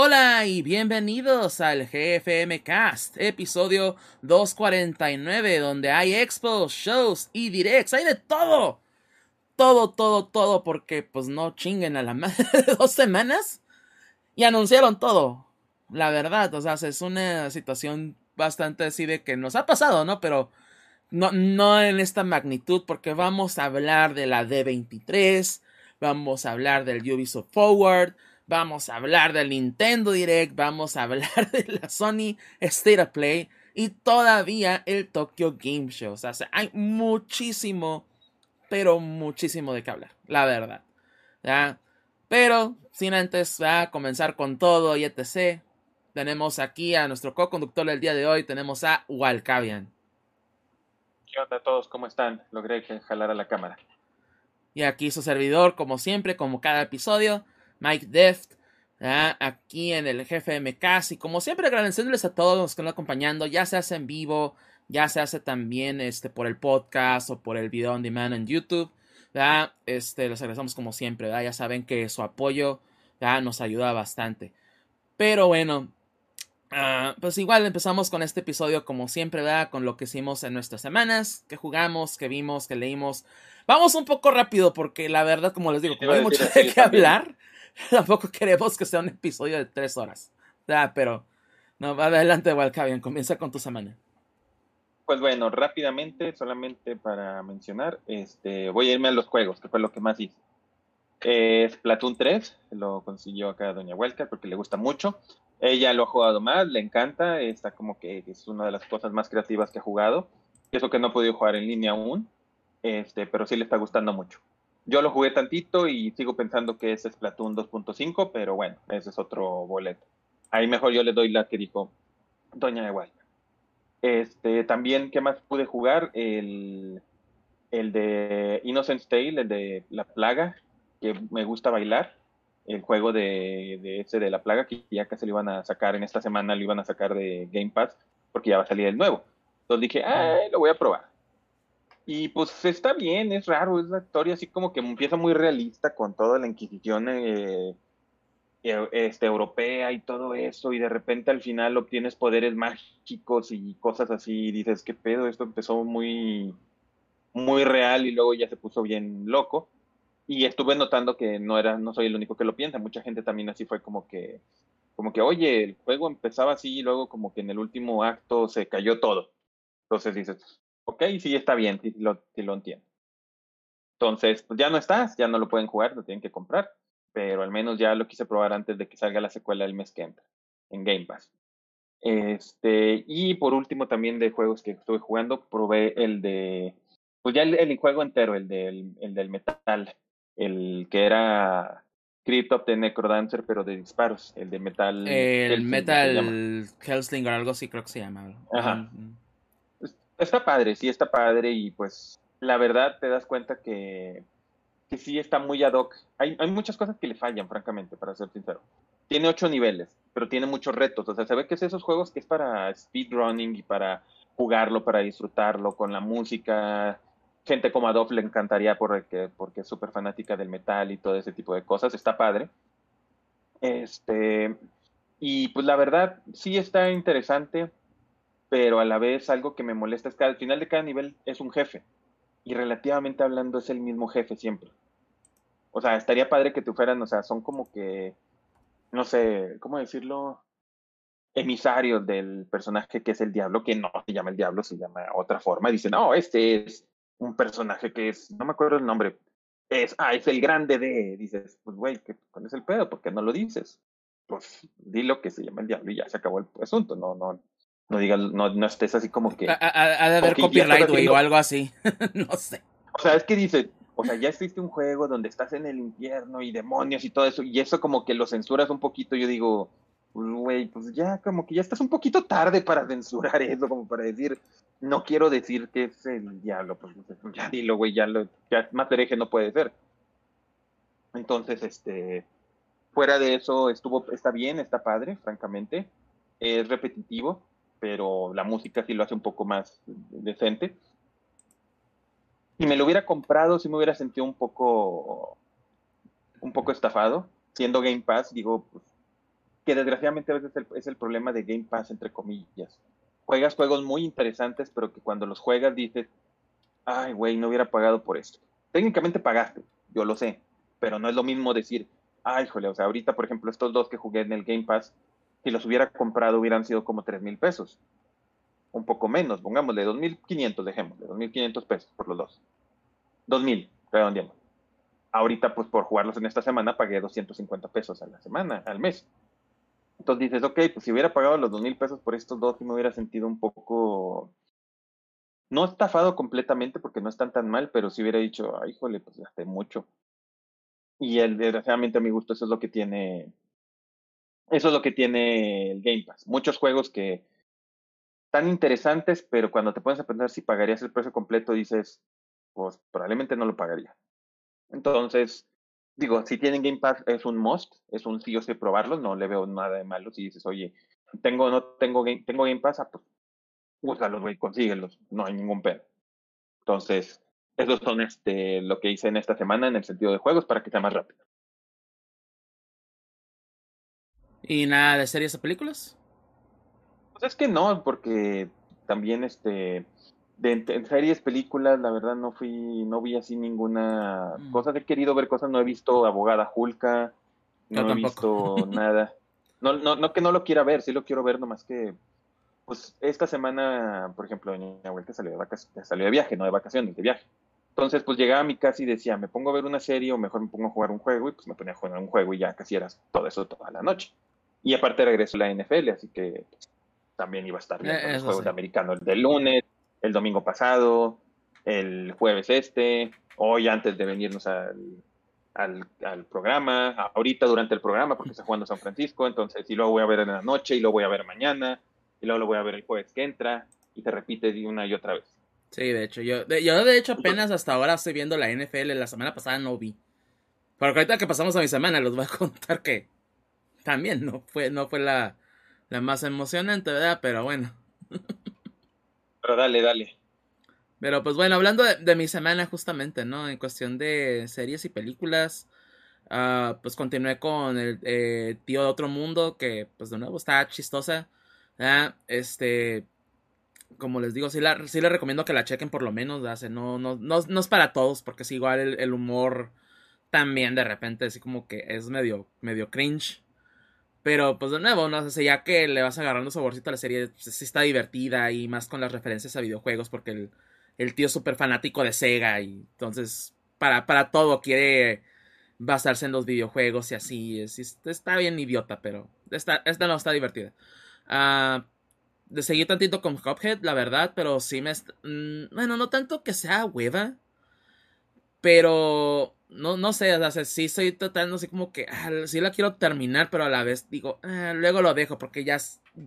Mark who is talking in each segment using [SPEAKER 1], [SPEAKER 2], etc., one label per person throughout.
[SPEAKER 1] Hola y bienvenidos al GFM Cast, episodio 249, donde hay expos, shows y directs, hay de todo. Todo, todo, todo, porque pues no chinguen a la madre de dos semanas y anunciaron todo. La verdad, o sea, es una situación bastante así de que nos ha pasado, ¿no? Pero no, no en esta magnitud, porque vamos a hablar de la D23, vamos a hablar del Ubisoft Forward, vamos a hablar del Nintendo Direct, vamos a hablar de la Sony State of Play y todavía el Tokyo Game Show. O sea, hay muchísimo, pero muchísimo de qué hablar, la verdad. ¿ya? Pero sin antes comenzar con todo y etc. Tenemos aquí a nuestro co-conductor del día de hoy, tenemos a Walcavian.
[SPEAKER 2] ¿Qué onda a todos? ¿Cómo están? Logré jalar a la cámara.
[SPEAKER 1] Y aquí su servidor, como siempre, como cada episodio, Mike Deft, aquí en el GFMcast. Y como siempre, agradeciéndoles a todos los que nos están acompañando, ya se hace en vivo, ya se hace también este, por el podcast o por el video on demand en YouTube. Este, les agradecemos como siempre, ya saben que su apoyo nos ayuda bastante. Pero bueno, ah, pues igual empezamos con este episodio como siempre, ¿verdad? Con lo que hicimos en nuestras semanas, que jugamos, que vimos, que leímos. Vamos un poco rápido porque la verdad, como les digo, como hay mucho de qué hablar, tampoco queremos que sea un episodio de tres horas. Ah, pero, no, adelante, Walcavian, comienza con tu semana.
[SPEAKER 2] Pues bueno, rápidamente, solamente para mencionar, este, voy a irme a los juegos, que fue lo que más hice. Es Platoon 3, lo consiguió acá Doña Huelca porque le gusta mucho. Ella lo ha jugado más, le encanta, está como que es una de las cosas más creativas que ha jugado. Eso que no ha podido jugar en línea aún, este, pero sí le está gustando mucho. Yo lo jugué tantito y sigo pensando que ese es Splatoon 2.5, pero bueno, ese es otro boleto. Ahí mejor yo le doy la que dijo Doña Igual. Este, también, ¿qué más pude jugar? El, el de Innocent Tale, el de La Plaga, que me gusta bailar. El juego de, de ese de La Plaga, que ya casi lo iban a sacar en esta semana, lo iban a sacar de Game Pass, porque ya va a salir el nuevo. Entonces dije, ay, lo voy a probar. Y pues está bien, es raro, es la historia así como que empieza muy realista con toda la Inquisición eh, e, este, europea y todo eso, y de repente al final obtienes poderes mágicos y cosas así, y dices, ¿qué pedo? Esto empezó muy, muy real y luego ya se puso bien loco. Y estuve notando que no era, no soy el único que lo piensa, mucha gente también así fue como que, como que, oye, el juego empezaba así y luego como que en el último acto se cayó todo. Entonces dices, ok, sí, está bien, sí lo, lo entiendo. Entonces, pues ya no estás, ya no lo pueden jugar, lo tienen que comprar, pero al menos ya lo quise probar antes de que salga la secuela del mes que entra, en Game Pass. Este, y por último también de juegos que estuve jugando, probé el de, pues ya el, juego entero, el del, el del metal, el que era Crypt of the Necrodancer, pero de disparos, el de metal.
[SPEAKER 1] El Metal Hellslinger, algo así creo que se llama.
[SPEAKER 2] Ajá. Está padre, sí está padre y pues la verdad te das cuenta que, que sí está muy ad hoc. Hay, hay muchas cosas que le fallan, francamente, para ser sincero. Tiene ocho niveles, pero tiene muchos retos. O sea, se ve que es esos juegos que es para speedrunning y para jugarlo, para disfrutarlo con la música. Gente como Adolf le encantaría porque, porque es súper fanática del metal y todo ese tipo de cosas. Está padre. Este, y pues la verdad, sí está interesante pero a la vez algo que me molesta es que al final de cada nivel es un jefe y relativamente hablando es el mismo jefe siempre. O sea, estaría padre que te fueran, o sea, son como que, no sé, ¿cómo decirlo? Emisarios del personaje que es el diablo, que no se llama el diablo, se llama otra forma. Dicen, no, este es un personaje que es, no me acuerdo el nombre, es, ah, es el grande de, dices, pues güey, ¿cuál es el pedo? ¿Por qué no lo dices? Pues dilo que se llama el diablo y ya se acabó el asunto, no, no, no digas, no, no estés así como que.
[SPEAKER 1] Ha, de haber copyright, güey, o algo así. no sé.
[SPEAKER 2] O sea, es que dice, o sea, ya existe un juego donde estás en el infierno y demonios y todo eso, y eso como que lo censuras un poquito, yo digo, güey, pues ya como que ya estás un poquito tarde para censurar eso, como para decir, no quiero decir que es el diablo, pues ya dilo, güey, ya lo, ya más hereje no puede ser. Entonces, este, fuera de eso, estuvo, está bien, está padre, francamente, es repetitivo, pero la música sí lo hace un poco más decente. Si me lo hubiera comprado, sí me hubiera sentido un poco, un poco estafado. Siendo Game Pass, digo, pues, que desgraciadamente a veces es el, es el problema de Game Pass, entre comillas. Juegas juegos muy interesantes, pero que cuando los juegas dices, ay, güey, no hubiera pagado por esto. Técnicamente pagaste, yo lo sé, pero no es lo mismo decir, ay, jole, o sea, ahorita, por ejemplo, estos dos que jugué en el Game Pass, si los hubiera comprado hubieran sido como tres mil pesos. Un poco menos, pongámosle 2.500, dejémosle, 2.500 pesos por los dos. 2.000, redondeamos. Ahorita, pues por jugarlos en esta semana, pagué 250 pesos a la semana, al mes. Entonces dices, ok, pues si hubiera pagado los dos mil pesos por estos dos, sí me hubiera sentido un poco, no estafado completamente porque no están tan mal, pero si hubiera dicho, ay, híjole, pues gasté mucho. Y el, desgraciadamente a mi gusto eso es lo que tiene, eso es lo que tiene el Game Pass. Muchos juegos que tan interesantes, pero cuando te pones a pensar si pagarías el precio completo, dices, pues probablemente no lo pagaría. Entonces, digo, si tienen Game Pass es un must, es un sí o sí probarlo, no le veo nada de malo si dices, oye, tengo, no tengo Game, tengo Game Pass, ah, pues úsalos, güey, consíguelos, no hay ningún pedo. Entonces, esos son este, lo que hice en esta semana en el sentido de juegos para que sea más rápido.
[SPEAKER 1] ¿Y nada de series o películas?
[SPEAKER 2] Pues es que no, porque también este de en series, películas, la verdad no fui, no vi así ninguna mm. cosa. He querido ver cosas, no he visto Abogada Julka, no he visto nada. No, no, no que no lo quiera ver, sí lo quiero ver, nomás que, pues esta semana, por ejemplo, mi abuela salió de, salió de viaje, no de vacaciones, de viaje. Entonces, pues llegaba a mi casa y decía, me pongo a ver una serie o mejor me pongo a jugar un juego y pues me ponía a jugar un juego y ya casi era todo eso toda la noche. Y aparte regreso a la NFL, así que también iba a estar viendo eh, los juegos de americano el del lunes, el domingo pasado, el jueves este, hoy antes de venirnos al, al, programa, ahorita durante el programa porque está jugando San Francisco, entonces y luego voy a ver en la noche y lo voy a ver mañana y luego lo voy a ver el jueves que entra y te repite una y otra vez.
[SPEAKER 1] Sí, de hecho, yo de, yo de hecho apenas hasta ahora estoy viendo la NFL, la semana pasada no vi. Pero ahorita que pasamos a mi semana les voy a contar que también no fue, no fue la, la más emocionante, ¿verdad? Pero bueno.
[SPEAKER 2] Pero dale, dale.
[SPEAKER 1] Pero pues bueno, hablando de, mi semana justamente, ¿no? En cuestión de series y películas, uh, pues continué con el eh, tío de otro mundo, que pues de nuevo está chistosa. Este, como les digo, sí, la, sí les recomiendo que la chequen por lo menos, no, no, no, no, es para todos, porque es igual el, el humor también de repente, así como que es medio, medio cringe. Pero pues de nuevo, no sé, ya que le vas agarrando saborcito a la serie, pues, sí está divertida y más con las referencias a videojuegos porque el, el tío es súper fanático de Sega y entonces para, para todo quiere basarse en los videojuegos y así. Es, está bien idiota, pero esta, esta no está divertida. Uh, de seguir tantito con Cuphead, la verdad, pero sí me... Mm, bueno, no tanto que sea hueva, pero no, no sé, o sea, sí estoy tratando así como que, ah, sí la quiero terminar, pero a la vez digo, ah, luego lo dejo porque ya,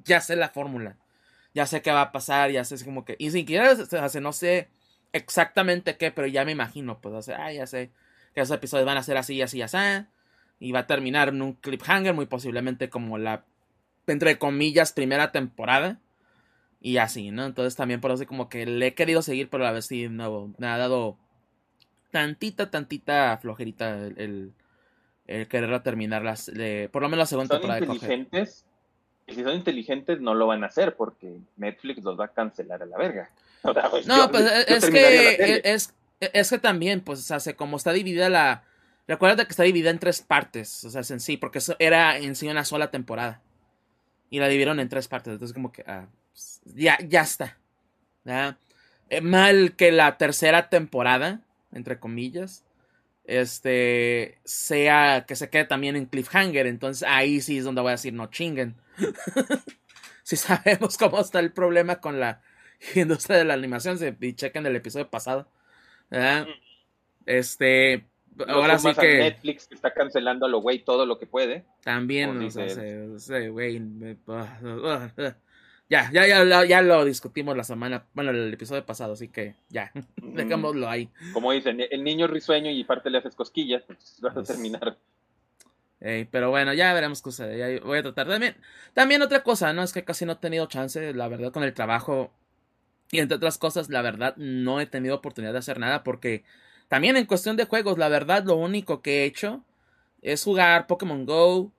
[SPEAKER 1] ya sé la fórmula, ya sé qué va a pasar, ya sé así como que, y sin siquiera, o no sé exactamente qué, pero ya me imagino, pues, o sea, ah, ya sé que esos episodios van a ser así, así, así, y va a terminar en un cliffhanger, muy posiblemente como la, entre comillas, primera temporada, y así, ¿no? Entonces también por eso como que le he querido seguir, pero a la vez sí, no, me ha dado tantita, tantita flojerita el, el, querer terminar las, por lo menos la segunda
[SPEAKER 2] temporada inteligentes, Y si son inteligentes no lo van a hacer porque Netflix los va a cancelar a la verga.
[SPEAKER 1] Pues, no, pues es que es, es que también, pues, o sea, como está dividida la... Recuerda que está dividida en tres partes, o sea, en sí, porque eso era en sí una sola temporada. Y la dividieron en tres partes, entonces como que... Ah, pues, ya, ya está. Eh, mal que la tercera temporada entre comillas, este, sea que se quede también en cliffhanger. Entonces ahí sí es donde voy a decir no chinguen. si sabemos cómo está el problema con la industria de la animación, se, y chequen el episodio pasado. Este, ahora sí que
[SPEAKER 2] Netflix está cancelando a lo güey todo lo que puede.
[SPEAKER 1] También, o sea, güey, ya, ya, ya, ya lo discutimos la semana, bueno, el episodio pasado, así que ya, dejémoslo ahí.
[SPEAKER 2] Como dicen, el niño risueño y parte le haces cosquillas, pues vas a pues, terminar.
[SPEAKER 1] pero bueno, ya veremos qué sucede. voy a tratar. También, también otra cosa, ¿no? Es que casi no he tenido chance, la verdad, con el trabajo. Y entre otras cosas, la verdad, no he tenido oportunidad de hacer nada porque también en cuestión de juegos, la verdad, lo único que he hecho es jugar Pokémon Go,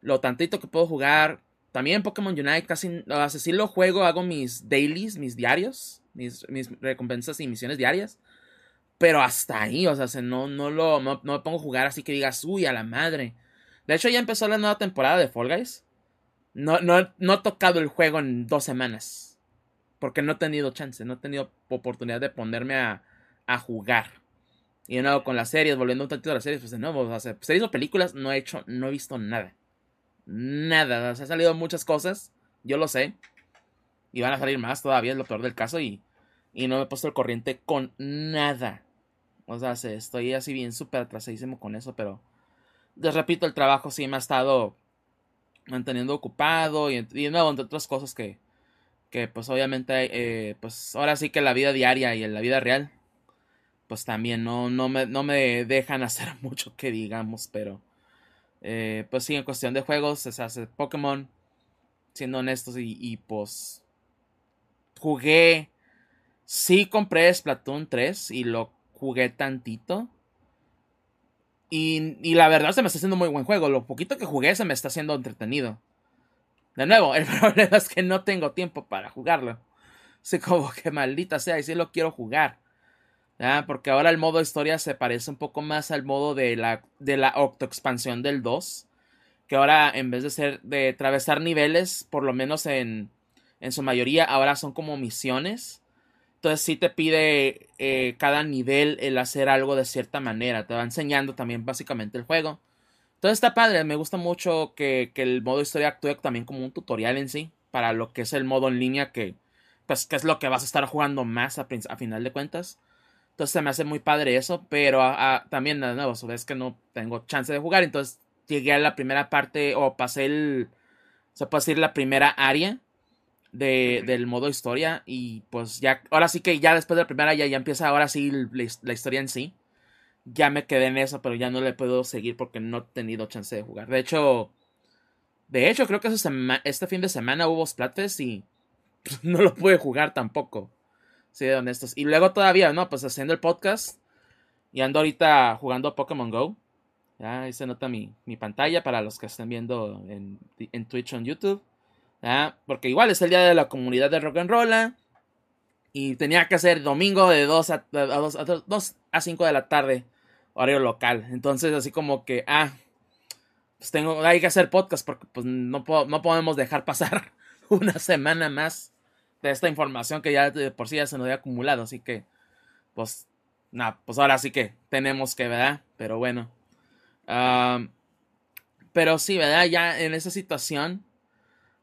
[SPEAKER 1] lo tantito que puedo jugar. También Pokémon Unite casi, así lo juego, hago mis dailies, mis diarios, mis, mis recompensas y misiones diarias. Pero hasta ahí, o sea, no, no, lo, no, me pongo a jugar así que digas, uy, a la madre. De hecho, ya empezó la nueva temporada de Fall Guys. No, no, no he tocado el juego en dos semanas. Porque no he tenido chance, no he tenido oportunidad de ponerme a, a jugar. Y de nuevo con las series, volviendo un tantito a las series, pues de nuevo, o sea, series o películas, no he hecho, no he visto nada. Nada, o sea, han salido muchas cosas, yo lo sé. Y van a salir más todavía, es lo peor del caso, y, y no me he puesto el corriente con nada. O sea, estoy así bien súper atrasadísimo con eso, pero les repito, el trabajo sí me ha estado manteniendo ocupado y, y entre otras cosas que, que pues obviamente, eh, pues ahora sí que la vida diaria y en la vida real pues también no, no, me, no me dejan hacer mucho que digamos, pero eh, pues sí, en cuestión de juegos, se hace Pokémon, siendo honestos, y, pues jugué, sí compré Splatoon 3 y lo jugué tantito. Y, y, la verdad se me está haciendo muy buen juego. Lo poquito que jugué se me está haciendo entretenido. De nuevo, el problema es que no tengo tiempo para jugarlo. Así como que maldita sea, y si lo quiero jugar. Porque ahora el modo historia se parece un poco más al modo de la, de la octoexpansión del 2. Que ahora en vez de ser de atravesar niveles, por lo menos en, en su mayoría, ahora son como misiones. Entonces sí te pide eh, cada nivel el hacer algo de cierta manera. Te va enseñando también básicamente el juego. Entonces está padre. Me gusta mucho que, que el modo historia actúe también como un tutorial en sí. Para lo que es el modo en línea que, pues, que es lo que vas a estar jugando más a final de cuentas. Entonces se me hace muy padre eso, pero también de nuevo, es que no tengo chance de jugar, entonces llegué a la primera parte o pasé el, se puede decir la primera área de, del modo historia y pues ya, ahora sí que ya después de la primera ya, ya empieza ahora sí la, historia en sí. Ya me quedé en eso, pero ya no le puedo seguir porque no he tenido chance de jugar. De hecho, de hecho creo que este fin de semana hubo Splatfest y no lo pude jugar tampoco. Sí, honestos. Y luego todavía, ¿no? Pues haciendo el podcast. Y ando ahorita jugando Pokémon Go. Ya, ahí se nota mi, mi pantalla para los que estén viendo en, en Twitch o en YouTube. ¿ya? Porque igual es el día de la comunidad de rock and roll. ¿eh? Y tenía que hacer domingo de 2 a, a, 2, a, 2 a 5 de la tarde, horario local. Entonces, así como que, ah, pues tengo, hay que hacer podcast porque pues no, no podemos dejar pasar una semana más de esta información que ya de por sí ya se nos había acumulado. Así que, pues, nada, pues ahora sí que tenemos que, ¿verdad? Pero bueno. pero sí, ¿verdad? Ya en esa situación,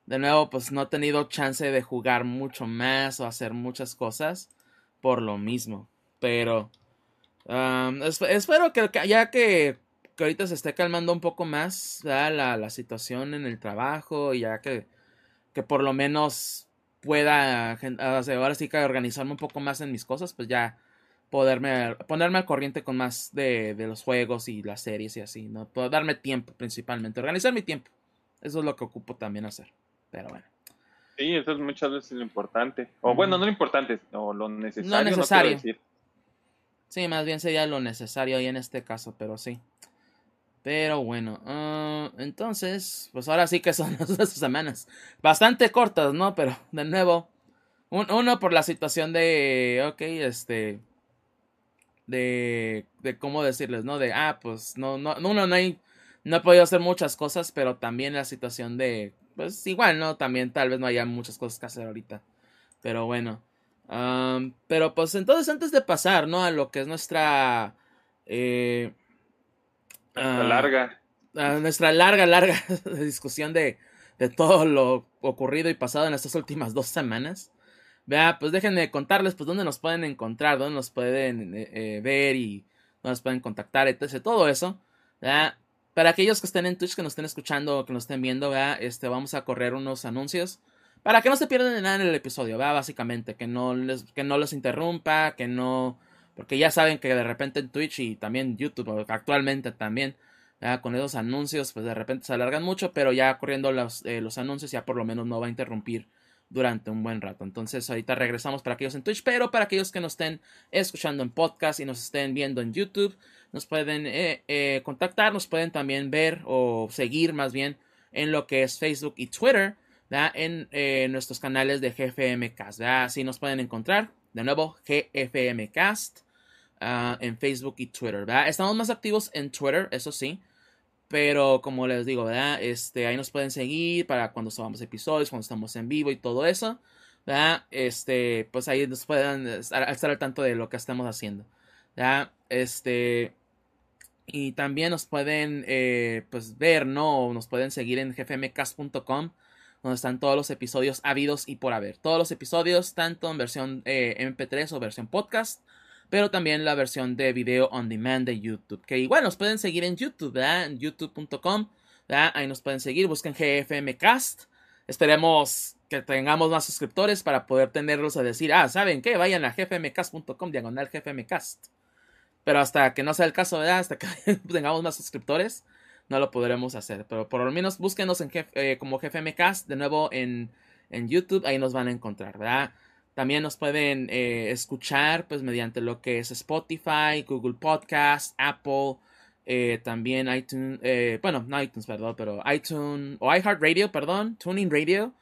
[SPEAKER 1] de nuevo, pues no he tenido chance de jugar mucho más o hacer muchas cosas por lo mismo. Pero espero que ya que, que, ahorita se esté calmando un poco más la, la situación en el trabajo, y ya que, que por lo menos pueda, ahora sí que organizarme un poco más en mis cosas, pues ya poderme, ponerme al corriente con más de, los juegos y las series y así, ¿no? Puedo darme tiempo principalmente, organizar mi tiempo. Eso es lo que ocupo también hacer. Pero bueno.
[SPEAKER 2] Sí, eso es muchas veces lo importante. O bueno, no lo importante, o lo necesario.
[SPEAKER 1] No necesario. sí, más bien sería lo necesario ahí en este caso, pero sí. Pero bueno, ah, entonces, pues ahora sí que son las semanas. Bastante cortas, ¿no? Pero de nuevo, uno por la situación de, ok, este, de, de cómo decirles, ¿no? De, ah, pues no, no, uno no hay, no he podido hacer muchas cosas, pero también la situación de, pues igual, ¿no? También tal vez no haya muchas cosas que hacer ahorita. Pero bueno, pero pues entonces antes de pasar, ¿no? A lo que es nuestra... Eh,
[SPEAKER 2] nuestra ah, larga.
[SPEAKER 1] nuestra larga, larga discusión de, de, todo lo ocurrido y pasado en estas últimas dos semanas. Vea, pues déjenme contarles pues dónde nos pueden encontrar, dónde nos pueden eh, eh, ver y dónde nos pueden contactar, etc. Todo eso. ¿verdad? Para aquellos que estén en Twitch, que nos estén escuchando o que nos estén viendo, ¿verdad? Este, vamos a correr unos anuncios. Para que no se pierdan nada en el episodio, ¿verdad? Básicamente, que no les, que no les interrumpa, que no porque ya saben que de repente en Twitch y también YouTube, actualmente también, con esos anuncios, pues de repente se alargan mucho, pero ya corriendo los, eh, los anuncios ya por lo menos no va a interrumpir durante un buen rato. Entonces ahorita regresamos para aquellos en Twitch, pero para aquellos que nos estén escuchando en podcast y nos estén viendo en YouTube, nos pueden eh, eh, contactar, nos pueden también ver o seguir más bien en lo que es Facebook y Twitter, en nuestros canales de GFMcast. Así nos pueden encontrar. De nuevo, GFMcast uh, en Facebook y Twitter. Estamos más activos en Twitter, eso sí. Pero como les digo, ¿verdad? Este, ahí nos pueden seguir para cuando subamos episodios, cuando estamos en vivo y todo eso. Este, pues ahí nos pueden estar, al tanto de lo que estamos haciendo. Este, y también nos pueden eh, pues ver, ¿no? Nos pueden seguir en gfmcast.com donde están todos los episodios habidos y por haber. Todos los episodios, tanto en versión eh, MP3 o versión podcast, pero también la versión de video on demand de YouTube. Que igual nos pueden seguir en YouTube, ¿verdad? En youtube.com, Ahí nos pueden seguir, busquen GFMcast. Esperemos que tengamos más suscriptores para poder tenerlos a decir, ah, ¿saben qué? Vayan a gfmcast.com, diagonal gfmcast. Pero hasta que no sea el caso, ¿verdad? Hasta que tengamos más suscriptores, no lo podremos hacer. Pero por lo menos búsquenos en eh, como GFMcast, de nuevo en, en, YouTube, ahí nos van a encontrar, ¿verdad? También nos pueden eh, escuchar pues mediante lo que es Spotify, Google Podcast, Apple, eh, también iTunes, bueno, no iTunes, perdón, pero iTunes o iHeartRadio, perdón, Tuning Radio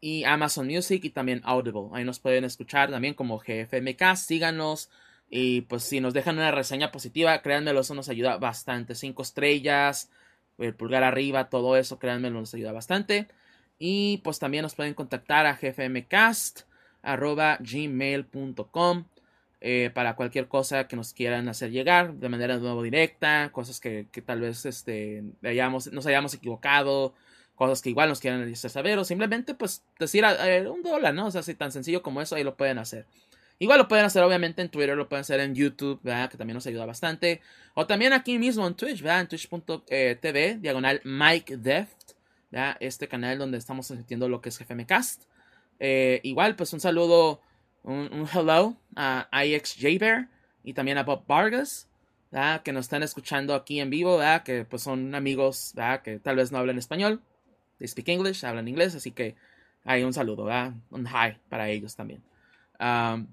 [SPEAKER 1] y Amazon Music y también Audible. Ahí nos pueden escuchar también como GFMcast, síganos. Y pues si nos dejan una reseña positiva, créanmelo, eso nos ayuda bastante. Cinco estrellas, el pulgar arriba, todo eso, créanme, nos ayuda bastante. Y pues también nos pueden contactar a gfmcast.gmail.com eh, para cualquier cosa que nos quieran hacer llegar de manera de nuevo directa, cosas que, tal vez este, hayamos, nos hayamos equivocado, cosas que igual nos quieran hacer saber, o simplemente pues decir un dólar, ¿no? O sea, así tan sencillo como eso, ahí lo pueden hacer. Igual lo pueden hacer obviamente en Twitter, lo pueden hacer en YouTube. Que también nos ayuda bastante. O también aquí mismo en Twitch, ¿verdad? En twitch.tv, diagonal Mike Deft. Este canal donde estamos transmitiendo lo que es GFMcast. Eh, igual, pues un saludo, un, hello a IXJBear y también a Bob Vargas, ¿verdad? Que nos están escuchando aquí en vivo, ¿verdad? Que pues son amigos, ¿verdad? Que tal vez no hablan español. They speak English, hablan inglés, así que hay un saludo, ¿verdad? Un hi para ellos también. Um,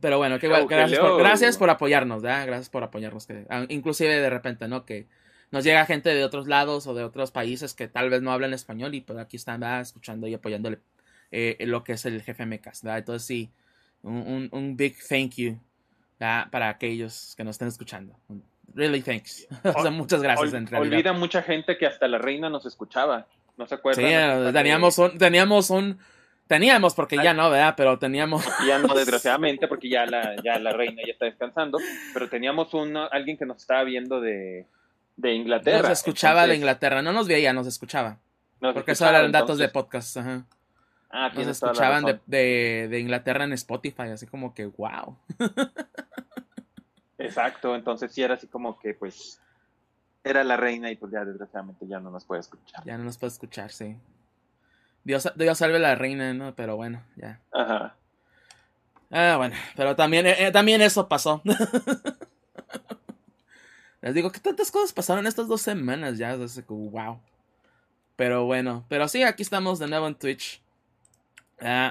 [SPEAKER 1] pero bueno, que gracias, por, gracias por apoyarnos. Gracias por apoyarnos. Que, ah, inclusive de repente, ¿no? Que nos llega gente de otros lados o de otros países que tal vez no hablan español y pues aquí están escuchando y apoyándole eh, lo que es el jefe Mecas, ¿verdad? Entonces sí, un, un, big thank you ¿verdad? para aquellos que nos estén escuchando. Really thanks. o sea, muchas gracias en realidad.
[SPEAKER 2] Olvida mucha gente que hasta la reina nos escuchaba. ¿No se acuerdan?
[SPEAKER 1] Sí, teníamos un, teníamos un Teníamos, porque ya no, ¿verdad? Pero teníamos.
[SPEAKER 2] Ya no, desgraciadamente, porque ya la, ya la reina ya está descansando. Pero teníamos uno, alguien que nos estaba viendo de, de Inglaterra.
[SPEAKER 1] Nos escuchaba de Inglaterra. No nos veía, nos escuchaba. porque eso eran datos de podcast. Ajá. Ah, nos escuchaban de, de, de, Inglaterra en Spotify, así como que, wow.
[SPEAKER 2] Exacto, entonces sí era así como que, pues, era la reina y pues ya desgraciadamente ya no nos puede escuchar.
[SPEAKER 1] Ya no nos puede escuchar, sí. Dios, Dios salve a la reina, ¿no? Pero bueno, ya. Ajá. Ah, bueno, pero también, eh, también eso pasó. Les digo que tantas cosas pasaron estas dos semanas ya. wow. Pero bueno, pero sí, aquí estamos de nuevo en Twitch.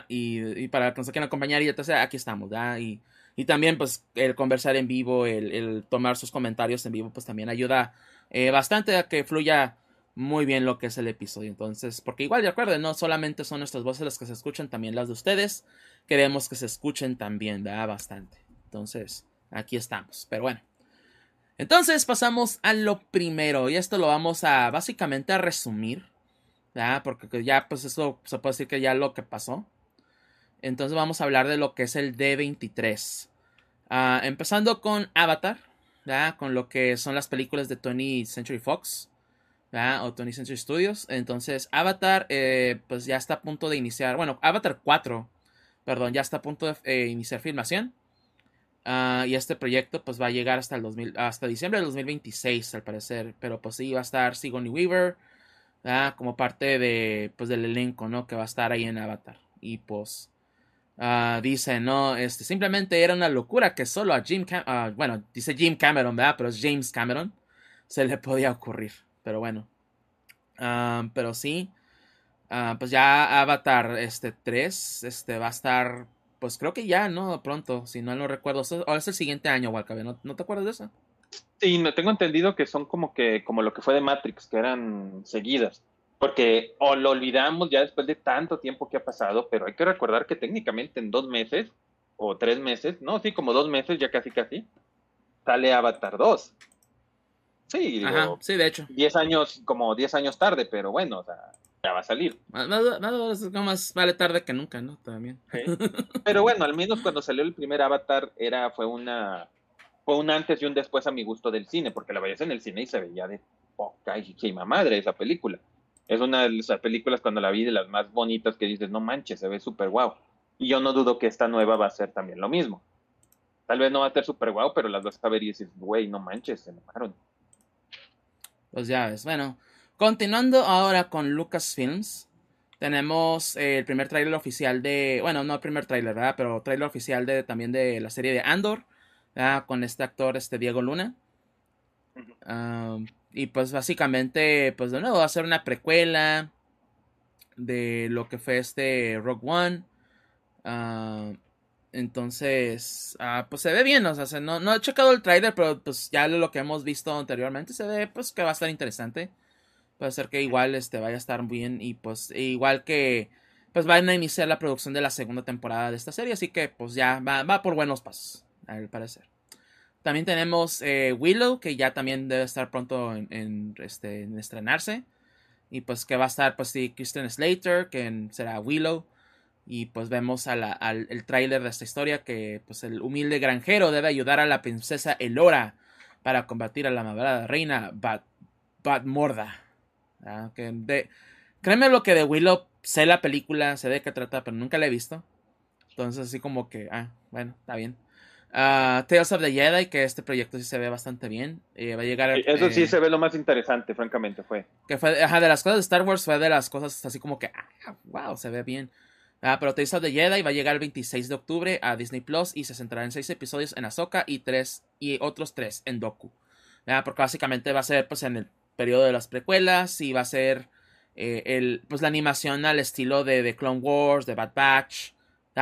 [SPEAKER 1] Y, para que nos quieran acompañar y ya aquí estamos, ¿ya? Y, y también, pues, el conversar en vivo, el, tomar sus comentarios en vivo, pues también ayuda eh, bastante a que fluya muy bien lo que es el episodio. Entonces, porque igual, de acuerdo, no solamente son nuestras voces las que se escuchan, también las de ustedes. Queremos que se escuchen también, ¿verdad? Bastante. Entonces, aquí estamos. Pero bueno. Entonces pasamos a lo primero. Y esto lo vamos a básicamente a resumir. ¿Verdad? Porque ya, pues eso se puede decir que ya lo que pasó. Entonces vamos a hablar de lo que es el D23. Ah, empezando con Avatar. ¿verdad? Con lo que son las películas de Tony Century Fox o Tony Century Studios. Entonces, Avatar, eh, pues ya está a punto de iniciar. Bueno, Avatar 4, perdón, ya está a punto de eh, iniciar filmación. Ah, y este proyecto, pues va a llegar hasta el 2000, hasta diciembre del 2026, al parecer. Pero pues sí, va a estar Sigourney Weaver, como parte de, pues, del elenco, ¿no? Que va a estar ahí en Avatar. Y pues. Uh, dice, no, este, simplemente era una locura que solo a Jim Cameron, ah, bueno, dice Jim Cameron, ¿verdad? Pero es James Cameron, se le podía ocurrir. Pero bueno. Ah, pero sí. Ah, pues ya Avatar este 3 este, va a estar. Pues creo que ya, ¿no? Pronto, si no lo recuerdo. O es el siguiente año, Walcabe. ¿No, ¿No te acuerdas de eso?
[SPEAKER 2] Sí, no tengo entendido que son como que como lo que fue de Matrix, que eran seguidas. Porque o lo olvidamos ya después de tanto tiempo que ha pasado, pero hay que recordar que técnicamente en dos meses o tres meses, no, sí, como dos meses, ya casi casi, sale Avatar 2. Sí, digo,
[SPEAKER 1] sí, de hecho.
[SPEAKER 2] Diez años, como diez años tarde, pero bueno, o sea, ya va a salir.
[SPEAKER 1] Nada, más vale tarde que nunca, ¿no? También.
[SPEAKER 2] Pero bueno, al menos cuando salió el primer Avatar era, fue una, fue un antes y un después a mi gusto del cine, porque la veías en el cine y se veía de poca y madre esa película. Es una de esas películas cuando la vi de las más bonitas que dices, no manches, se ve súper guau. Y yo no dudo que esta nueva va a ser también lo mismo. Tal vez no va a ser súper guau, pero las vas a ver y dices, güey, no manches, se enojaron.
[SPEAKER 1] Pues ya ves, bueno. Continuando ahora con Lucasfilms, tenemos el primer tráiler oficial de, bueno, no el primer tráiler, ¿verdad? Pero tráiler oficial de también de la serie de Andor, ¿verdad? Con este actor, este Diego Luna. y pues básicamente, pues de nuevo va a ser una precuela de lo que fue este Rogue One. entonces, ah, pues se ve bien, o sea, no, no he checado el tráiler, pero pues ya lo que hemos visto anteriormente se ve pues que va a estar interesante. Puede ser que igual este vaya a estar bien y pues igual que pues van a iniciar la producción de la segunda temporada de esta serie, así que pues ya va, por buenos pasos, al parecer. También tenemos eh, Willow, que ya también debe estar pronto en, este, en estrenarse. Y pues que va a estar pues sí, Kristen Slater, que será Willow. Y pues vemos al el tráiler de esta historia que pues el humilde granjero debe ayudar a la princesa Elora para combatir a la malvada reina Bat, Batmorda. Ah, de, créeme lo que de Willow sé la película, sé de qué trata, pero nunca la he visto. Entonces, así como que, ah, bueno, está bien. Uh, Tales of the Jedi, que este proyecto sí se ve bastante bien. Eh, va a llegar.
[SPEAKER 2] Eso sí eh, se ve lo más interesante, francamente, fue.
[SPEAKER 1] Que fue, ajá, de las cosas de Star Wars fue de las cosas así como que, ah, wow, se ve bien. Ah, pero Tales of the Jedi va a llegar el 26 de octubre a Disney Plus y se centrará en seis episodios en Ahsoka y tres y otros tres en Doku. Ah, porque básicamente va a ser pues en el periodo de las precuelas y va a ser eh, el, pues la animación al estilo de, de Clone Wars, de Bad Batch,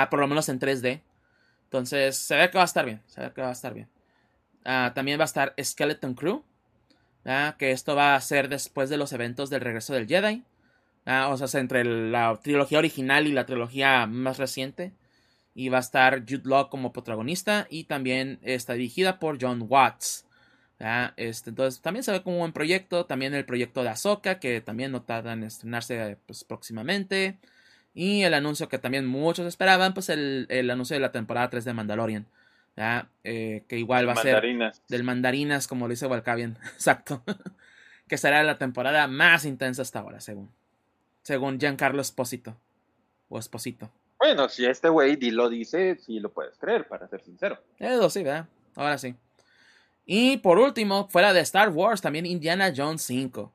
[SPEAKER 1] por lo menos en 3D. Entonces, se ve que va a estar bien, se ve que va a estar bien. Ah, también va a estar Skeleton Crew, que esto va a ser después de los eventos del regreso del Jedi. o sea, entre la trilogía original y la trilogía más reciente. Y va a estar Jude Law como protagonista y también está dirigida por John Watts. Este, entonces también se ve como un buen proyecto. También el proyecto de Ahsoka, que también no tarda en estrenarse pues, próximamente. Y el anuncio que también muchos esperaban, pues el, anuncio de la temporada 3 de Mandalorian. Eh, que igual va a ser del mandarinas, como lo dice Walcavian. Exacto. que será la temporada más intensa hasta ahora, según. Según Giancarlo Esposito. O Esposito.
[SPEAKER 2] Bueno, si este güey lo dice, sí lo puedes creer, para ser sincero.
[SPEAKER 1] Eso sí, ¿verdad? Ahora sí. Y por último, fuera de Star Wars, también Indiana Jones 5.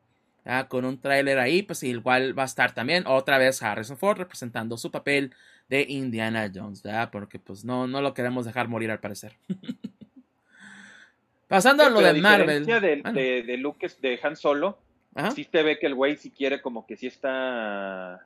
[SPEAKER 1] Con un tráiler ahí, pues igual va a estar también otra vez Harrison Ford representando su papel de Indiana Jones, Porque pues no, no lo queremos dejar morir al parecer. Pasando a lo de Marvel.
[SPEAKER 2] De, de, de Luke, de Han Solo, sí se ve que el güey si quiere como que sí está,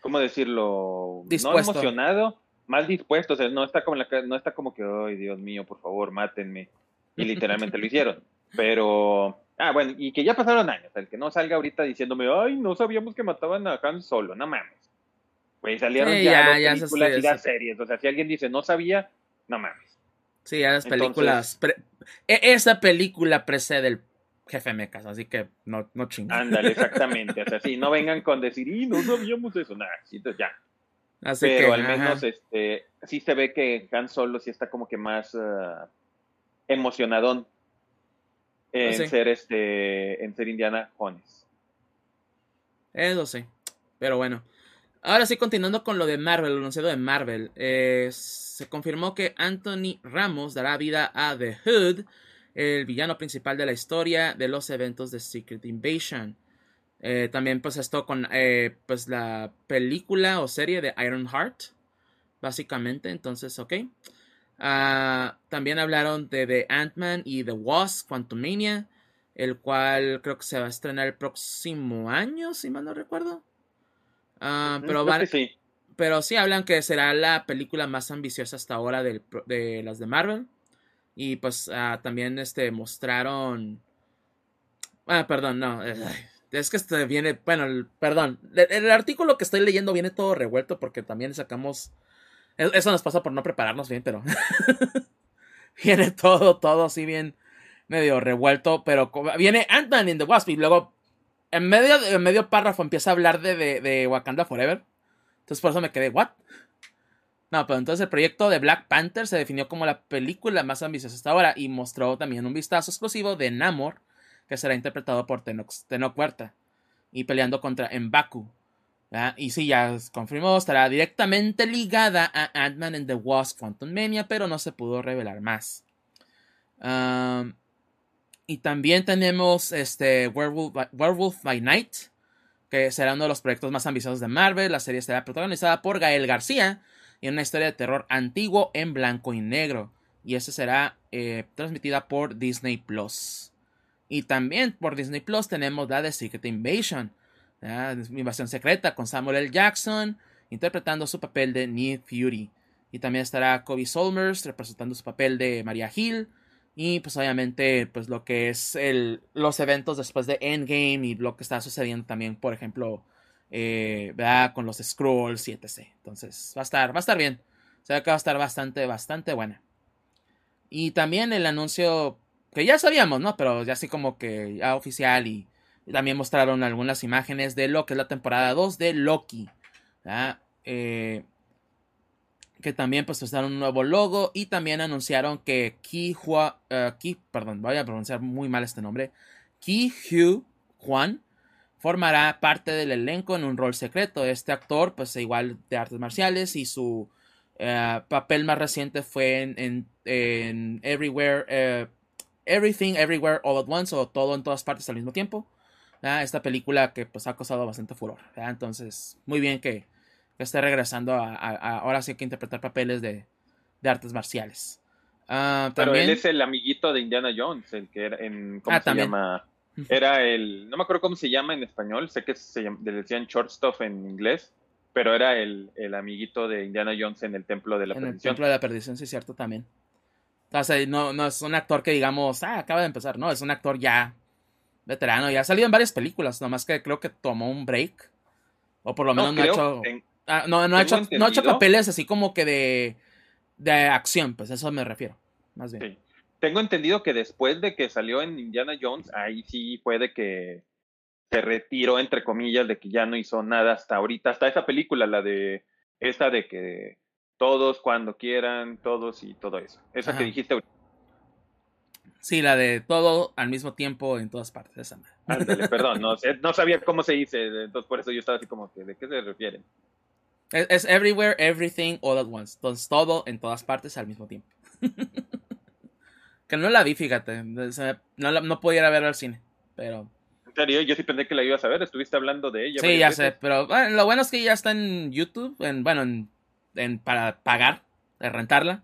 [SPEAKER 2] ¿cómo decirlo? No emocionado, más dispuesto, o sea, no está como, la, no está como que, ay Dios mío, por favor, mátenme y literalmente lo hicieron. Pero, ah, bueno, y que ya pasaron años, el que no salga ahorita diciéndome, ay, no sabíamos que mataban a Han Solo, no mames. Pues salieron ya, ya, películas y las series, o sea, si alguien dice, no sabía, no mames.
[SPEAKER 1] Sí, ya las películas, e, esa película precede el jefe Mecas, así que no, no chingan.
[SPEAKER 2] Ándale, exactamente, o sea, sí, no vengan con decir, y no sabíamos eso, nada, sí, entonces ya. Así Pero al menos, este, sí se ve que Han Solo sí está como que más... Uh, emocionadón en pues ser este en ser Indiana Jones.
[SPEAKER 1] Eso sí. Pero bueno. Ahora sí, continuando con lo de Marvel, el anunciado de Marvel. Eh, se confirmó que Anthony Ramos dará vida a The Hood, el villano principal de la historia de los eventos de Secret Invasion. Eh, también pues esto con eh, pues la película o serie de Iron Heart. Básicamente, entonces, ok. Ah, también hablaron de The Ant-Man y The Wasp, Quantumania, el cual creo que se va a estrenar el próximo año, si mal no recuerdo. Ah, pero, sí. pero sí hablan que será la película más ambiciosa hasta ahora de las de Marvel. Y pues ah, también este, mostraron... Ah, perdón, no. Es que este viene, bueno, perdón, el, artículo que estoy leyendo viene todo revuelto porque también sacamos, eso nos pasa por no prepararnos bien, pero viene todo, todo así bien medio revuelto, pero viene Ant-Man in the Wasp y luego en medio, en medio párrafo empieza a hablar de, de, de Wakanda Forever. Entonces por eso me quedé, ¿what? No, pero entonces el proyecto de Black Panther se definió como la película más ambiciosa hasta ahora y mostró también un vistazo exclusivo de Namor, que será interpretado por Tenoch, Huerta y peleando contra Mbaku. Y sí, ya confirmó, estará directamente ligada a Ant-Man and the Wasp Quantum Mania, pero no se pudo revelar más. y también tenemos este Werewolf by Night, que será uno de los proyectos más ambiciosos de Marvel. La serie será protagonizada por Gael García y una historia de terror antiguo en blanco y negro. Y esa será eh, transmitida por Disney Plus. Y también por Disney Plus tenemos la de Secret Invasion, Invasión Secreta, con Samuel L. Jackson interpretando su papel de Nick Fury. Y también estará Kobe Solmers representando su papel de Maria Hill. Y pues obviamente pues lo que es el, los eventos después de Endgame y lo que está sucediendo también, por ejemplo, eh, con los scrolls y etc. Entonces va a estar, va a estar bien. Se ve que va a estar bastante, bastante buena. Y también el anuncio que ya sabíamos, ¿no? Pero ya así como que ya oficial y, también mostraron algunas imágenes de lo que es la temporada 2 de Loki. Eh, que también pues usaron un nuevo logo y también anunciaron que Ki, Hua, eh, perdón, voy a pronunciar muy mal este nombre, Ki Juan formará parte del elenco en un rol secreto. Este actor pues igual de artes marciales y su eh, papel más reciente fue en, en, Everywhere, Everything, Everywhere, All at Once o todo en todas partes al mismo tiempo. Esta película que pues ha causado bastante furor. Entonces, muy bien que, esté regresando a, ahora sí hay que interpretar papeles de, artes marciales.
[SPEAKER 2] Ah, Pero él es el amiguito de Indiana Jones, el que era en. ¿Cómo ah, se llama? Era el. No me acuerdo cómo se llama en español, sé que se le decían short stuff en inglés, pero era el, amiguito de Indiana Jones en el Templo de la Perdición. En el
[SPEAKER 1] Templo de la Perdición, sí, cierto, también. O sea, no, no es un actor que digamos, ah, acaba de empezar, no, es un actor ya veterano, ya ha salido en varias películas, nomás que creo que tomó un break. O por lo menos no, ha hecho. Ah, no, no, ha hecho no ha hecho papeles así como que de, de acción, pues eso me refiero, más bien.
[SPEAKER 2] Tengo entendido que después de que salió en Indiana Jones, ahí sí puede que se retiró, entre comillas, de que ya no hizo nada hasta ahorita, hasta esa película, la de esta de que todos cuando quieran, todos y todo eso. Esa que dijiste ahorita.
[SPEAKER 1] Sí, la de todo al mismo tiempo en todas partes. Esa.
[SPEAKER 2] Ándale, perdón, no, no sabía cómo se dice, entonces por eso yo estaba así como que, ¿de qué se refieren?
[SPEAKER 1] Es, everywhere, everything, all at once. Entonces todo en todas partes al mismo tiempo. que no la vi, fíjate. No, no podía ir a ver al cine, pero...
[SPEAKER 2] En serio, yo sí pensé que la ibas a ver, estuviste hablando de ella.
[SPEAKER 1] Sí, ya sé, pero lo bueno es que ya está en YouTube, en, bueno, en, para pagar, de rentarla.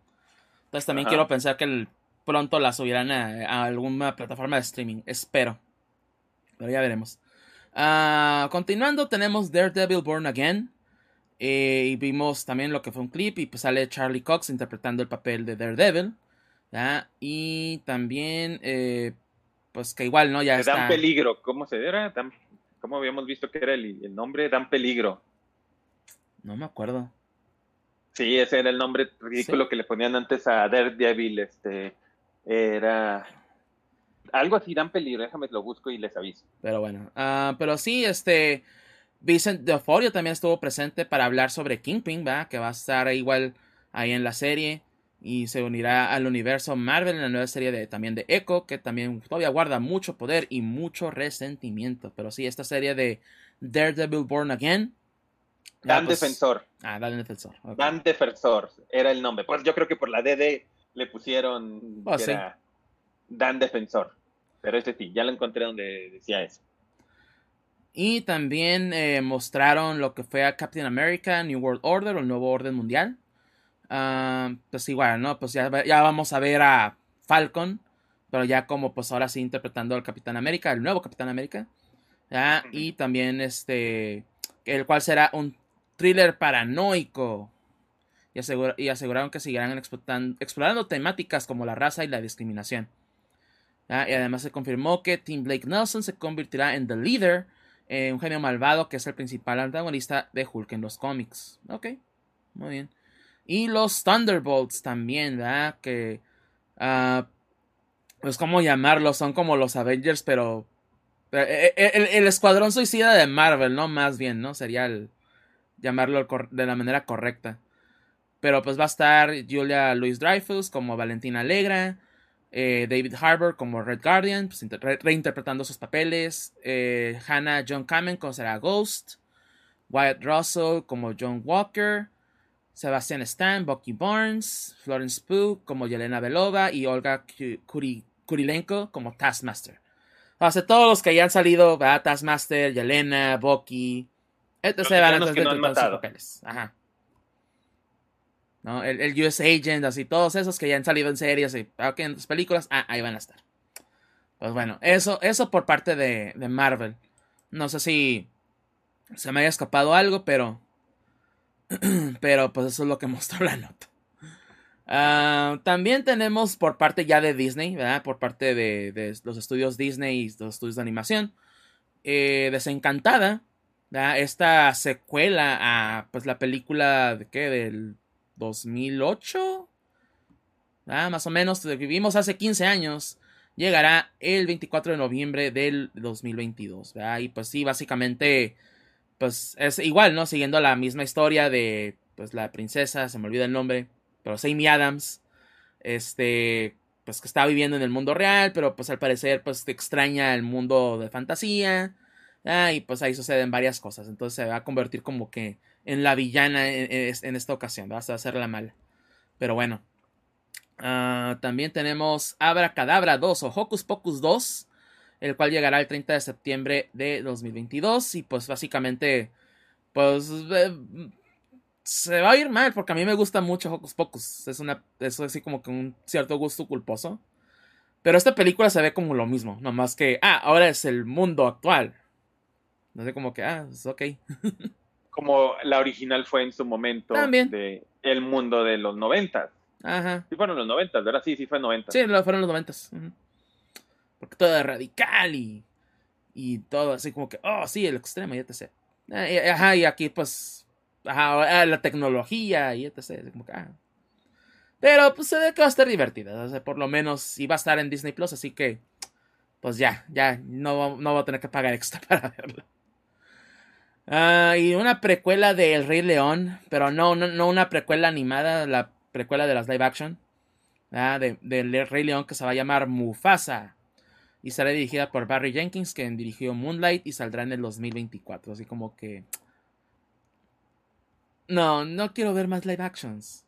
[SPEAKER 1] Entonces también quiero pensar que el pronto la subirán a, alguna plataforma de streaming. Espero. Pero ya veremos. Ah, continuando, tenemos Daredevil Born Again. Eh, y vimos también lo que fue un clip. Y pues sale Charlie Cox interpretando el papel de Daredevil. Y también, eh, pues que igual, ¿no? Ya
[SPEAKER 2] está. Dan Peligro. ¿Cómo se era? ¿Cómo habíamos visto que era el, el nombre? Dan Peligro.
[SPEAKER 1] No me acuerdo.
[SPEAKER 2] Sí, ese era el nombre ridículo que le ponían antes a Daredevil. Este, era algo así dan peligro, déjame lo busco y les aviso.
[SPEAKER 1] Pero bueno, uh, pero sí, este Vincent D'Onofrio también estuvo presente para hablar sobre Kingpin, ¿verdad? Que va a estar igual ahí en la serie y se unirá al universo Marvel en la nueva serie de también de Echo, que también todavía guarda mucho poder y mucho resentimiento. Pero sí, esta serie de Daredevil Born Again.
[SPEAKER 2] Dan pues, Defensor.
[SPEAKER 1] Ah, Dan Defensor.
[SPEAKER 2] Dan Defensor era el nombre. Pues yo creo que por la DD le pusieron oh, Dan Defensor. Pero este sí, ya lo encontré donde decía eso.
[SPEAKER 1] Y también eh, mostraron lo que fue a Captain America, New World Order o el nuevo orden mundial. Ah, pues igual, ¿no? Pues ya, ya, vamos a ver a Falcon, pero ya como pues ahora sí interpretando al Capitán América, el nuevo Capitán América. Y también este, el cual será un thriller paranoico y, aseguraron que seguirán explorando, temáticas como la raza y la discriminación. Y además se confirmó que Tim Blake Nelson se convertirá en The Leader, eh, un genio malvado que es el principal antagonista de Hulk en los cómics. Ok, muy bien. Y los Thunderbolts también, ¿verdad? Que... Uh, pues cómo llamarlos, son como los Avengers, pero... Eh, eh, el, el, escuadrón suicida de Marvel, ¿no? Más bien, ¿no? Sería el llamarlo de la manera correcta. Pero pues va a estar Julia Louis Dreyfus como Valentina Alegra. Eh, David Harbour como Red Guardian, pues, reinterpretando sus papeles. Eh, Hannah John Kamen como será Ghost. Wyatt Russell como John Walker. Sebastian Stan, Bucky Barnes. Florence Pugh como Yelena Belova. Y Olga Kurilenko como Taskmaster. O sea, todos los que hayan salido, ¿verdad? Taskmaster, Yelena, Bucky. Van a papeles. Ajá. El, el, US Agent, así, todos esos que ya han salido en series y en las películas, ah, ahí van a estar. Pues bueno, eso, eso por parte de, de Marvel. No sé si se me haya escapado algo, pero. pero pues eso es lo que mostró la nota. Uh, también tenemos por parte ya de Disney, ¿verdad? Por parte de, de los estudios Disney y los estudios de animación. Eh, Desencantada, ¿verdad? Esta secuela a pues la película de qué? Del 2008. Ah, más o menos, vivimos hace 15 años. Llegará el 24 de noviembre del 2022. Y pues sí, básicamente, pues es igual, ¿no? Siguiendo la misma historia de, pues la princesa, se me olvida el nombre, pero Amy Adams, este, pues que está viviendo en el mundo real, pero pues al parecer, pues extraña el mundo de fantasía. y pues ahí suceden varias cosas. Entonces se va a convertir como que en la villana en, esta ocasión. Vas a hacer la mala. Pero bueno. Ah, también tenemos Abra Cadabra 2 o Hocus Pocus 2. El cual llegará el 30 de septiembre de 2022. Y pues básicamente. Pues. Eh, se va a ir mal. Porque a mí me gusta mucho Hocus Pocus. Es una. Es así como que un cierto gusto culposo. Pero esta película se ve como lo mismo. Nomás que. Ah, ahora es el mundo actual. No sé como que. Ah, es ok.
[SPEAKER 2] como la original fue en su momento
[SPEAKER 1] También.
[SPEAKER 2] de el mundo de los noventas.
[SPEAKER 1] Ajá.
[SPEAKER 2] Sí fueron los noventas, ¿verdad? Sí, sí fue noventas.
[SPEAKER 1] Sí, fueron los noventas. Porque todo es radical y, y todo así como que, oh, sí, el extremo, te sé. Eh, ajá, y aquí pues, ajá, ah, la tecnología y etc. Como que, ah. Pero pues se ve que va a estar divertida. O sea, por lo menos iba a estar en Disney Plus, así que, pues ya, ya, no, no voy a tener que pagar extra para verla. Ah, y una precuela de El Rey León, pero no, no, una precuela animada, la precuela de las live action. Ah, de, del Rey León que se va a llamar Mufasa. Y será dirigida por Barry Jenkins, quien dirigió Moonlight y saldrá en el 2024. Así como que... No, no quiero ver más live actions.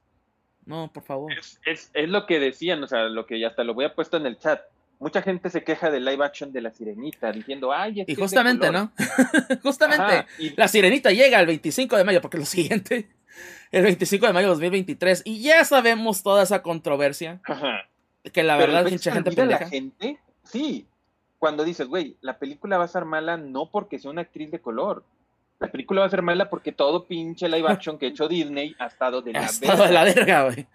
[SPEAKER 1] No, por favor.
[SPEAKER 2] Es, es, es lo que decían, o sea, lo que ya hasta lo voy a puesto en el chat mucha gente se queja del live action de la sirenita, diciendo, ay, es
[SPEAKER 1] Y justamente, ¿no? justamente, la sirenita llega el 25 de mayo, porque lo siguiente, el 25 de mayo de 2023, y ya sabemos toda esa controversia. Que la verdad, mucha gente pendeja.
[SPEAKER 2] La gente, sí, cuando dices, güey, la película va a ser mala no porque sea una actriz de color. La película va a ser mala porque todo pinche live action que ha hecho Disney ha estado de la
[SPEAKER 1] ha estado de la verga, güey.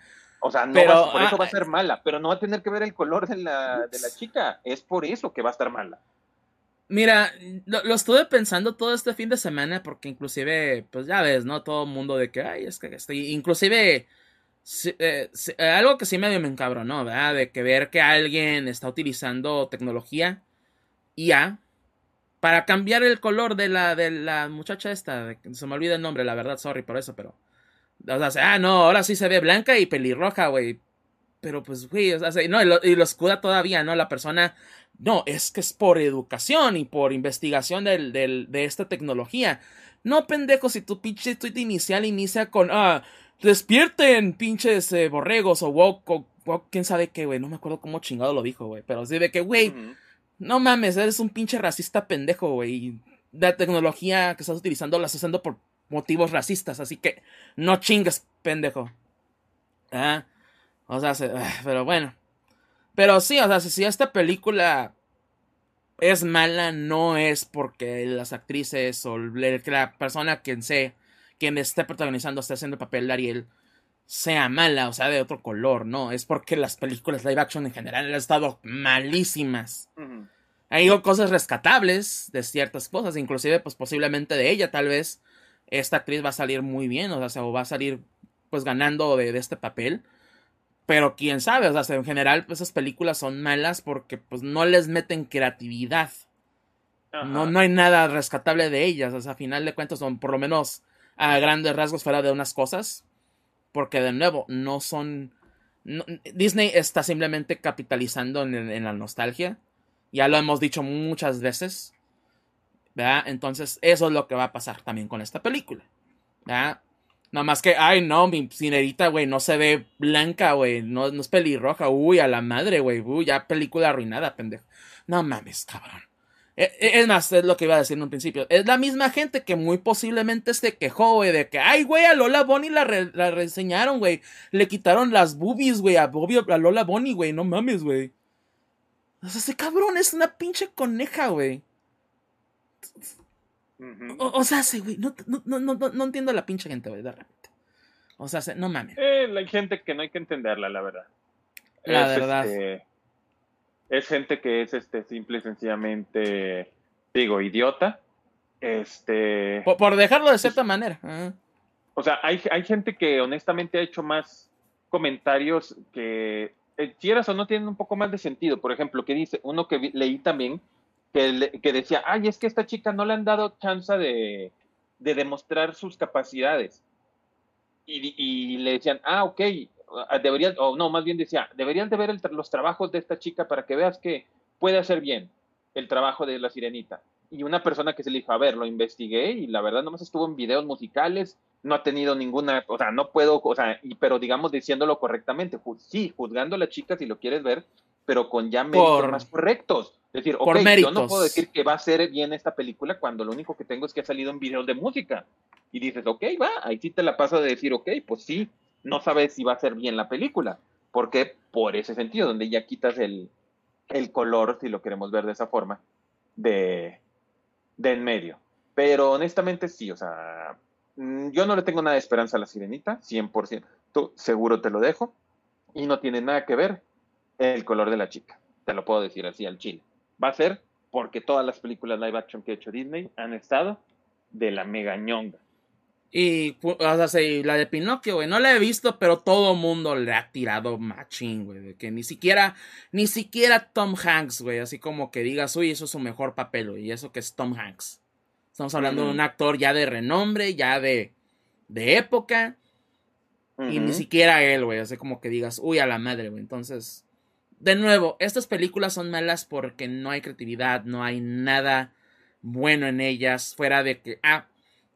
[SPEAKER 2] O sea, no pero, por eso va a ah, ser mala, pero no va a tener que ver el color de la, de la chica. Es por eso que va a estar mala.
[SPEAKER 1] Mira, lo, estuve pensando todo este fin de semana porque inclusive, pues ya ves, ¿no? Todo el mundo de que, ay, es que estoy, inclusive, eh, algo que sí medio me encabronó, ¿verdad? De que ver que alguien está utilizando tecnología IA para cambiar el color de la, de la muchacha esta, se me olvida el nombre, la verdad, sorry por eso, pero o sea, ah, no, ahora sí se ve blanca y pelirroja, güey. Pero pues, güey, o sea, no, y lo, y lo, escuda todavía, ¿no? La persona, no, es que es por educación y por investigación del, del, de esta tecnología. No, pendejo, si tu pinche tweet inicial inicia con, ah, despierten, pinches eh, borregos o woke, o quién sabe qué, güey. No me acuerdo cómo chingado lo dijo, güey. Pero sí de que, güey, no mames, eres un pinche racista pendejo, güey. La tecnología que estás utilizando la estás usando por motivos racistas, así que no chingues, pendejo. ¿Ah? O sea, ah, pero bueno. Pero sí, o sea, si esta película es mala, no es porque las actrices o la persona quien sea, quien esté protagonizando, esté haciendo el papel de Ariel, sea mala, o sea, de otro color, no, es porque las películas live action en general han estado malísimas. Hay cosas rescatables de ciertas cosas, inclusive pues posiblemente de ella tal vez esta actriz va a salir muy bien, o sea, o va a salir pues ganando de, este papel. Pero quién sabe, o sea, en general pues, esas películas son malas porque pues no les meten creatividad. No, no hay nada rescatable de ellas, o sea, a final de cuentas son por lo menos a grandes rasgos fuera de unas cosas, porque de nuevo, no son... Disney está simplemente capitalizando en, la nostalgia. Ya lo hemos dicho muchas veces. ¿Verdad? Entonces, eso es lo que va a pasar también con esta película. ¿Verdad? Nada más que, ay, no, mi cinerita, güey, no se ve blanca, güey. No, no es pelirroja. Uy, a la madre, güey. Uy, ya película arruinada, pendejo. No mames, cabrón. E, e, es más, es lo que iba a decir en un principio. Es la misma gente que muy posiblemente se quejó, güey, de que, ay, güey, a Lola Bonnie la, la reseñaron, güey. Le quitaron las boobies, güey, a, a Lola Bonnie, güey. No mames, güey. O sea, ese cabrón es una pinche coneja, güey. O, sea, sí, güey, no, no, no, no, entiendo a la pinche gente, güey, de repente. O sea, no mames.
[SPEAKER 2] Eh, hay gente que no hay que entenderla, la verdad.
[SPEAKER 1] La verdad.
[SPEAKER 2] Este, es gente que es este simple y sencillamente, digo, idiota. Este.
[SPEAKER 1] Por, dejarlo de cierta manera. Ah.
[SPEAKER 2] O sea, hay, hay gente que honestamente ha hecho más comentarios que, eh, quieras o no, tienen un poco más de sentido. Por ejemplo, que dice, uno que leí también, que, que decía, ay, es que esta chica no le han dado chance de, de demostrar sus capacidades. Y, y, le decían, ah, ok, Ah, deberías, o no, más bien decía, deberías de ver los trabajos de esta chica para que veas que puede hacer bien el trabajo de la sirenita. Y una persona que se le dijo, a ver, lo investigué y la verdad nomás estuvo en videos musicales, no ha tenido ninguna, o sea, no puedo, o sea, y, pero digamos diciéndolo correctamente, sí, juzgando a la chica si lo quieres ver, pero con ya méritos más correctos. Es decir, ok, yo no puedo decir que va a ser bien esta película cuando lo único que tengo es que ha salido en videos de música. Y dices, ok, va, ahí sí te la paso de decir, ok, pues sí, no sabes si va a ser bien la película. porque Por ese sentido, donde ya quitas el, color, si lo queremos ver de esa forma, de, de en medio. Pero honestamente sí, o sea, mm, yo no le tengo nada de esperanza a la sirenita, 100%. Tú seguro te lo dejo. Y no tiene nada que ver el color de la chica. Te lo puedo decir así al chile. Va a ser porque todas las películas live action que ha hecho Disney han estado de la mega ñonga.
[SPEAKER 1] Y, o sea, la de Pinocchio, güey, no la he visto, pero todo mundo le ha tirado machín, güey. De que ni siquiera, ni siquiera Tom Hanks, güey, así como que digas, uy, eso es su mejor papel, güey, y eso que es Tom Hanks. Estamos hablando de un actor ya de renombre, ya de, de época, y ni siquiera él, güey, así como que digas, uy, a la madre, güey. Entonces, de nuevo, estas películas son malas porque no hay creatividad, no hay nada bueno en ellas, fuera de que, ah,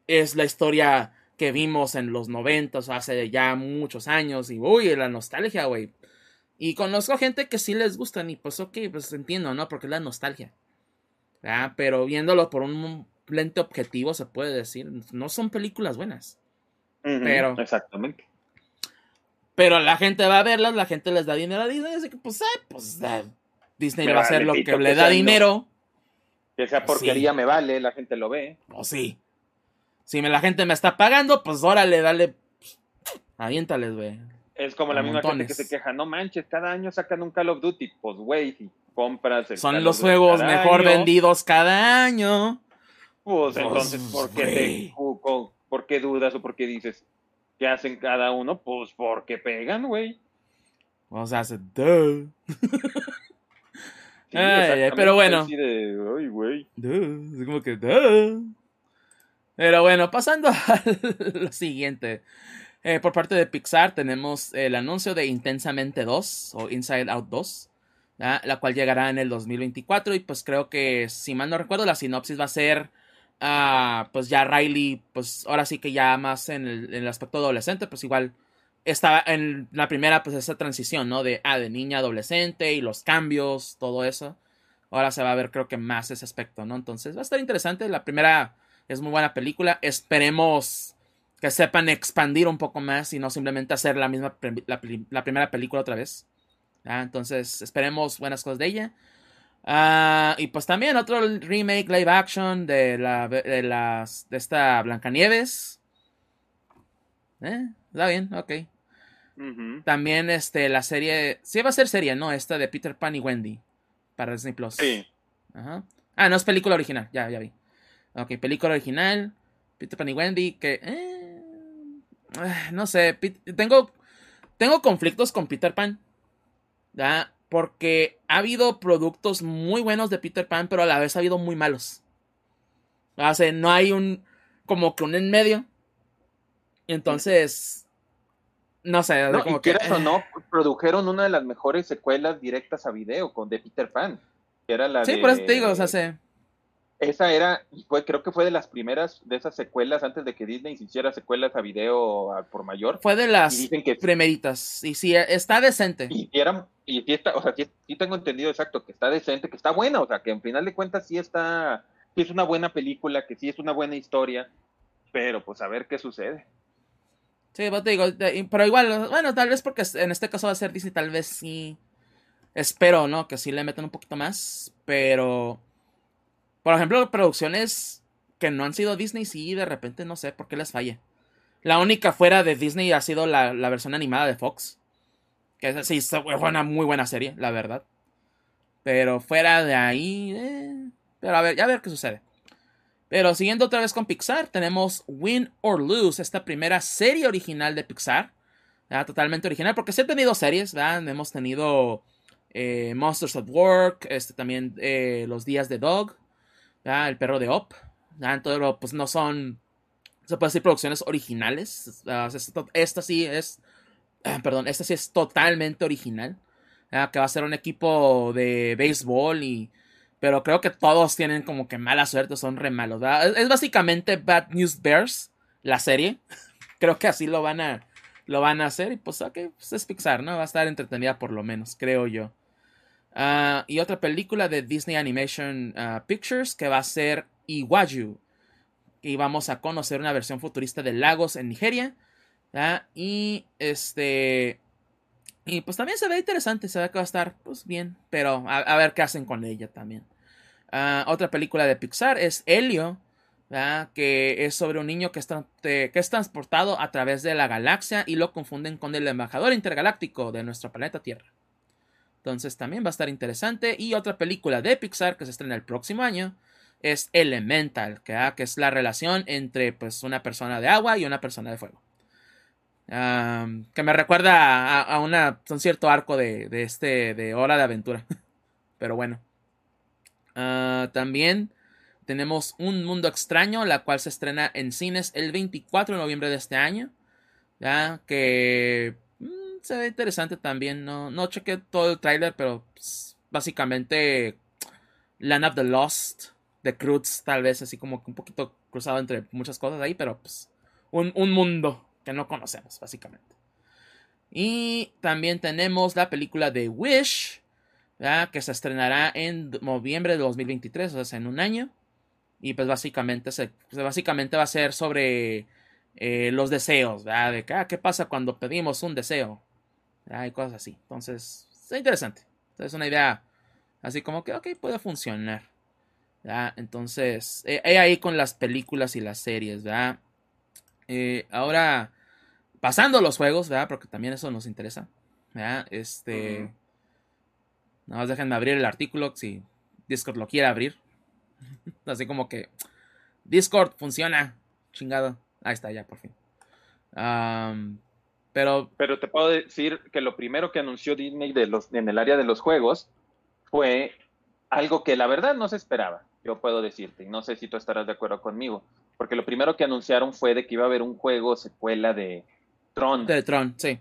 [SPEAKER 1] es la historia que vimos en los noventas, hace ya muchos años, y uy, la nostalgia, güey. Y conozco gente que sí les gustan, y pues ok, pues entiendo, ¿no? Porque es la nostalgia. Pero viéndolo por un lente objetivo, se puede decir, no son películas buenas. pero.
[SPEAKER 2] Exactamente.
[SPEAKER 1] Pero la gente va a verlas, la gente les da dinero a Disney, así que pues, eh, pues Disney va a hacer lo que le da dinero.
[SPEAKER 2] Que esa porquería me vale, la gente lo ve.
[SPEAKER 1] O oh, sí. Si la gente me está pagando, pues órale, dale. Aviéntales, güey.
[SPEAKER 2] Es como la misma gente que se queja, no manches, cada año sacan un Call of Duty. Pues, güey, si compras el
[SPEAKER 1] Son los juegos mejor vendidos cada año.
[SPEAKER 2] Pues, pues entonces, ¿por qué, ¿por qué dudas o por qué dices que hacen cada uno? Pues porque pegan, güey.
[SPEAKER 1] O sea, hace duh. pero bueno.
[SPEAKER 2] Ay, güey.
[SPEAKER 1] Es como que duh. Pero bueno, pasando a lo siguiente. Eh, por parte de Pixar tenemos el anuncio de Intensamente 2 o Inside Out 2, la cual llegará en el 2024 y pues creo que, si mal no recuerdo, la sinopsis va a ser, uh, pues ya Riley, pues ahora sí que ya más en el, aspecto adolescente, pues igual estaba en la primera, pues esa transición, ¿no? De, ah, de niña adolescente y los cambios, todo eso. Ahora se va a ver creo que más ese aspecto, ¿no? Entonces va a estar interesante. La primera es muy buena película. Esperemos que sepan expandir un poco más y no simplemente hacer la misma la, primera película otra vez. Entonces, esperemos buenas cosas de ella. Ah, y pues también otro remake live action de la de las de esta Blancanieves. Eh, está bien, ok. También este, la serie. Sí, va a ser serie, ¿no? Esta de Peter Pan y Wendy. Para Disney Plus.
[SPEAKER 2] Sí.
[SPEAKER 1] Ajá. Ah, no, es película original. Ya, ya vi. Ok, película original. Peter Pan y Wendy. Que. Eh, no sé. Tengo. Tengo conflictos con Peter Pan. ¿Ya? Porque ha habido productos muy buenos de Peter Pan, pero a la vez ha habido muy malos. O sea, no hay un. Como que un en medio. Entonces no sé,
[SPEAKER 2] no, como que... o no, produjeron una de las mejores secuelas directas a video con de Peter Pan, que era la
[SPEAKER 1] sí, por eso te digo, o sea, sí.
[SPEAKER 2] Esa era, fue, creo que fue de las primeras de esas secuelas antes de que Disney hiciera secuelas a video por mayor.
[SPEAKER 1] Fue de las primeritas. Y sí, está decente.
[SPEAKER 2] Y, era, y sí está, o sea, sí, tengo entendido exacto que está decente, que está buena, o sea, que en final de cuentas sí está, sí es una buena película, que sí es una buena historia, pero pues a ver qué sucede.
[SPEAKER 1] Sí, pues, te digo, pero igual, bueno, tal vez porque en este caso va a ser Disney, tal vez sí. Espero, ¿no? Que sí le metan un poquito más. Pero. Por ejemplo, producciones que no han sido Disney, sí, de repente no sé por qué les falle. La única fuera de Disney ha sido la, versión animada de Fox. Que sí, fue una muy buena serie, la verdad. Pero fuera de ahí. Eh, pero a ver, ya ver qué sucede. Pero siguiendo otra vez con Pixar, tenemos Win or Lose, esta primera serie original de Pixar. Totalmente original, porque sí he tenido series, ¿verdad? Hemos tenido eh, Monsters at Work, este, también eh, Los Días de Dog, El Perro de Op. Entonces, pues no son, se puede decir, producciones originales. Esta sí es, perdón, esta sí es totalmente original. Que va a ser un equipo de béisbol y pero creo que todos tienen como que mala suerte, son re malos. Es, básicamente Bad News Bears, la serie. creo que así lo van a, lo van a hacer. Y pues, ok, pues es Pixar, ¿no? Va a estar entretenida por lo menos, creo yo. Ah, y otra película de Disney Animation ah, Pictures que va a ser Iwaju. Y vamos a conocer una versión futurista de Lagos en Nigeria. Y este. Y pues también se ve interesante, se ve que va a estar pues bien, pero a ver qué hacen con ella también. Ah, otra película de Pixar es Helio, que es sobre un niño que es, transportado a través de la galaxia y lo confunden con el embajador intergaláctico de nuestro planeta Tierra. Entonces también va a estar interesante. Y otra película de Pixar que se estrena el próximo año es Elemental, que, ah, es la relación entre pues, una persona de agua y una persona de fuego. que me recuerda a, un cierto arco de, este de Hora de Aventura. Pero bueno. Ah, también tenemos Un Mundo Extraño, la cual se estrena en cines el 24 de noviembre de este año. Ya que se ve interesante también. No, no chequé todo el tráiler, pero pues, básicamente Land of the Lost de Cruz, tal vez así como un poquito cruzado entre muchas cosas ahí, pero pues un, un mundo que no conocemos, básicamente. Y también tenemos la película de Wish, que se estrenará en noviembre de 2023, o sea, en un año. Y pues básicamente, se, pues, básicamente va a ser sobre eh, los deseos, ¿verdad? De que, ah, ¿qué pasa cuando pedimos un deseo? Hay cosas así. Entonces, es interesante. Es una idea así como que, ok, puede funcionar. Entonces, eh, ahí con las películas y las series, ¿verdad? Eh, ahora, pasando los juegos, ¿verdad? Porque también eso nos interesa, ¿verdad? Este... Nada más déjenme abrir el artículo si Discord lo quiere abrir. Así como que Discord funciona. Chingado. Ahí está, ya por fin. Pero.
[SPEAKER 2] Pero te puedo decir que lo primero que anunció Disney de los, en el área de los juegos fue algo que la verdad no se esperaba. Yo puedo decirte, y no sé si tú estarás de acuerdo conmigo. Porque lo primero que anunciaron fue de que iba a haber un juego secuela de Tron.
[SPEAKER 1] De Tron, sí.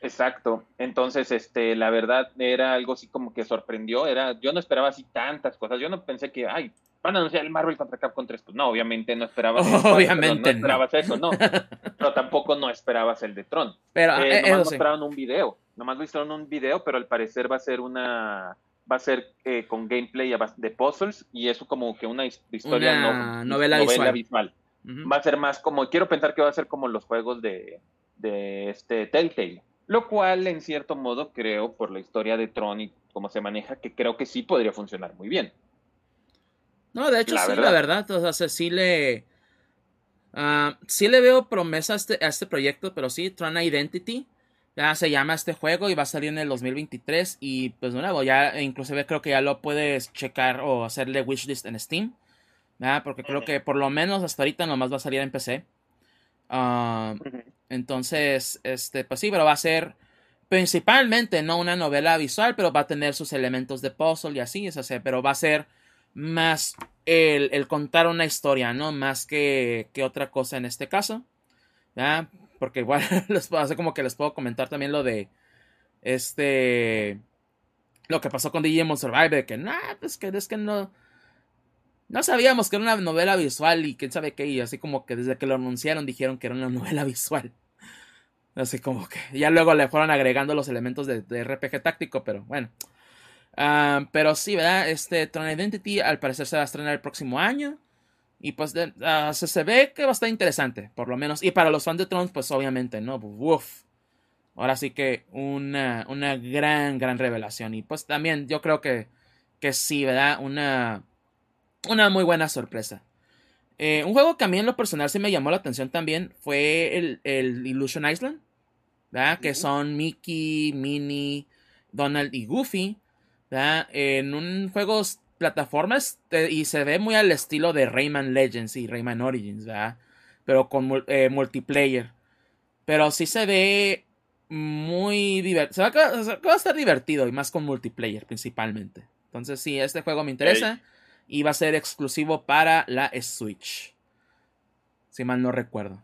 [SPEAKER 2] Exacto. Entonces, este, la verdad era algo así como que sorprendió. Era, yo no esperaba así tantas cosas. Yo no pensé que, ay, van a anunciar el Marvel contra Capcom 3. Pues no, obviamente no esperabas.
[SPEAKER 1] Obviamente
[SPEAKER 2] no, esperabas eso, no. pero tampoco no esperabas el de Tron. Pero eh, eh nomás mostraron un video. Nomás mostraron un video, pero al parecer va a ser una va a ser eh, con gameplay de puzzles y eso como que una historia
[SPEAKER 1] no, novela, visual.
[SPEAKER 2] Va a ser más como, quiero pensar que va a ser como los juegos de, de este Telltale lo cual, en cierto modo, creo, por la historia de Tron y cómo se maneja, que creo que sí podría funcionar muy bien.
[SPEAKER 1] No, de hecho, sí, la verdad. O sea, sí le. Uh, sí le veo promesa a este, a este proyecto, pero sí, Tron Identity. Ya se llama este juego y va a salir en el 2023. Y pues de nuevo, ya inclusive creo que ya lo puedes checar o hacerle wishlist en Steam. Porque creo que por lo menos hasta ahorita nomás va a salir en PC. Ah, entonces, este, pues sí, pero va a ser principalmente no una novela visual, pero va a tener sus elementos de puzzle y así, es así, pero va a ser más el, contar una historia, ¿no? Más que, que otra cosa en este caso. Porque igual les puedo hacer como que les puedo comentar también lo de este lo que pasó con Digimon Survive, que nada, pues que es que no no sabíamos que era una novela visual y quién sabe qué, y así como que desde que lo anunciaron dijeron que era una novela visual. Así como que ya luego le fueron agregando los elementos de, RPG táctico, pero bueno. Ah, pero sí, ¿verdad? Este Tron Identity al parecer se va a estrenar el próximo año. Y pues uh, se, ve que va a estar interesante, por lo menos. Y para los fans de Tron, pues obviamente, ¿no? Uf. Ahora sí que una, una gran, gran revelación. Y pues también yo creo que, que sí, ¿verdad? Una, una muy buena sorpresa. Eh, un juego que a mí en lo personal sí me llamó la atención también fue el, el Illusion Island. ¿verdad? Que son Mickey, Minnie, Donald y Goofy. ¿Verdad? En un juego plataformas y se ve muy al estilo de Rayman Legends y Rayman Origins, ¿verdad? Pero con eh, multiplayer. Pero sí se ve muy divertido. Se va, a estar divertido y más con multiplayer principalmente. Entonces sí, este juego me interesa y va a ser exclusivo para la Switch. Si mal no recuerdo.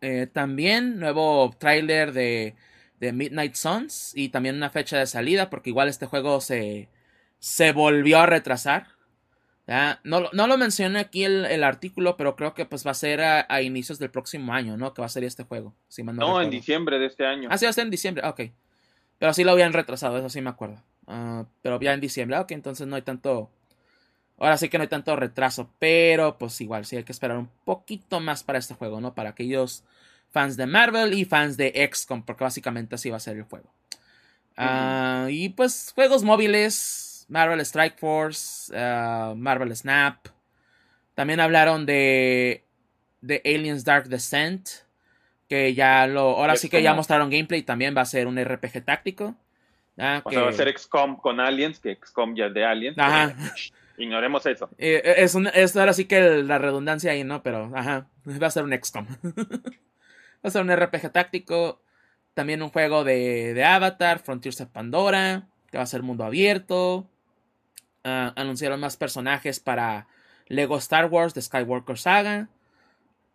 [SPEAKER 1] Eh, también nuevo trailer de, de Midnight Suns y también una fecha de salida porque igual este juego se se volvió a retrasar. No, no, lo mencioné aquí el, el, artículo, pero creo que pues va a ser a, inicios del próximo año, ¿no? Que va a ser este juego.
[SPEAKER 2] no, en diciembre de este año.
[SPEAKER 1] Ah, sí, va a ser en diciembre, ok. Pero sí lo habían retrasado, eso sí me acuerdo. Ah, pero ya en diciembre, ok, entonces no hay tanto... Ahora sí que no hay tanto retraso, pero pues igual sí hay que esperar un poquito más para este juego, ¿no? Para aquellos fans de Marvel y fans de XCOM, porque básicamente así va a ser el juego. Ah, y pues juegos móviles, Marvel Strike Force, uh, Marvel Snap. También hablaron de, de Aliens Dark Descent. Que ya lo. Ahora sí que ya mostraron gameplay. También va a ser un RPG táctico.
[SPEAKER 2] O sea, va a ser XCOM con Aliens, que XCOM ya es de Aliens. Ajá. ignoremos eso.
[SPEAKER 1] Eh, es, un, es ahora sí que la redundancia ahí, ¿no? Pero, ajá. Va a ser un XCOM. va a ser un RPG táctico. También un juego de, de Avatar, Frontiers of Pandora. Que va a ser mundo abierto. Ah, anunciaron más personajes para Lego Star Wars de Skywalker Saga.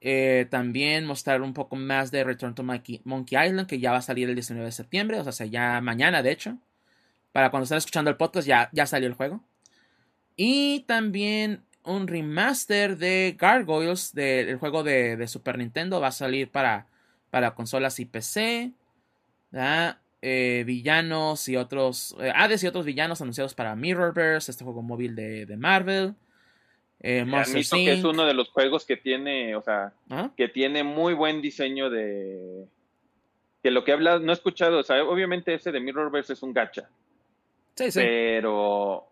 [SPEAKER 1] Eh, también mostrar un poco más de Return to Monkey, Island, que ya va a salir el 19 de septiembre, o sea, ya mañana, de hecho. Para cuando estén escuchando el podcast, ya, ya salió el juego. Y también un remaster de Gargoyles, del juego de, Super Nintendo, va a salir para, para consolas y PC. Eh, villanos y otros. Eh, Hades y otros villanos anunciados para Mirrorverse, este juego móvil de, Marvel.
[SPEAKER 2] Eh, que es uno de los juegos que tiene, o sea, que tiene muy buen diseño de. Que lo que habla, no he escuchado, o sea, obviamente ese de Mirrorverse es un gacha. Sí, sí. Pero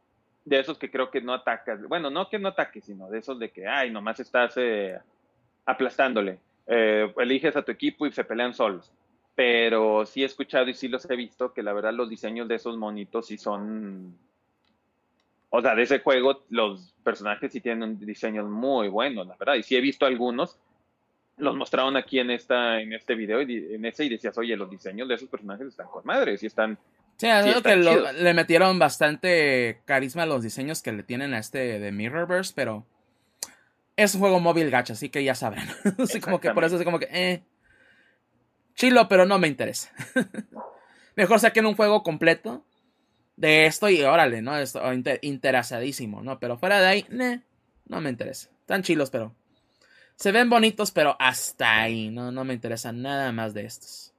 [SPEAKER 2] de esos que creo que no atacas. Bueno, no que no ataques, sino de esos de que, ay, nomás estás eh, aplastándole. Eliges a tu equipo y se pelean solos. Pero sí he escuchado y sí los he visto que la verdad los diseños de esos monitos sí son, o sea, de ese juego los personajes sí tienen diseños muy buenos, la verdad, y sí he visto algunos, los mostraron aquí en esta en este video y en ese y decías, oye, los diseños de esos personajes están con madres y están
[SPEAKER 1] Sí, es que le metieron bastante carisma a los diseños que le tienen a este de Mirrorverse, pero es un juego móvil gacha, así que ya saben. así como que por eso es como que, eh, chilo, pero no me interesa. Mejor saquen un juego completo de esto y órale, ¿no? Esto, interesadísimo, ¿no? Pero fuera de ahí, no me interesa. Están chilos, pero se ven bonitos, pero hasta ahí, ¿no? No me interesa nada más de estos.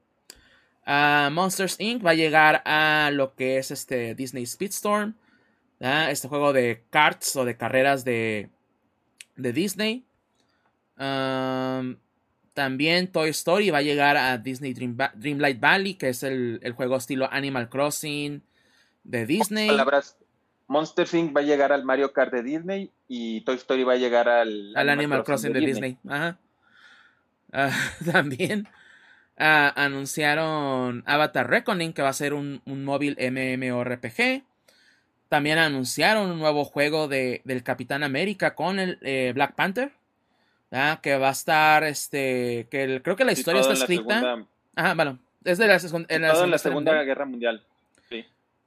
[SPEAKER 1] Ah, Monsters Inc. va a llegar a lo que es este Disney Speedstorm. Este juego de karts o de carreras de, de Disney. Um, también Toy Story va a llegar a Disney Dreamlight Valley, que es el, juego estilo Animal Crossing de Disney.
[SPEAKER 2] Palabras, Monster Inc. va a llegar al Mario Kart de Disney y Toy Story va a llegar al,
[SPEAKER 1] Animal, Crossing, de, Disney. Ajá. Ah, también. ah, anunciaron Avatar Reckoning, que va a ser un, móvil MMORPG. También anunciaron un nuevo juego de, del Capitán América con el eh, Black Panther. Que va a estar, este, que creo que la historia está escrita. Ajá, bueno, es de la,
[SPEAKER 2] en la Segunda Guerra Mundial. Sí.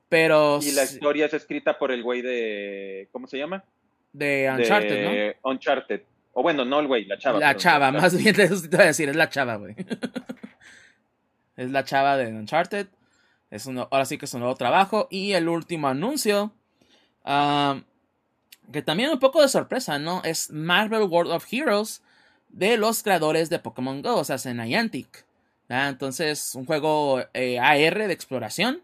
[SPEAKER 1] Pero.
[SPEAKER 2] Y la historia es escrita por el güey de. ¿Cómo se llama?
[SPEAKER 1] De Uncharted,
[SPEAKER 2] ¿no? Uncharted. O bueno, no el güey, la chava.
[SPEAKER 1] La chava, más bien te voy a decir, es la chava, güey. es la chava de Uncharted. Es uno, ahora sí que es un nuevo trabajo. Y el último anuncio. que también un poco de sorpresa, ¿no? Es Marvel World of Heroes de los creadores de Pokémon Go, o sea, es Niantic. Entonces, un juego eh, AR de exploración,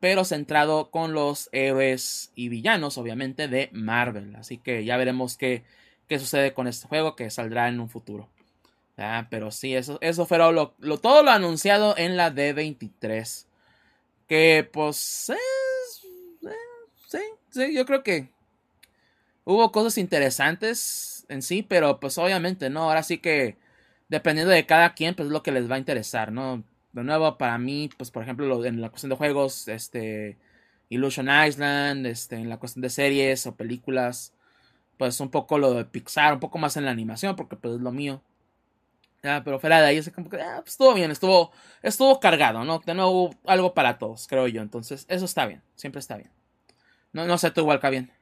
[SPEAKER 1] pero centrado con los héroes y villanos, obviamente, de Marvel. Así que ya veremos qué, qué sucede con este juego que saldrá en un futuro. Pero sí, eso, eso fue todo lo anunciado en la D23. Que pues... Eh, sí, sí, yo creo que hubo cosas interesantes en sí, pero pues obviamente, ¿no? Ahora sí que dependiendo de cada quien, pues es lo que les va a interesar, ¿no? De nuevo, para mí, pues por ejemplo, en la cuestión de juegos, este, Illusion Island, este, en la cuestión de series o películas, pues un poco lo de Pixar, un poco más en la animación, porque pues es lo mío. Ya, pero fuera de ahí, es como que, ah, pues estuvo bien, estuvo, estuvo cargado, ¿no? De nuevo, algo para todos, creo yo. Entonces, eso está bien, siempre está bien. No, no sé, tú igual, bien.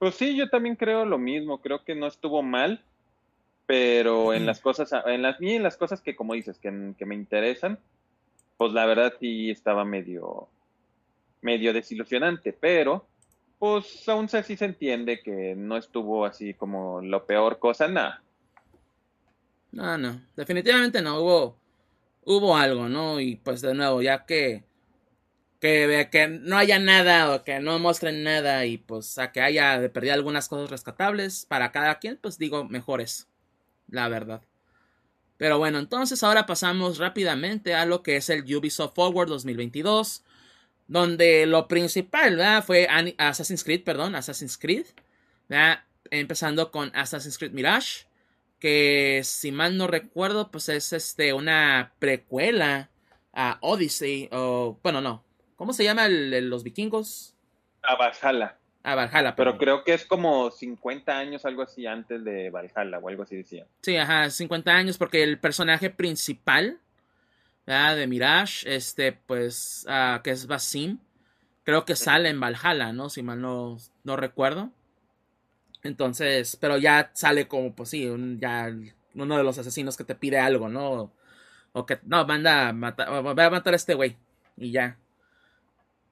[SPEAKER 2] Pues sí, yo también creo lo mismo, creo que no estuvo mal pero en las cosas, en las, en las cosas que como dices, que, me interesan, pues la verdad sí estaba medio, medio desilusionante, pero pues aún así se entiende que no estuvo así como lo peor cosa, nada.
[SPEAKER 1] No, no, definitivamente no, hubo, hubo algo, ¿no? Y pues de nuevo, ya que, que, que no haya nada o que no muestren nada y pues a que haya de perder algunas cosas rescatables para cada quien, pues digo, mejores la verdad. Pero bueno, entonces ahora pasamos rápidamente a lo que es el Ubisoft Forward 2022, donde lo principal ¿verdad? fue Assassin's Creed, perdón, Assassin's Creed, empezando con Assassin's Creed Mirage, que si mal no recuerdo, pues es este una precuela a Odyssey, o bueno, no, ¿cómo se llama el, los vikingos?
[SPEAKER 2] A Valhalla.
[SPEAKER 1] A Valhalla.
[SPEAKER 2] Pero creo que es como 50 años, algo así, antes de Valhalla o algo así decía.
[SPEAKER 1] Sí, ajá, 50 años porque el personaje principal de Mirage, este, pues, uh, que es Basim, creo que sale en Valhalla, ¿no? Si mal no, no recuerdo. Entonces, pero ya sale como, pues sí, ya uno de los asesinos que te pide algo, ¿no? O, que, no, manda a matar, va a matar a este güey. Y ya.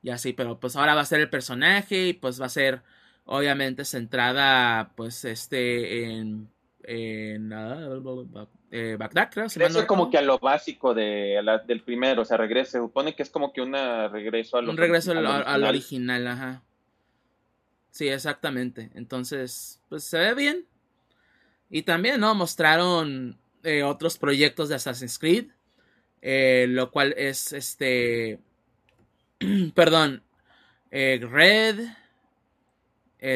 [SPEAKER 1] Y así, pero pues ahora va a ser el personaje y pues va a ser obviamente centrada pues este en, en uh, eh, Bagdad, creo.
[SPEAKER 2] Si es como que a lo básico de, del primero, o sea, regrese, supone que es como que una regreso a lo
[SPEAKER 1] Un regreso al, original. ajá. Sí, exactamente. Entonces, pues se ve bien. Y también, ¿no? Mostraron eh, otros proyectos de Assassin's Creed. Eh, lo cual es este perdón, eh, Red,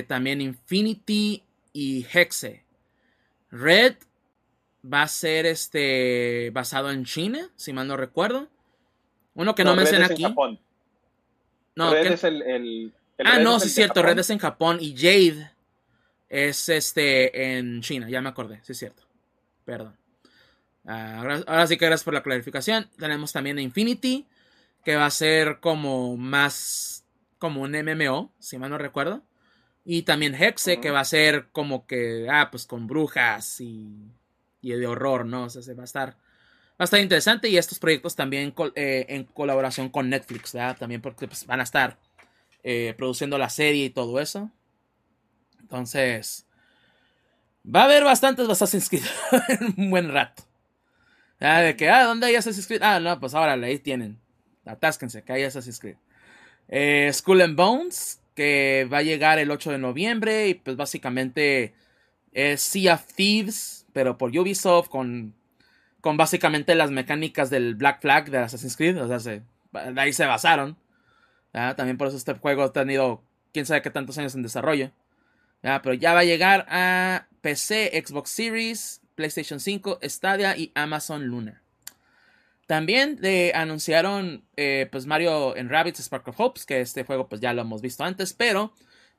[SPEAKER 1] también Infinity y Hexe. Red va a ser este basado en China, si mal no recuerdo. Uno que no, menciona aquí.
[SPEAKER 2] No, Red es el,
[SPEAKER 1] Ah, no, sí es cierto, Red es en Japón y Jade es este en China, ya me acordé, sí es cierto. Perdón. Ah, ahora, sí que gracias por la clarificación. Tenemos también Infinity, que va a ser como más como un MMO, si mal no recuerdo. Y también Hexe, que va a ser como que, ah, pues con brujas y, y de horror, ¿no? O sea, se va a estar, va a estar interesante. Y estos proyectos también eh, en colaboración con Netflix, ¿verdad? También porque pues, van a estar eh, produciendo la serie y todo eso. Entonces, va a haber bastantes Assassin's Creed en un buen rato. Ah, de que, ah, ¿dónde hay Assassin's Creed? Ah, no, pues ahora ahí tienen atásquense, que hay Assassin's Creed. Eh, and Bones, que va a llegar el 8 de noviembre y pues básicamente es Sea of Thieves, pero por Ubisoft con, con básicamente las mecánicas del Black Flag de Assassin's Creed, o sea, de ahí se basaron. También por eso este juego ha tenido quién sabe qué tantos años en desarrollo. Pero ya va a llegar a PC, Xbox Series, PlayStation 5, Stadia y Amazon Luna. También de, anunciaron eh, pues Mario en Rabbids Spark of Hopes, que este juego pues ya lo hemos visto antes, pero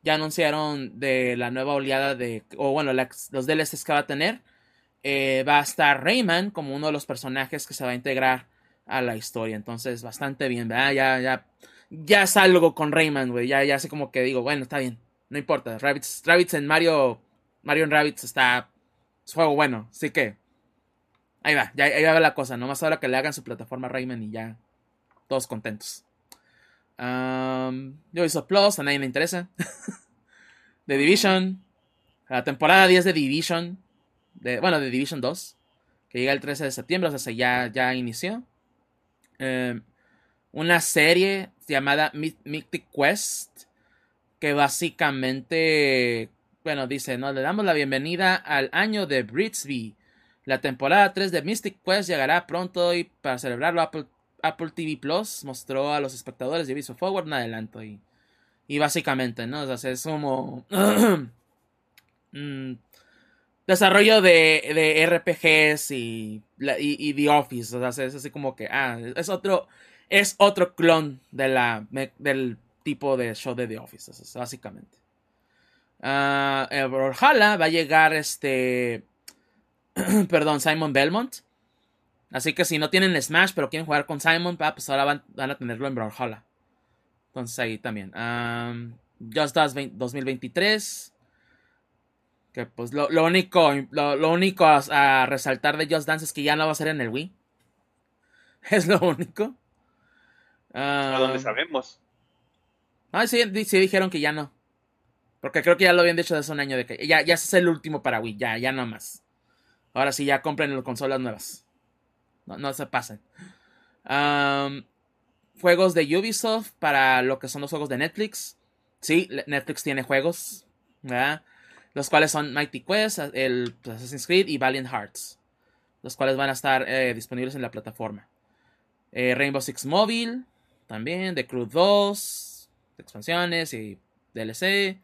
[SPEAKER 1] ya anunciaron de la nueva oleada de, o bueno, los DLCs que va a tener. Eh, va a estar Rayman como uno de los personajes que se va a integrar a la historia. Entonces, bastante bien. Ya, ya, ya salgo con Rayman, güey. Ya, ya sé como que digo, bueno, está bien. No importa. Rabbids, Rabbids en Mario, Mario en Rabbids está, es juego bueno. Así que, ahí va, ya, ahí va la cosa. Nomás ahora que le hagan su plataforma Rayman y ya, todos contentos. Um, yo hizo Plus, a nadie le interesa. The Division. La temporada 10 de Division bueno, de Division 2, que llega el 13 de septiembre, o sea, ya, ya inició. Em, una serie llamada Mythic Quest, que básicamente, bueno, dice, ¿no? Le damos la bienvenida al año de Britsby. La temporada 3 de Mystic Quest llegará pronto y para celebrarlo Apple, Apple TV Plus mostró a los espectadores de Ubisoft Forward un adelanto y, y básicamente, ¿no? O sea, es como... Mm, desarrollo de, de RPGs y, y, The Office. O sea, es así como que, ah, es otro, es otro clon de la, del tipo de show de The Office, básicamente. Uh, va a llegar este, perdón, Simon Belmont. Así que si no tienen Smash pero quieren jugar con Simon, pues ahora van, a tenerlo en Brawlhalla. Entonces ahí también. Um, Just Dance 2023. Que pues lo, único, lo, único a, resaltar de Just Dance es que ya no va a ser en el Wii. Es lo único.
[SPEAKER 2] ¿A dónde ah, sabemos?
[SPEAKER 1] Ah, sí, sí, dijeron que ya no. Porque creo que ya lo habían dicho hace un año de que ya, ya es el último para Wii, ya, ya no más. Ahora sí, ya compren las consolas nuevas. No, no se pasen. juegos de Ubisoft para lo que son los juegos de Netflix. Sí, Netflix tiene juegos. ¿verdad? los cuales son Mighty Quest, el Assassin's Creed y Valiant Hearts, los cuales van a estar eh, disponibles en la plataforma. Eh, Rainbow Six Mobile, también, The Crew 2, expansiones y DLC.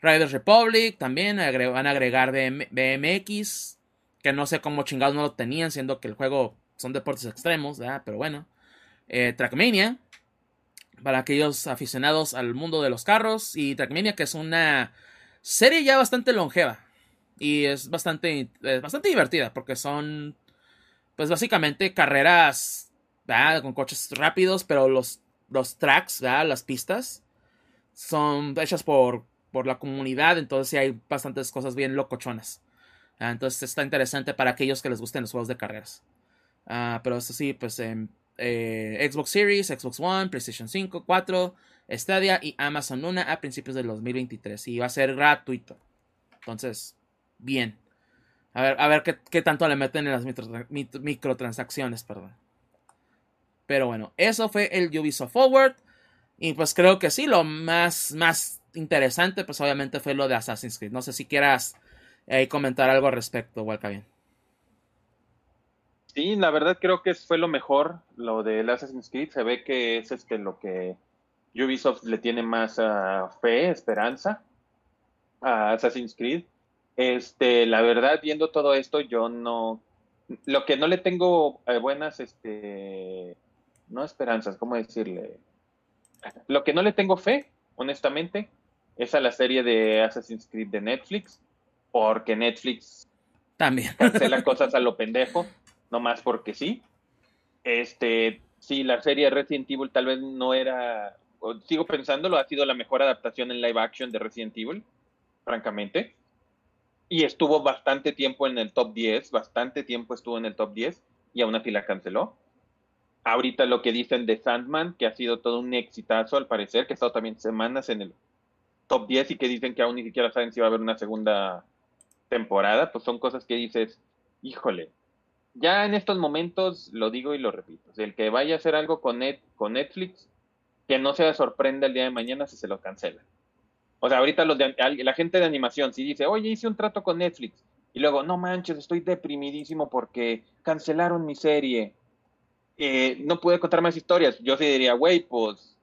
[SPEAKER 1] Riders Republic, también van a agregar BMX, que no sé cómo chingados no lo tenían, siendo que el juego son deportes extremos, pero bueno. Eh, Trackmania, para aquellos aficionados al mundo de los carros, y Trackmania, que es una Serie ya bastante longeva. Y es bastante, bastante divertida porque son, pues básicamente carreras con coches rápidos, pero los, los tracks, las pistas, son hechas por, por la comunidad, entonces sí hay bastantes cosas bien locochonas. entonces está interesante para aquellos que les gusten los juegos de carreras. Ah, pero eso sí, pues en eh, Xbox Series, Xbox One, PlayStation 5, 4, Stadia y Amazon Luna a principios del 2023 y va a ser gratuito. Entonces, bien. A ver, a ver qué, tanto le meten en las microtransacciones, perdón. Pero bueno, eso fue el Ubisoft Forward. Y pues creo que sí, lo más, más interesante, pues obviamente fue lo de Assassin's Creed. No sé si quieras eh, comentar algo al respecto, bien.
[SPEAKER 2] Sí, la verdad creo que fue lo mejor, lo del Assassin's Creed. Se ve que es este lo que Ubisoft le tiene más uh, fe, esperanza a Assassin's Creed. Este, la verdad, viendo todo esto, yo no, lo que no le tengo eh, buenas, este, no esperanzas, ¿cómo decirle? Lo que no le tengo fe, honestamente, es a la serie de Assassin's Creed de Netflix, porque Netflix
[SPEAKER 1] también
[SPEAKER 2] cancela cosas a lo pendejo, no más porque sí. Este, sí, la serie Resident Evil tal vez no era sigo pensándolo, ha sido la mejor adaptación en live action de Resident Evil, francamente. Y estuvo bastante tiempo en el top 10, bastante tiempo estuvo en el top 10 y aún así la canceló. Ahorita lo que dicen de Sandman, que ha sido todo un exitazo al parecer, que ha estado también semanas en el top 10 y que dicen que aún ni siquiera saben si va a haber una segunda temporada, pues son cosas que dices, híjole, ya en estos momentos lo digo y lo repito, el que vaya a hacer algo con, con Netflix, que no se sorprenda el día de mañana si se lo cancela. O sea, ahorita los de, la gente de animación, si dice, oye, hice un trato con Netflix, y luego, no manches, estoy deprimidísimo porque cancelaron mi serie, eh, no pude contar más historias. Yo sí diría, güey, pues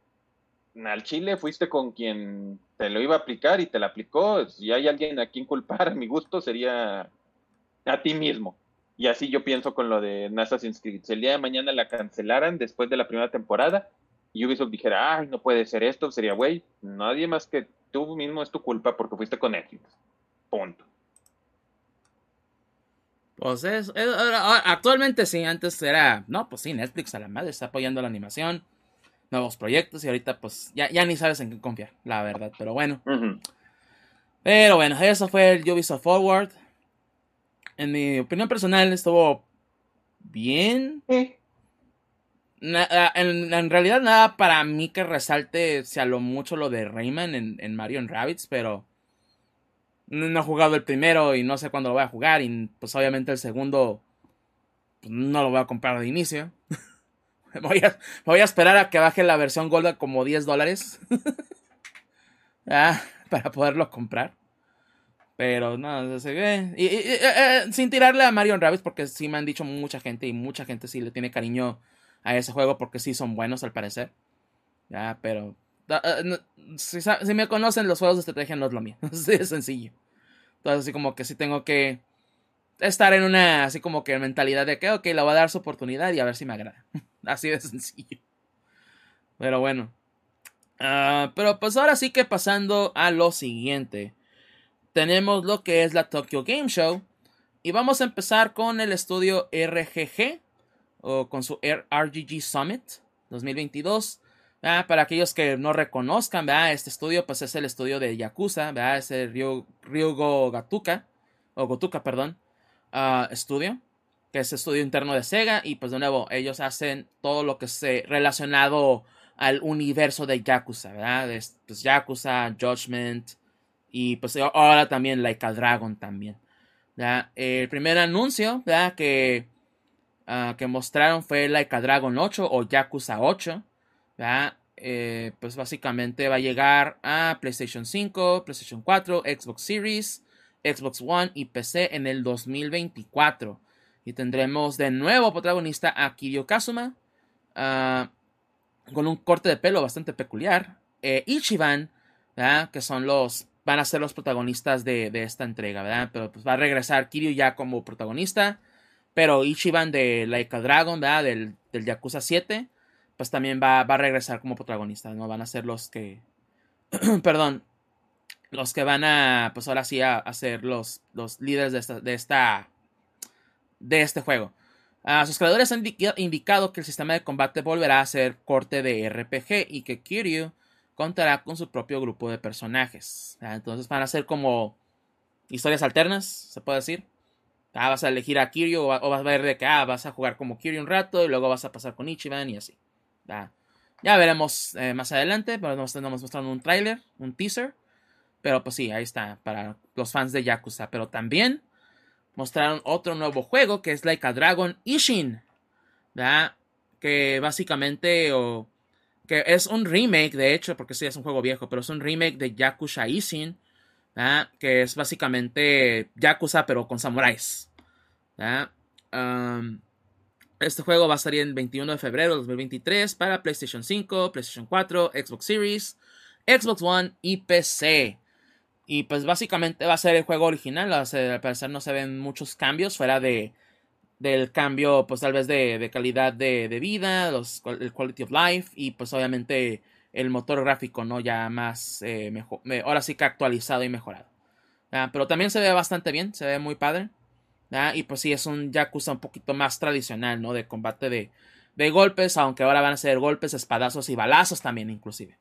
[SPEAKER 2] al Chile fuiste con quien te lo iba a aplicar y te la aplicó. Si hay alguien a quien culpar, a mi gusto, sería a ti mismo. Y así yo pienso con lo de Assassin's Creed. Si el día de mañana la cancelaran después de la primera temporada y Ubisoft dijera, ay, no puede ser esto, sería, güey, nadie más que tú mismo es tu culpa porque fuiste con Netflix. Punto.
[SPEAKER 1] Pues es, actualmente sí, antes era, no, pues sí, Netflix a la madre está apoyando la animación, nuevos proyectos y ahorita pues ya, ya ni sabes en qué confiar, la verdad, pero bueno. Pero bueno, eso fue el Ubisoft Forward. En mi opinión personal estuvo bien. en, realidad nada para mí que resalte, sea lo mucho lo de Rayman en, en Mario Rabbids, pero no he jugado el primero y no sé cuándo lo voy a jugar. Y pues obviamente el segundo pues, no lo voy a comprar de inicio. voy, a, voy, a, esperar a que baje la versión Gold como 10 dólares. ah, para poderlo comprar. Pero no, se ve. Y, eh, eh, sin tirarle a Mario Rabbids porque sí me han dicho mucha gente y mucha gente sí le tiene cariño a ese juego porque sí son buenos al parecer. Ya, pero eh, si, me conocen, los juegos de estrategia no es lo mío. es sencillo. Entonces, así como que sí tengo que estar en una, así como que mentalidad de que, ok, le voy a dar su oportunidad y a ver si me agrada. así de sencillo. Pero bueno. Ah, pero pues ahora sí que pasando a lo siguiente. Tenemos lo que es la Tokyo Game Show. Y vamos a empezar con el estudio RGG. O con su RGG Summit 2022. Ah, para aquellos que no reconozcan, este estudio pues es el estudio de Yakuza, es el Ryugo Gatuka, o Gotuka, perdón, uh, estudio, que es estudio interno de Sega, y pues de nuevo, ellos hacen todo lo que se relacionado al universo de Yakuza, ¿verdad? pues Yakuza, Judgment, y pues ahora también Like a Dragon también. El primer anuncio Que, ah, que mostraron fue Like a Dragon 8 o Yakuza 8. Eh, pues básicamente va a llegar a PlayStation 5, PlayStation 4, Xbox Series, Xbox One y PC en el 2024. Y tendremos de nuevo protagonista a Kiryu Kazuma, ah, con un corte de pelo bastante peculiar. Eh, Ichiban, que son los, van a ser los protagonistas de, esta entrega, ¿verdad? Pero pues va a regresar Kiryu ya como protagonista, pero Ichiban de Like a Dragon, ¿verdad? Del, del Yakuza 7 pues también va, a regresar como protagonista, ¿no? Van a ser los que, perdón, los que van a, pues ahora sí, a, ser los, los líderes de esta, de esta, de este juego. Sus creadores han indicado que el sistema de combate volverá a ser corte de RPG y que Kiryu contará con su propio grupo de personajes. entonces van a ser como historias alternas, se puede decir. Ah, vas a elegir a Kiryu o, vas a ver de que ah, vas a jugar como Kiryu un rato y luego vas a pasar con Ichiban y así. Ya veremos eh, más adelante, pero nos estamos mostrando un tráiler, un teaser. Pero pues sí, ahí está, para los fans de Yakuza. Pero también mostraron otro nuevo juego que es Like a Dragon Ishin. Que básicamente, o que es un remake, de hecho, porque sí es un juego viejo, pero es un remake de Yakuza Ishin. Que es básicamente Yakuza, pero con samuráis. Um, este juego va a salir el 21 de febrero de 2023 para PlayStation 5, PlayStation 4, Xbox Series, Xbox One y PC. Y pues básicamente va a ser el juego original. al parecer no se ven muchos cambios fuera de del cambio, pues tal vez de, calidad de, vida, el quality of life y pues obviamente el motor gráfico, ¿no? Ya más, eh, mejor, ahora sí que actualizado y mejorado. Ah, pero también se ve bastante bien, se ve muy padre. Y pues sí, es un Yakuza un poquito más tradicional, ¿no? De combate de, de golpes, aunque ahora van a ser golpes, espadazos y balazos también, inclusive.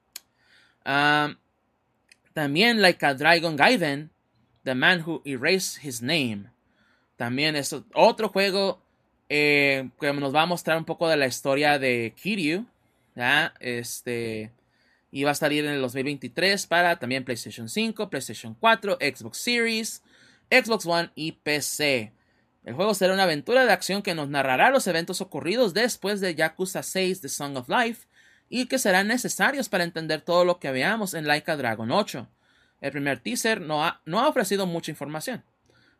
[SPEAKER 1] también, like a Dragon Gaiden, The Man Who Erased His Name. También es otro juego eh, que nos va a mostrar un poco de la historia de Kiryu. ¿ya? Este. Y va a salir en el 2023 para también PlayStation 5, PlayStation 4, Xbox Series, Xbox One y PC. El juego será una aventura de acción que nos narrará los eventos ocurridos después de Yakuza 6 The Song of Life y que serán necesarios para entender todo lo que veamos en Laika Dragon 8. El primer teaser no ha, no ha ofrecido mucha información.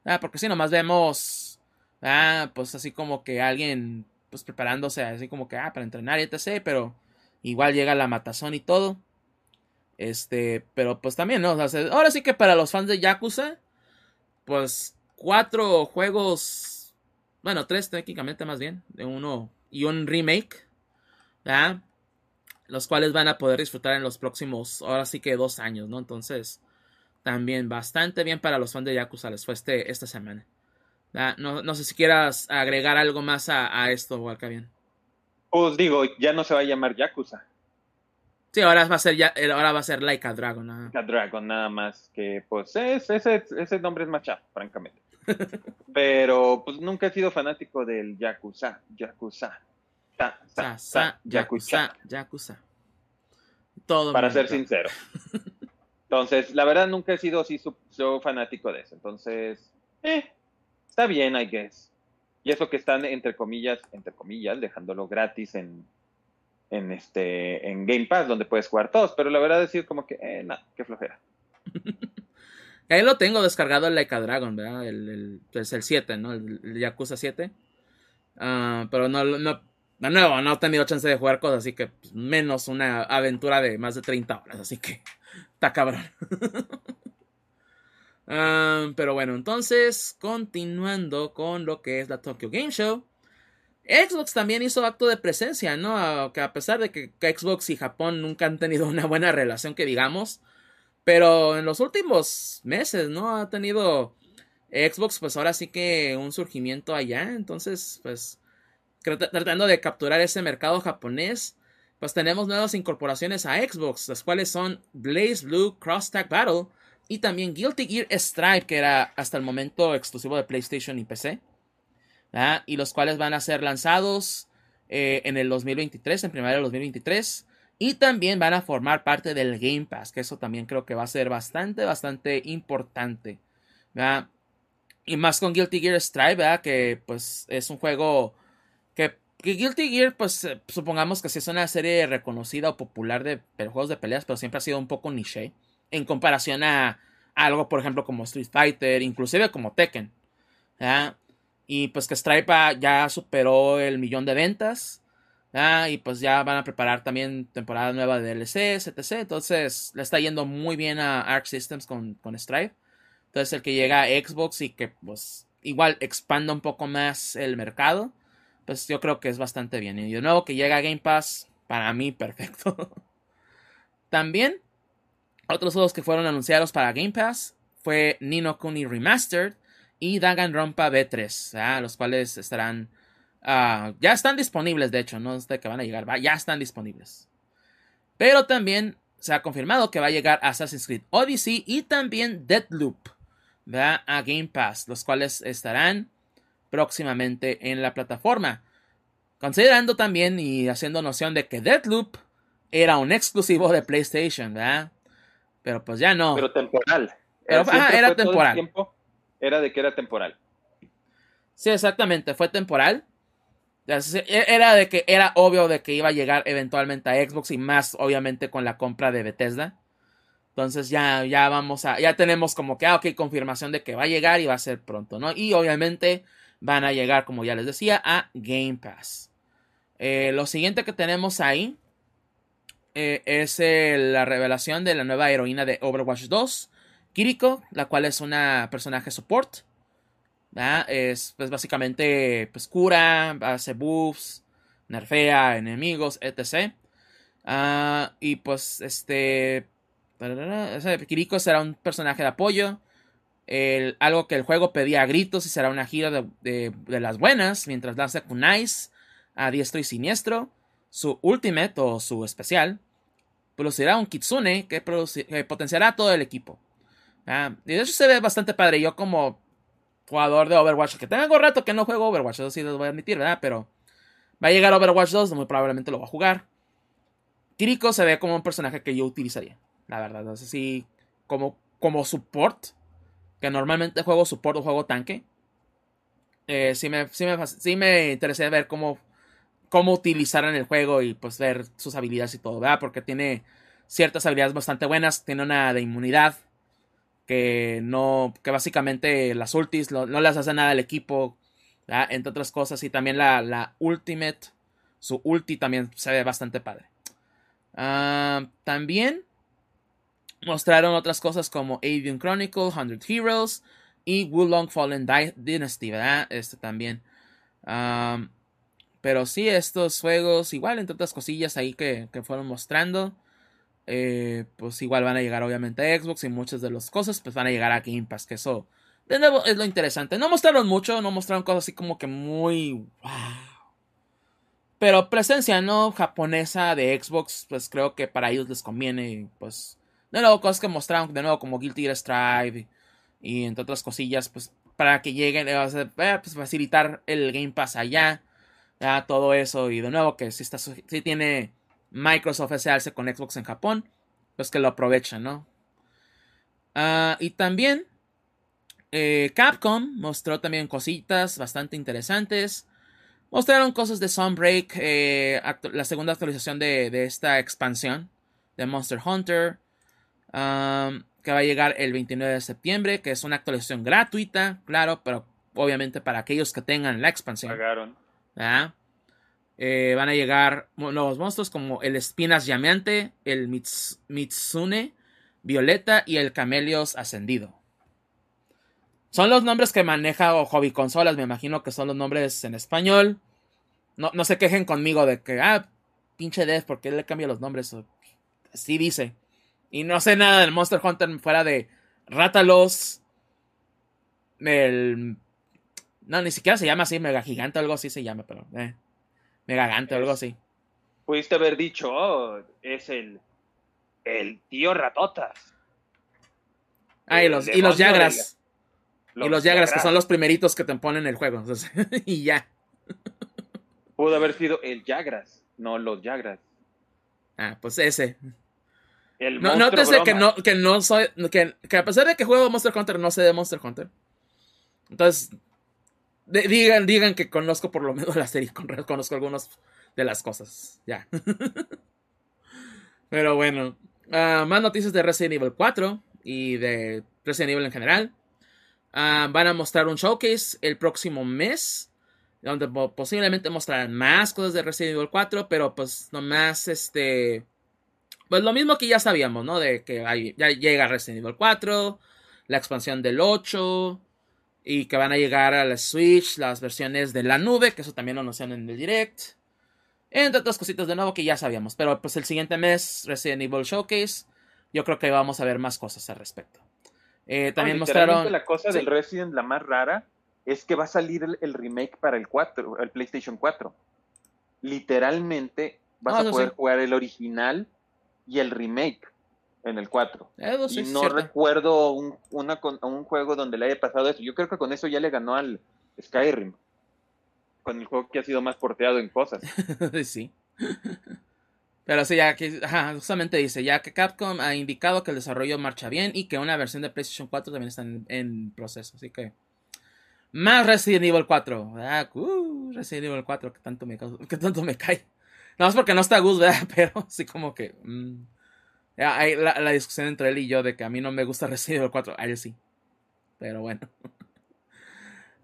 [SPEAKER 1] Ah, porque si nomás vemos, ah, pues así como que alguien pues preparándose así como que ah, para entrenar y etc. Pero igual llega la matazón y todo. Este, pero pues también, ¿no? ahora sí que para los fans de Yakuza, pues cuatro juegos bueno, tres técnicamente más bien, de uno y un remake, ¿verdad? Los cuales van a poder disfrutar en los próximos, ahora sí que dos años, ¿no? Entonces, también bastante bien para los fans de Yakuza les fue este, esta semana. No, no, sé si quieras agregar algo más a, a esto, bien.
[SPEAKER 2] Pues digo, ya no se va a llamar Yakuza.
[SPEAKER 1] Sí, ahora va a ser ya, ahora va a ser Like a Dragon.
[SPEAKER 2] Like a Dragon, nada más que pues ese, ese nombre es más francamente. Pero pues nunca he sido fanático del Yakuza, Yakuza.
[SPEAKER 1] sa, Yakuza, Yakuza. Todo
[SPEAKER 2] Para ser sincero. Entonces, la verdad nunca he sido así so, fanático de eso. Entonces, eh, está bien, I guess. Y eso que están entre comillas, entre comillas, dejándolo gratis en, en este en Game Pass donde puedes jugar todos, pero la verdad es decir como que eh, no, qué flojera.
[SPEAKER 1] Ahí lo tengo descargado el Like a Dragon, ¿verdad? El, el, es el 7, ¿no? El, Yakuza 7. Ah, pero no, no, de nuevo, no he tenido chance de jugar cosas, así que pues, menos una aventura de más de 30 horas, así que está cabrón. Ah, pero bueno, entonces, continuando con lo que es la Tokyo Game Show. Xbox también hizo acto de presencia, ¿no? Que a pesar de que Xbox y Japón nunca han tenido una buena relación, que digamos, pero en los últimos meses, ¿no? Ha tenido Xbox, pues ahora sí que un surgimiento allá, entonces, pues tratando de capturar ese mercado japonés, pues tenemos nuevas incorporaciones a Xbox, las cuales son Blaze Blue Cross Tag Battle y también Guilty Gear Stripe, que era hasta el momento exclusivo de PlayStation y PC y los cuales van a ser lanzados eh, en el 2023, en primavera del 2023. Y también van a formar parte del Game Pass, que eso también creo que va a ser bastante, bastante importante. Y más con Guilty Gear Strive, que pues es un juego que, Guilty Gear, pues eh, supongamos que sí es una serie reconocida o popular de juegos de peleas, pero siempre ha sido un poco niche en comparación a, algo, por ejemplo, como Street Fighter, inclusive como Tekken. Y pues que Stripe ya superó el millón de ventas. Y pues ya van a preparar también temporada nueva de DLCs, etc. Entonces le está yendo muy bien a Arc Systems con, con Stripe. Entonces el que llega a Xbox y que pues igual expanda un poco más el mercado. Pues yo creo que es bastante bien. Y de nuevo que llega a Game Pass, para mí perfecto. también otros juegos que fueron anunciados para Game Pass fue Nino Kuni Remastered y Danganronpa B3, los cuales estarán ah, ya están disponibles, de hecho, no es de que van a llegar, ya están disponibles. Pero también se ha confirmado que va a llegar Assassin's Creed Odyssey y también Deadloop ¿verdad? a Game Pass, los cuales estarán próximamente en la plataforma. Considerando también y haciendo noción de que Deadloop era un exclusivo de PlayStation, ¿verdad? Pero pues ya no.
[SPEAKER 2] Pero temporal.
[SPEAKER 1] era temporal
[SPEAKER 2] era de que era temporal.
[SPEAKER 1] Sí, exactamente, fue temporal. E, era de que era obvio de que iba a llegar eventualmente a Xbox y más obviamente con la compra de Bethesda. Entonces ya, ya vamos a, ya tenemos como que, ah, ok, confirmación de que va a llegar y va a ser pronto, ¿no? Y obviamente van a llegar, como ya les decía, a Game Pass. Eh, lo siguiente que tenemos ahí eh, es la revelación de la nueva heroína de Overwatch 2. Kiriko, la cual es una personaje support. Es pues, básicamente pues, cura, hace buffs, nerfea enemigos, etc. Ah, y pues este... Kiriko será un personaje de apoyo. algo que el juego pedía a gritos y será una gira de, las buenas mientras lanza kunais a diestro y siniestro. Su ultimate o su especial producirá un kitsune que, que potenciará todo el equipo. Ah, y de hecho se ve bastante padre. Yo como jugador de Overwatch, que tengo rato que no juego Overwatch, eso sí lo voy a admitir, ¿verdad? Pero va a llegar Overwatch 2, muy probablemente lo va a jugar. Kiriko se ve como un personaje que yo utilizaría, la verdad. No sé si como, como support, que normalmente juego support o juego tanque. Eh, sí, me, sí, me, me interesé ver cómo, cómo utilizar en el juego y pues ver sus habilidades y todo, ¿verdad? Porque tiene ciertas habilidades bastante buenas, tiene una de inmunidad que no, que básicamente las ultis no, las hace nada el equipo, entre otras cosas, y también la, la Ultimate, su ulti también se ve bastante padre. Ah, también mostraron otras cosas como Avian Chronicle, 100 Heroes y Wulong Fallen Dynasty, ¿verdad? Este también. pero sí, estos juegos, igual, entre otras cosillas ahí que, que fueron mostrando. Eh, pues igual van a llegar obviamente a Xbox y muchas de las cosas pues van a llegar a Game Pass, que eso de nuevo es lo interesante. No mostraron mucho, no mostraron cosas así como que muy Pero presencia no japonesa de Xbox, pues creo que para ellos les conviene, pues de nuevo cosas que mostraron de nuevo como Guilty Gear Strive y, entre otras cosillas, pues para que lleguen, a eh, pues, facilitar el Game Pass allá, ya todo eso y de nuevo que si está si tiene Microsoft ese con Xbox en Japón, pues que lo aprovechan, ¿no? Ah, y también eh, Capcom mostró también cositas bastante interesantes. Mostraron cosas de Sunbreak, eh, la segunda actualización de, esta expansión de Monster Hunter, que va a llegar el 29 de septiembre, que es una actualización gratuita, claro, pero obviamente para aquellos que tengan la expansión.
[SPEAKER 2] Pagaron.
[SPEAKER 1] Eh, van a llegar nuevos monstruos como el Espinas Llameante, el Mitsune Violeta y el Camelios Ascendido. Son los nombres que maneja o Hobby Consolas, me imagino que son los nombres en español. No, no se quejen conmigo de que, ah, pinche Death, ¿por qué le cambia los nombres? Así dice. Y no sé nada del Monster Hunter fuera de Rátalos. El. No, ni siquiera se llama así, Mega Gigante algo así se llama, pero. Eh. Megagante o algo así.
[SPEAKER 2] Pudiste haber dicho, oh, es el, el tío Ratotas.
[SPEAKER 1] Ah, y los, y los Yagras. y los Yagras, que son los primeritos que te ponen el juego. y ya.
[SPEAKER 2] Pudo haber sido el Yagras, no los Yagras.
[SPEAKER 1] Ah, pues ese. El no, nótese que no, que no soy. Que, que, a pesar de que juego Monster Hunter, no sé de Monster Hunter. Entonces, digan, digan que conozco por lo menos la serie, conozco algunas de las cosas. Ya. Pero bueno. Ah, más noticias de Resident Evil 4 y de Resident Evil en general. Ah, van a mostrar un showcase el próximo mes. Donde posiblemente mostrarán más cosas de Resident Evil 4. Pero pues nomás este. Pues lo mismo que ya sabíamos, ¿no? De que ya llega Resident Evil 4. La expansión del 8 y que van a llegar a la Switch las versiones de la nube, que eso también lo anunciaron en el direct. Entre otras cositas de nuevo que ya sabíamos. Pero pues el siguiente mes, Resident Evil Showcase, yo creo que vamos a ver más cosas al respecto. Eh, también mostraron.
[SPEAKER 2] La cosa del Resident, la más rara, es que va a salir el, remake para el 4, el PlayStation 4. Literalmente vas a poder jugar el original y el remake en el 4. y no recuerdo un, un juego donde le haya pasado eso. Yo creo que con eso ya le ganó al Skyrim. Con el juego que ha sido más porteado en cosas.
[SPEAKER 1] sí. Pero sí, ya que justamente dice, ya que Capcom ha indicado que el desarrollo marcha bien y que una versión de PlayStation 4 también está en, proceso. Así que... Más Resident Evil 4. Uh, Resident Evil 4, que tanto me, que tanto me cae. No es porque no está Gus, ¿verdad? Pero sí como que... Mm, hay la, discusión entre él y yo de que a mí no me gusta Resident Evil 4. A él sí. Pero bueno.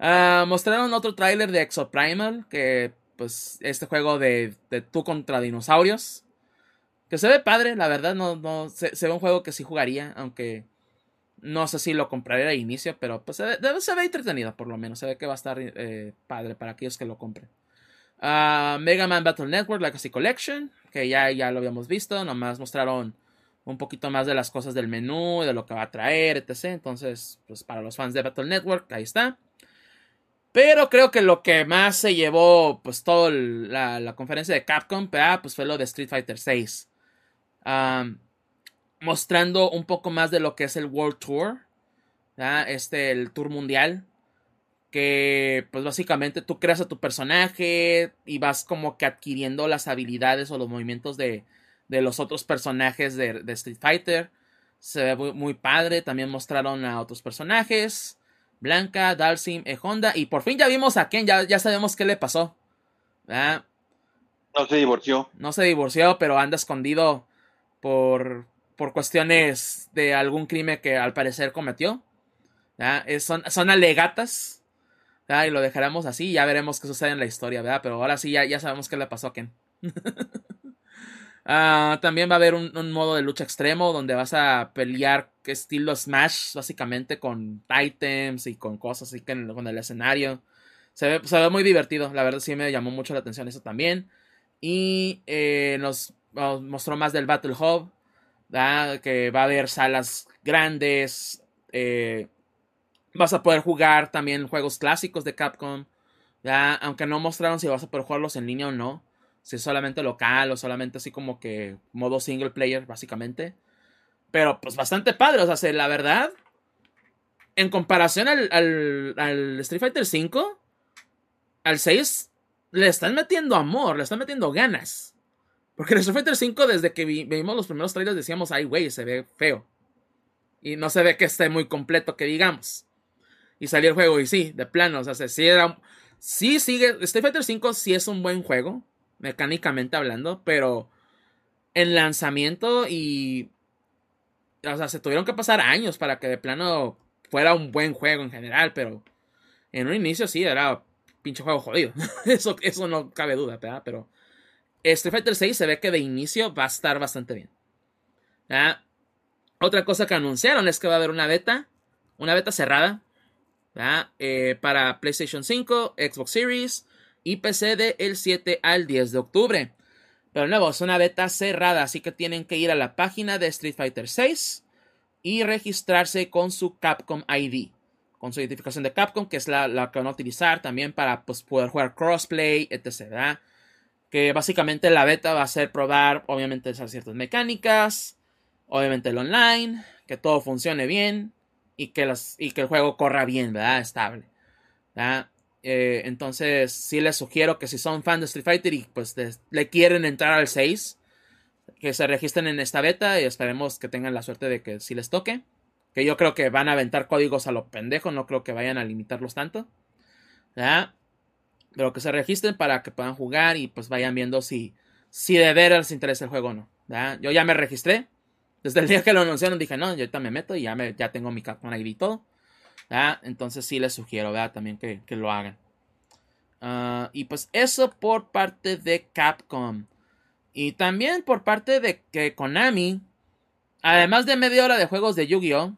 [SPEAKER 1] Ah, mostraron otro tráiler de Exoprimal. Que pues este juego de, de tú contra dinosaurios. Que se ve padre, la verdad. No, no, se, ve un juego que sí jugaría. Aunque no sé si lo compraría al inicio. Pero pues se ve, se ve entretenido por lo menos. Se ve que va a estar eh, padre para aquellos que lo compren. Uh, Mega Man Battle Network Legacy Collection. Que ya, ya lo habíamos visto. Nomás mostraron un poquito más de las cosas del menú, de lo que va a traer, etc. Entonces, pues para los fans de Battle Network, ahí está. Pero creo que lo que más se llevó, pues, toda la, conferencia de Capcom, pues fue lo de Street Fighter VI. mostrando un poco más de lo que es el World Tour. Este, el Tour Mundial. Que, pues, básicamente tú creas a tu personaje y vas como que adquiriendo las habilidades o los movimientos de, de los otros personajes de, Street Fighter. Se ve muy, padre. También mostraron a otros personajes. Blanca, Dalsim, e Honda. Y por fin ya vimos a Ken. Ya, ya sabemos qué le pasó.
[SPEAKER 2] No se divorció.
[SPEAKER 1] No se divorció, pero anda escondido por, por cuestiones de algún crimen que al parecer cometió. son, son alegatas. Y lo dejaremos así. Ya veremos qué sucede en la historia. ¿verdad? Pero ahora sí ya, ya sabemos qué le pasó a Ken. Ah, también va a haber un, modo de lucha extremo donde vas a pelear estilo Smash, básicamente con items y con cosas así que con el escenario. Se ve, se ve muy divertido, la verdad sí me llamó mucho la atención eso también. Y eh, nos, mostró más del Battle Hub, que va a haber salas grandes. Eh, vas a poder jugar también juegos clásicos de Capcom. Aunque no mostraron si vas a poder jugarlos en línea o no. Si es solamente local o solamente así como que modo single player, básicamente. Pero pues bastante padre, o sea, la verdad. En comparación al, al, al Street Fighter V, al 6 le están metiendo amor, le están metiendo ganas. Porque el Street Fighter 5, desde que vimos los primeros trailers, decíamos, ay, güey, se ve feo. Y no se ve que esté muy completo, que digamos. Y salió el juego, y sí, de plano, o sea, sí era. Sí sigue. Street Fighter 5 sí es un buen juego, mecánicamente hablando, pero en lanzamiento y. O sea, se tuvieron que pasar años para que de plano fuera un buen juego en general, pero en un inicio sí era pinche juego jodido. eso, eso no cabe duda, ¿verdad? Pero Street Fighter 6 se ve que de inicio va a estar bastante bien. ¿verdad? Otra cosa que anunciaron es que va a haber una beta, una beta cerrada, eh, para PlayStation 5, Xbox Series y PC del 7 al 10 de octubre. Pero nuevo, es una beta cerrada, así que tienen que ir a la página de Street Fighter 6 y registrarse con su Capcom ID con su identificación de Capcom, que es la, que van a utilizar también para pues, poder jugar crossplay, etc. Que básicamente la beta va a ser probar, obviamente, esas ciertas mecánicas, obviamente el online, que todo funcione bien y que, y que el juego corra bien, ¿verdad? Estable. Eh, entonces, sí les sugiero que si son fan de Street Fighter y pues le quieren entrar al 6, que se registren en esta beta y esperemos que tengan la suerte de que sí les toque. Que yo creo que van a aventar códigos a lo pendejo, no creo que vayan a limitarlos tanto. ¿Ya? Pero que se registren para que puedan jugar y pues vayan viendo si, si de veras les interesa el juego o no. Yo ya me registré. Desde el día que lo anunciaron dije, no, yo ahorita me meto y ya, me, ya tengo mi Capcom ID y todo. Entonces sí les sugiero también que, lo hagan. Ah, y pues eso por parte de Capcom. Y también por parte de Konami Además de media hora de juegos de Yu-Gi-Oh!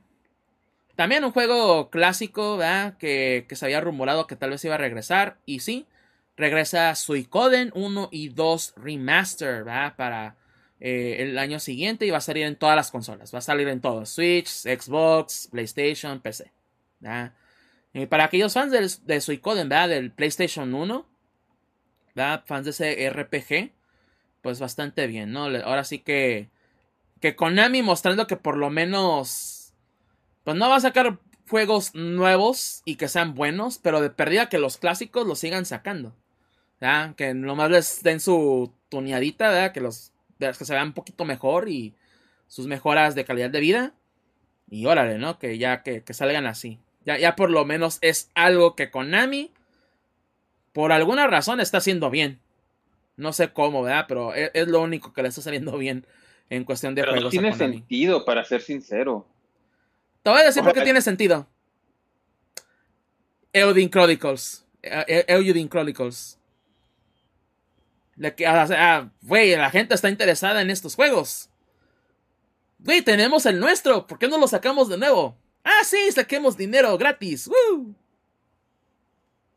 [SPEAKER 1] También un juego clásico. Que, se había rumorado que tal vez iba a regresar. Y sí, regresa Suicoden 1 y 2 Remaster. Para eh, el año siguiente y va a salir en todas las consolas. Va a salir en todo: Switch, Xbox, PlayStation, PC. ¿Verdad? Y para aquellos fans de, de Suicoden, ¿verdad? Del PlayStation 1, ¿verdad? Fans de ese RPG, pues bastante bien, ¿no? Ahora sí que que Konami mostrando que por lo menos pues no va a sacar juegos nuevos y que sean buenos, pero de perdida que los clásicos los sigan sacando. ¿ya? Que nomás les den su tuneadita, que los que se vean un poquito mejor y sus mejoras de calidad de vida. Y órale, ¿no? Que ya que, salgan así. Ya, ya por lo menos es algo que Konami, por alguna razón, está haciendo bien. No sé cómo, ¿verdad? Pero es, es lo único que le está saliendo bien en cuestión de
[SPEAKER 2] Pero
[SPEAKER 1] juegos.
[SPEAKER 2] No tiene sentido, para ser sincero.
[SPEAKER 1] Te voy a decir por qué tiene sentido. Eudin Chronicles. E-, e-, Eudin Chronicles. Güey, la gente está interesada en estos juegos. Güey, tenemos el nuestro. ¿Por qué no lo sacamos de nuevo? Ah, sí, saquemos dinero gratis.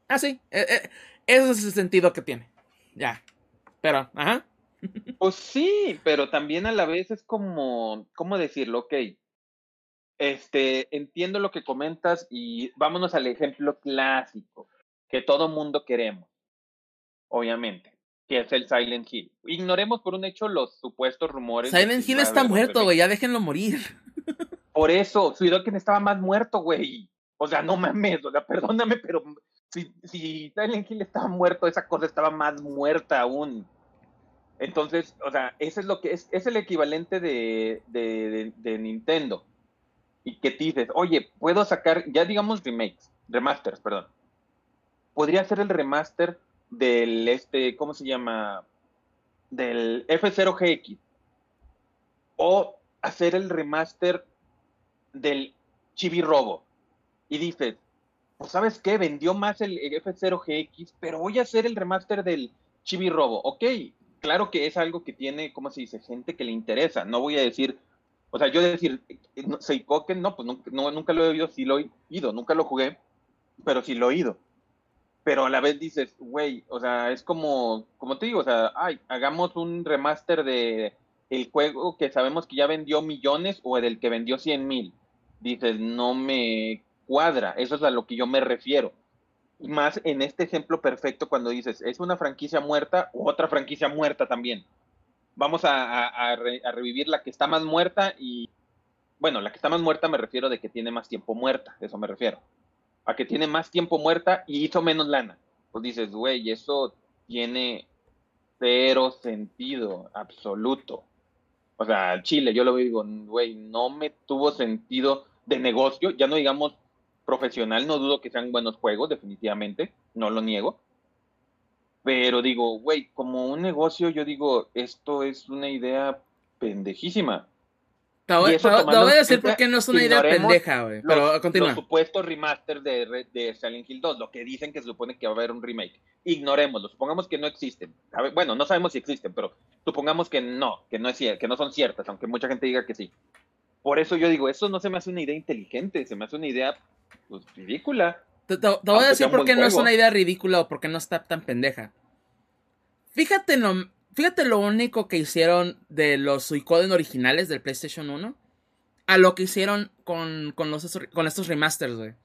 [SPEAKER 1] Ah, sí. E-, ese es el sentido que tiene. Ya. Pero, ajá.
[SPEAKER 2] Pues sí, pero también a la vez es como, ¿cómo decirlo? Ok, este, entiendo lo que comentas y vámonos al ejemplo clásico que todo mundo queremos, obviamente, que es el Silent Hill. Ignoremos por un hecho los supuestos rumores.
[SPEAKER 1] Silent Hill está muerto, güey, ya déjenlo morir.
[SPEAKER 2] Por eso, Suidoken estaba más muerto, güey. O sea, no mames, o sea, perdóname, pero si, si Silent Hill estaba muerto, esa cosa estaba más muerta aún. Entonces, o sea, ese es lo que es, es el equivalente de, de, Nintendo. Y que te dices, oye, puedo sacar, ya digamos remakes, remasters, perdón. Podría ser el remaster del este, ¿cómo se llama? Del F0GX. O hacer el remaster del Chibi Robo. Y dices, pues sabes qué, vendió más el F0GX, pero voy a hacer el remaster del Chibi Robo. Ok, claro que es algo que tiene, ¿cómo se dice? Gente que le interesa. No voy a decir, o sea, yo decir, Seikoken, no, pues nunca, no, nunca lo he oído, sí lo he oído, nunca lo jugué, pero sí lo he oído. pero a la vez dices, güey, o sea, es como, como te digo, o sea, ay, hagamos un remaster de el juego que sabemos que ya vendió millones o del que vendió cien mil. Dices, no me cuadra, eso es a lo que yo me refiero. Y más en este ejemplo perfecto cuando dices, es una franquicia muerta u otra franquicia muerta también. Vamos a, revivir la que está más muerta y, bueno, la que está más muerta me refiero de que tiene más tiempo muerta, eso me refiero a que tiene más tiempo muerta y hizo menos lana. Pues dices, güey, eso tiene cero sentido absoluto. O sea, Chile, yo lo digo, güey, no me tuvo sentido de negocio, ya no digamos profesional, no dudo que sean buenos juegos, definitivamente, no lo niego. Pero digo, güey, como un negocio, yo digo, esto es una idea pendejísima.
[SPEAKER 1] Te voy, a decir por qué no es una idea pendeja, güey. Pero continúa.
[SPEAKER 2] Los supuestos remasters de, de Silent Hill 2, lo que dicen que se supone que va a haber un remake. Ignorémoslo, supongamos que no existen. Bueno, no sabemos si existen, pero supongamos que no, que no, es, que no son ciertas, aunque mucha gente diga que sí. Por eso yo digo, eso no se me hace una idea inteligente, se me hace una idea pues, ridícula.
[SPEAKER 1] Te, voy a decir por qué no es una idea ridícula o por qué no está tan pendeja. Fíjate no, Fíjate lo único que hicieron de los Suicoden originales del PlayStation 1 a lo que hicieron con, con, los, con estos remasters, güey.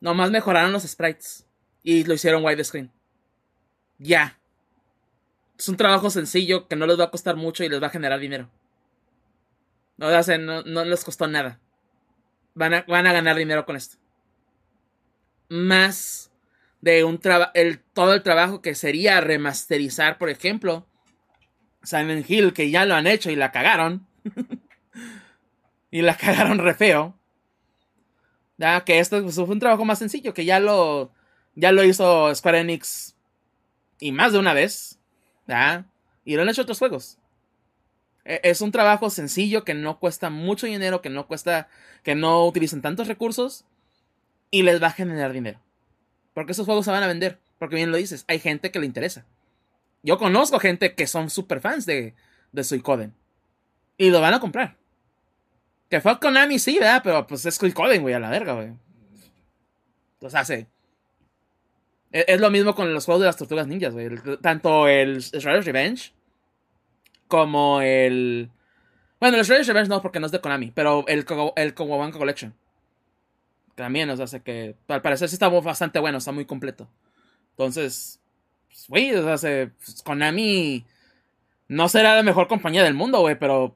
[SPEAKER 1] Nomás mejoraron los sprites y lo hicieron widescreen. Ya. Es un trabajo sencillo que no les va a costar mucho y les va a generar dinero. No, no, no les costó nada. Van a, van a ganar dinero con esto. Más de un el, todo el trabajo que sería remasterizar, por ejemplo, Silent Hill, que ya lo han hecho y la cagaron. y la cagaron re feo. Que esto pues, fue un trabajo más sencillo, que ya lo, ya lo hizo Square Enix y más de una vez. ¿ya? Y lo han hecho otros juegos. E, es un trabajo sencillo que no cuesta mucho dinero, que no cuesta, que no utilizan tantos recursos y les va a generar dinero. Porque esos juegos se van a vender. Porque bien lo dices, hay gente que le interesa. Yo conozco gente que son super fans de, de Suicoden. Y lo van a comprar. Que fue Konami, sí, ¿verdad? Pero pues es Suicoden, güey, a la verga, güey. Entonces hace. Es, es, lo mismo con los juegos de las tortugas ninjas, güey. Tanto el Shredder's Revenge como el. Bueno, el Shredder's Revenge no, porque no es de Konami, pero el, el Collection también, o sea, sé que al parecer sí está bastante bueno, está muy completo. Entonces, pues, güey, o sea, pues, Konami no será la mejor compañía del mundo, güey, pero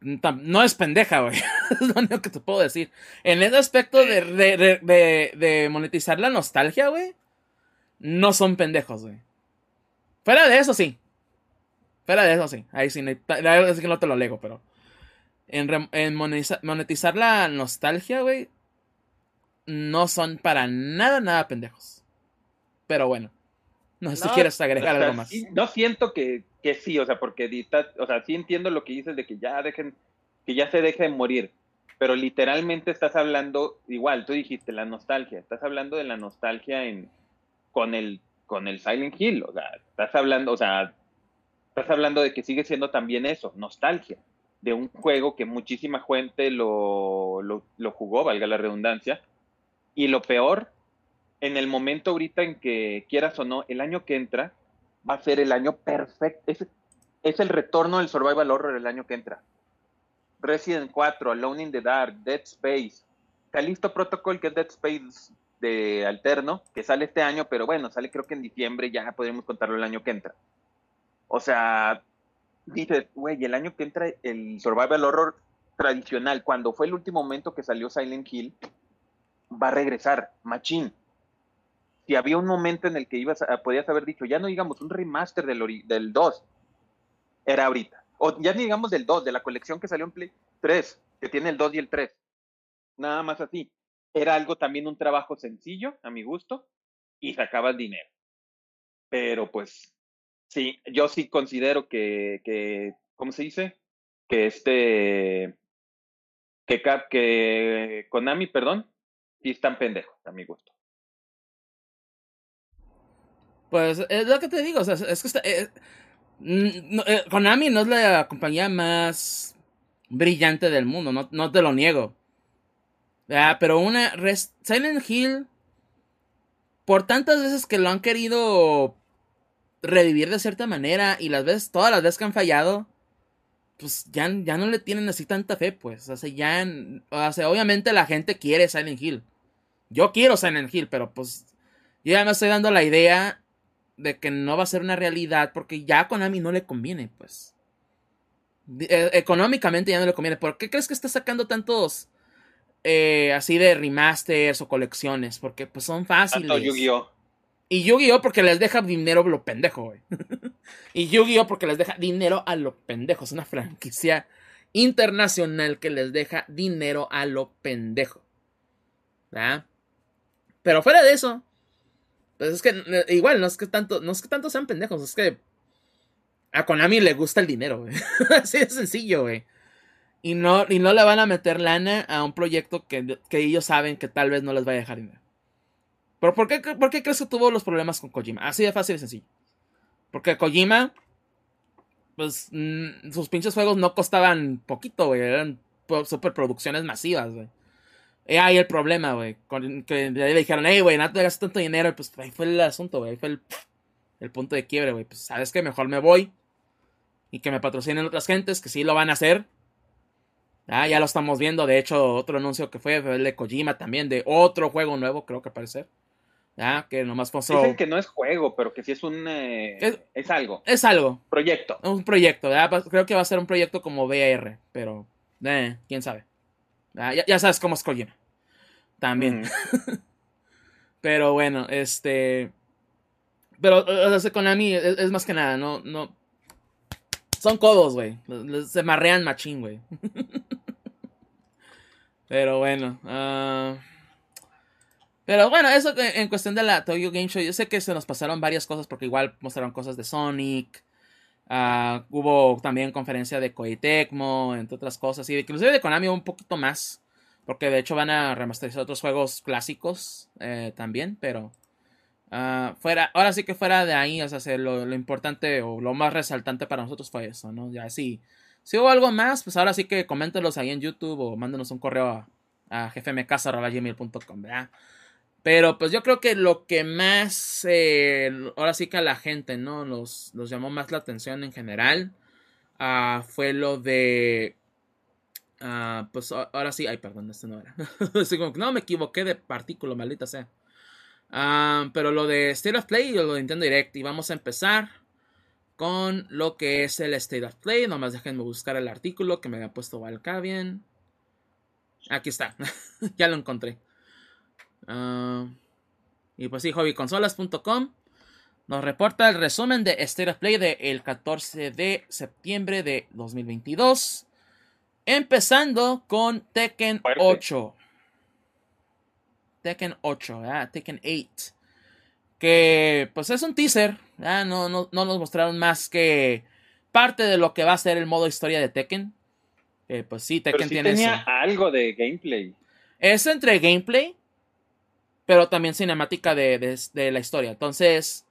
[SPEAKER 1] no es pendeja, güey. es lo único que te puedo decir. En ese aspecto de, de, de, monetizar la nostalgia, güey, no son pendejos, güey. Fuera de eso, sí. Fuera de eso, sí. Ahí sí, la verdad es que no te lo lego, pero. En, en monetizar la nostalgia, güey, no son para nada, nada pendejos. Pero bueno, no sé si quieres agregar algo más.
[SPEAKER 2] no siento que, que, sí, o sea, porque o sea, sí entiendo lo que dices de que ya dejen, que ya se dejen morir, pero literalmente estás hablando, igual, tú dijiste, la nostalgia, estás hablando de la nostalgia en, con el, con el Silent Hill, o sea, estás hablando, o sea, estás hablando de que sigue siendo también eso, nostalgia, de un juego que muchísima gente lo, lo, lo jugó, valga la redundancia, y lo peor, en el momento ahorita en que quieras o no, el año que entra va a ser el año perfecto. Es, es el retorno del survival horror el año que entra. Resident 4, Alone in the Dark, Dead Space, Calisto Protocol, que es Dead Space de alterno, que sale este año, pero bueno, sale creo que en diciembre, ya podríamos contarlo el año que entra. O sea, dices, güey, el año que entra el survival horror tradicional, cuando fue el último momento que salió Silent Hill, va a regresar, machín. Si había un momento en el que ibas a, podías haber dicho, ya no digamos un remaster del, del 2, era ahorita. O ya ni digamos del 2, de la colección que salió en Play 3, que tiene el 2 y el 3. Nada más así. Era algo también un trabajo sencillo, a mi gusto, y sacabas dinero. Pero pues, sí, yo sí considero que, que ¿cómo se dice? Que este, que, que Konami, perdón, y están pendejos, a mi gusto.
[SPEAKER 1] Pues es lo que te digo, o sea, es que eh, eh, Konami no es la compañía más brillante del mundo, no, no te lo niego. pero una Silent Hill por tantas veces que lo han querido revivir de cierta manera y las veces, todas las veces que han fallado, pues ya, ya no le tienen así tanta fe, pues. O sea, ya, o sea, obviamente la gente quiere Silent Hill. Yo quiero Silent Hill, pero pues yo ya me estoy dando la idea de que no va a ser una realidad porque ya a Konami no le conviene, pues. E, económicamente ya no le conviene. ¿Por qué crees que está sacando tantos eh, así de remasters o colecciones? Porque pues son fáciles. Yu-Gi-Oh! Y Yu-Gi-Oh! porque les deja dinero a lo pendejo, güey. y Yu-Gi-Oh! porque les deja dinero a lo pendejo. Es una franquicia internacional que les deja dinero a lo pendejo. ¿Verdad? Pero fuera de eso, pues es que eh, igual, no es que tanto, no es que tanto sean pendejos, es que a Konami le gusta el dinero, güey. Así de sencillo, güey. Y no, y no le van a meter lana a un proyecto que, que ellos saben que tal vez no les va a dejar dinero. ¿Pero por qué, por qué crees que tuvo los problemas con Kojima? Así de fácil y sencillo. Porque Kojima, pues, mm, sus pinches juegos no costaban poquito, güey. Eran superproducciones masivas, güey. Y ahí el problema, güey. Que le dijeron, hey, güey, no te gastes tanto dinero. Pues ahí fue el asunto, güey. Ahí fue el, punto de quiebre, güey. Pues sabes que mejor me voy. Y que me patrocinen otras gentes que sí lo van a hacer. Ah, ya lo estamos viendo. De hecho, otro anuncio que fue, fue el de Kojima también, de otro juego nuevo, creo que parece. Ya, que nomás pasó.
[SPEAKER 2] Dicen que no es juego, pero que sí es un. Eh, es, algo.
[SPEAKER 1] Es algo.
[SPEAKER 2] Proyecto.
[SPEAKER 1] Un proyecto, Creo que va a ser un proyecto como VR, pero. Eh, quién sabe. Ah, ya, sabes cómo es Kojima. También. pero bueno, este. Pero, o sea, Konami es, es, más que nada, no, no. Son codos, güey. Se marrean machín, güey. pero bueno. Uh... Pero bueno, eso en cuestión de la Tokyo Game Show, yo sé que se nos pasaron varias cosas porque igual mostraron cosas de Sonic. Ah, hubo también conferencia de Koei Tecmo, entre otras cosas. Y inclusive de Konami un poquito más. Porque de hecho van a remasterizar otros juegos clásicos eh, también. Pero uh, fuera, ahora sí que fuera de ahí, o sea, lo, lo, importante o lo más resaltante para nosotros fue eso, ¿no? Ya sí. Si hubo algo más, pues ahora sí que coméntelos ahí en YouTube o mándenos un correo a, a gfmcasa.gmail.com, ¿verdad? Pero pues yo creo que lo que más, eh, ahora sí que a la gente, ¿no? Nos, llamó más la atención en general uh, fue lo de... Uh, pues ahora sí, ay, perdón, este no era. no, me equivoqué de partículo, maldita sea. Uh, pero lo de State of Play y lo de Nintendo Direct. Y vamos a empezar con lo que es el State of Play. Nomás déjenme buscar el artículo que me había puesto Valkavian. Aquí está, ya lo encontré. Ah, y pues sí, hobbyconsolas.com nos reporta el resumen de State of Play del 14 de septiembre de 2022. Empezando con Tekken 8. Tekken 8, Tekken 8. Que pues es un teaser. No, no, nos mostraron más que parte de lo que va a ser el modo historia de Tekken. pues sí, Tekken tiene
[SPEAKER 2] tenía algo de gameplay.
[SPEAKER 1] Es entre gameplay pero también cinemática de, la historia. Entonces,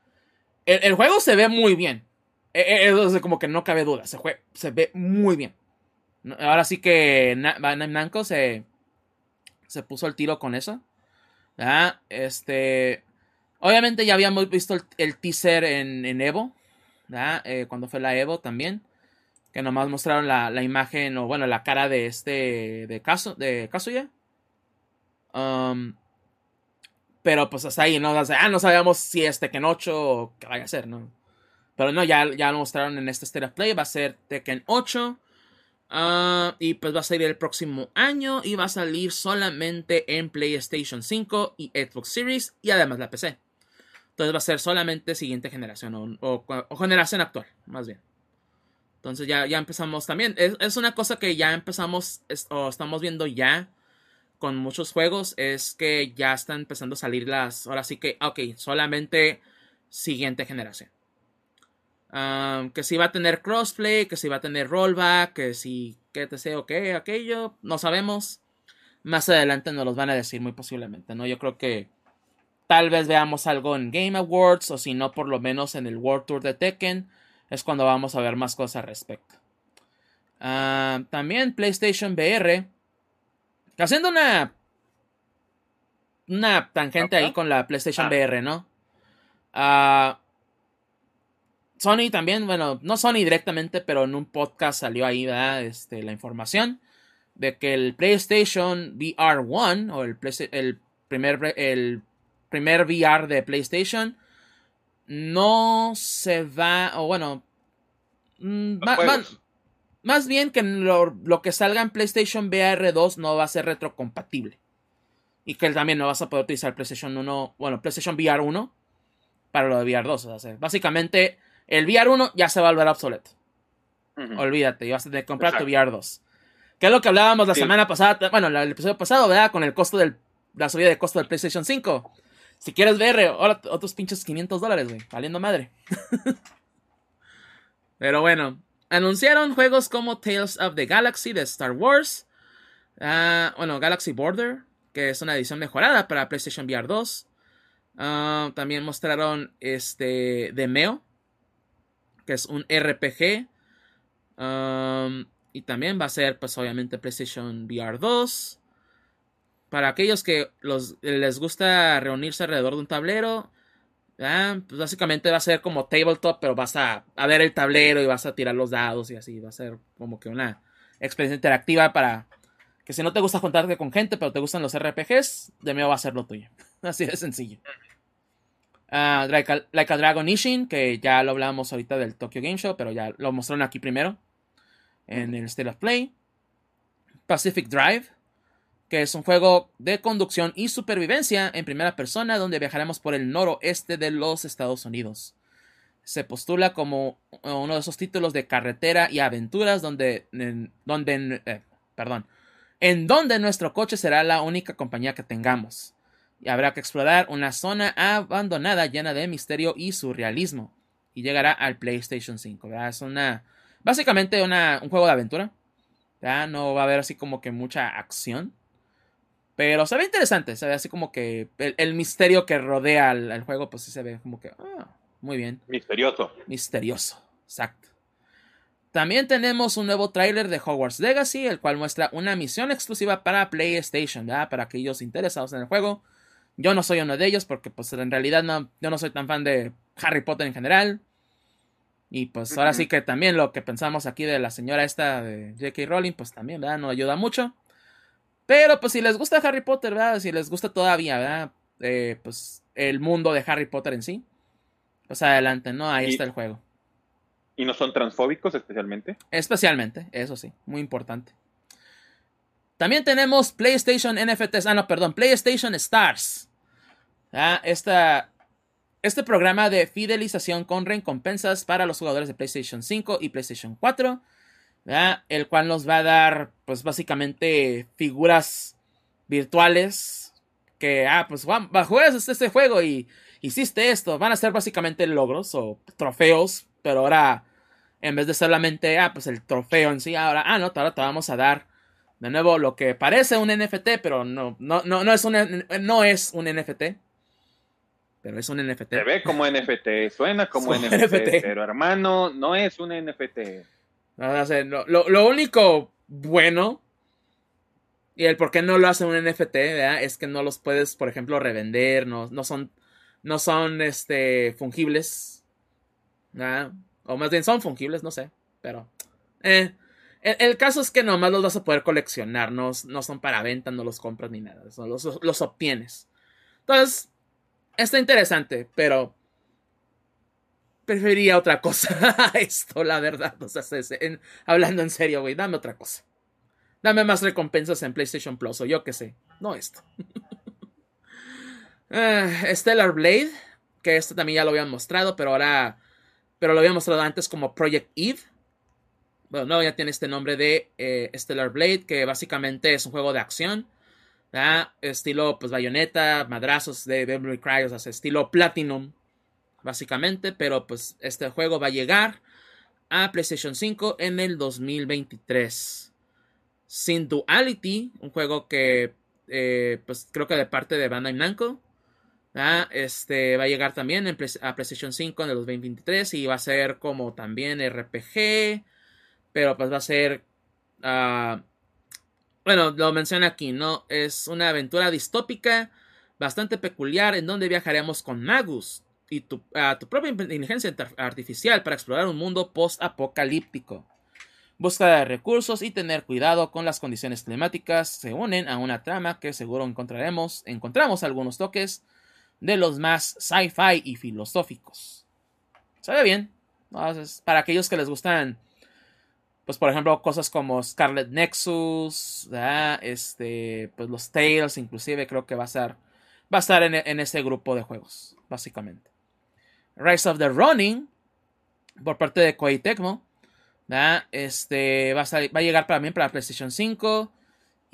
[SPEAKER 1] el, juego se ve muy bien. E, e, es como que no cabe duda, se, ve muy bien. Ahora sí que Namco se, se puso el tiro con eso. Este, obviamente ya habíamos visto el, teaser en, Evo, eh, cuando fue la Evo también. Que nomás mostraron la, imagen, o bueno, la cara de este, de Caso, de Kazuya. Um, pero pues hasta ahí, ¿no? ah, no sabíamos si es Tekken 8 o qué vaya a ser, ¿no? Pero no, ya, ya lo mostraron en este State of Play. Va a ser Tekken 8. Ah, y pues va a salir el próximo año. Y va a salir solamente en PlayStation 5 y Xbox Series. Y además la PC. Entonces va a ser solamente siguiente generación. O, generación actual, más bien. Entonces ya, ya empezamos también. Es, es una cosa que ya empezamos. o estamos viendo ya con muchos juegos es que ya están empezando a salir las. Ahora sí que, ok, solamente siguiente generación. que si va a tener crossplay, que si va a tener rollback, que si, que te sé, ok, aquello, no sabemos. Más adelante nos los van a decir muy posiblemente, ¿no? Yo creo que tal vez veamos algo en Game Awards o si no, por lo menos en el World Tour de Tekken, es cuando vamos a ver más cosas al respecto. Ah, también PlayStation VR Haciendo una una tangente ahí con la PlayStation
[SPEAKER 2] Ah.
[SPEAKER 1] VR, ¿no? Ah, Sony también, bueno, no Sony directamente, pero en un podcast salió ahí, ¿verdad? Este, la información de que el PlayStation VR 1 o el, el primer, el primer VR de PlayStation no se va, o bueno, mm,
[SPEAKER 2] juegos.
[SPEAKER 1] Más bien que lo, lo que salga en PlayStation VR 2 no va a ser retrocompatible. Y que también no vas a poder utilizar PlayStation 1, bueno, PlayStation VR 1 para lo de VR 2. O sea, básicamente el VR 1 ya se va a volver obsoleto.
[SPEAKER 2] Ujú.
[SPEAKER 1] Olvídate, y vas a tener que comprar tu. VR 2. Que es lo que hablábamos la
[SPEAKER 2] Sí.
[SPEAKER 1] semana pasada, bueno, el episodio pasado, ¿verdad? Con el costo del, la subida de costo del PlayStation 5. Si quieres VR, ahora otros pinches 500 dólares, güey, valiendo madre. Pero bueno, anunciaron juegos como Tales of the Galaxy de Star Wars. Ah, bueno, Galaxy Border, que es una edición mejorada para PlayStation VR 2. Ah, también mostraron este Demeo, que es un RPG. Um, y también va a ser, pues obviamente, PlayStation VR 2. Para aquellos que les gusta reunirse alrededor de un tablero, ah, pues básicamente va a ser como tabletop, pero vas a, a ver el tablero y vas a tirar los dados y así. Va a ser como que una experiencia interactiva para que si no te gusta juntarte con gente, pero te gustan los RPGs, de va a ser lo tuyo. Así de sencillo. Ah, like, a, like a Dragon Ishin, que ya lo hablábamos ahorita del Tokyo Game Show, pero ya lo mostraron aquí primero en el State of Play. Pacific Drive, que es un juego de conducción y supervivencia en primera persona donde viajaremos por el noroeste de los Estados Unidos. Se postula como uno de esos títulos de carretera y aventuras donde, en, donde eh, perdón, en donde nuestro coche será la única compañía que tengamos. Y habrá que explorar una zona abandonada llena de misterio y surrealismo. Y llegará al PlayStation 5. ¿verdad? Es una. Básicamente una, un juego de aventura. ¿verdad? No va a haber así como que mucha acción. Pero se ve interesante. Se ve así como que el, el misterio que rodea al, al, juego, pues sí se ve como que. Ah, muy bien.
[SPEAKER 2] Misterioso.
[SPEAKER 1] Misterioso. Exacto. También tenemos un nuevo tráiler de Hogwarts Legacy, el cual muestra una misión exclusiva para PlayStation, ¿verdad? Para aquellos interesados en el juego. Yo no soy uno de ellos porque pues en realidad no, yo no soy tan fan de Harry Potter en general. Y pues uh -huh. ahora sí que también lo que pensamos aquí de la señora esta de J.K. Rowling, pues también, ¿verdad? No ayuda mucho. Pero pues si les gusta Harry Potter, ¿verdad? Si les gusta todavía, ¿verdad? Eh, pues el mundo de Harry Potter en sí. Pues adelante, ¿no? Ahí
[SPEAKER 2] y,
[SPEAKER 1] está el juego.
[SPEAKER 2] ¿Y no son transfóbicos especialmente?
[SPEAKER 1] Especialmente, eso sí, muy importante. También tenemos PlayStation NFTs. Ah, no, perdón, PlayStation Stars. Ah, esta, este programa de fidelización con recompensas para los jugadores de PlayStation 5 y PlayStation 4. ¿Verdad? El cual nos va a dar, pues básicamente, figuras virtuales. Que, ah, pues juegas este juego y hiciste esto. Van a ser básicamente logros o trofeos. Pero ahora, en vez de solamente, ah, pues el trofeo en sí, ahora, ah, no, ahora te vamos a dar de nuevo lo que parece un NFT, pero no, no, no, no, es, un, no es un NFT. Pero es un NFT.
[SPEAKER 2] Se ve como NFT, suena como NFT, NFT, pero hermano, no es un NFT.
[SPEAKER 1] Lo, lo, lo, único bueno y el por qué no lo hace un NFT, es que no los puedes, por ejemplo, revender, no, no son, no son este, fungibles. O más bien son fungibles, no sé, pero... Eh, el, el, caso es que nomás los vas a poder coleccionar, no, no son para venta, no los compras ni nada, los, los obtienes. Entonces, está interesante, pero preferiría otra cosa esto, la verdad. O hablando en serio, güey, dame otra cosa. Dame más recompensas en PlayStation Plus o yo qué sé, no esto. uh, Stellar Blade, que esto también ya lo habían mostrado, pero ahora, pero lo habían mostrado antes como Project Eve. Bueno, no, ya tiene este nombre de eh, Stellar Blade, que básicamente es un juego de acción. Estilo, pues, bayoneta, madrazos de Devil Cry, o sea, estilo Platinum, básicamente. Pero, pues, este juego va a llegar a PlayStation 5 en el 2023. Sin Duality, un juego que, eh, pues, creo que de parte de Bandai Namco. Este va a llegar también en, a PlayStation 5 en el 2023 y va a ser como también RPG pero pues va a ser, uh, bueno, lo menciona aquí, ¿no? Es una aventura distópica bastante peculiar en donde viajaremos con Magus y tu, tu propia inteligencia artificial para explorar un mundo post-apocalíptico. Búsqueda de recursos y tener cuidado con las condiciones climáticas se unen a una trama que seguro encontraremos, encontramos algunos toques de los más sci-fi y filosóficos. Se ve bien. Para aquellos que les gustan, pues por ejemplo, cosas como Scarlet Nexus, este, pues los Tales, inclusive creo que va a estar, va a estar en, en ese grupo de juegos, básicamente. Rise of the Running, por parte de Koei Tecmo, este, va a, va a llegar también para PlayStation 5.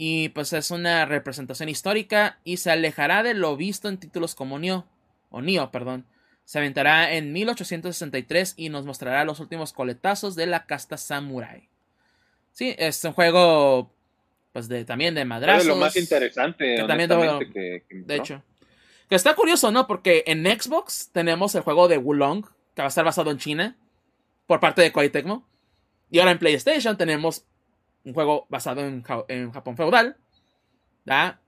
[SPEAKER 1] Y pues es una representación histórica y se alejará de lo visto en títulos como Nioh, o Nioh, perdón. Se aventará en 1863 y nos mostrará los últimos coletazos de la casta samurai. Sí, es un juego pues de también de madrazos. Es
[SPEAKER 2] lo más interesante, que también
[SPEAKER 1] de, de hecho. Que está curioso, ¿no? Porque en Xbox tenemos el juego de Wulong, que va a estar basado en China, por parte de Koei Tecmo. Y ahora en PlayStation tenemos un juego basado en, Japón feudal. ¿da?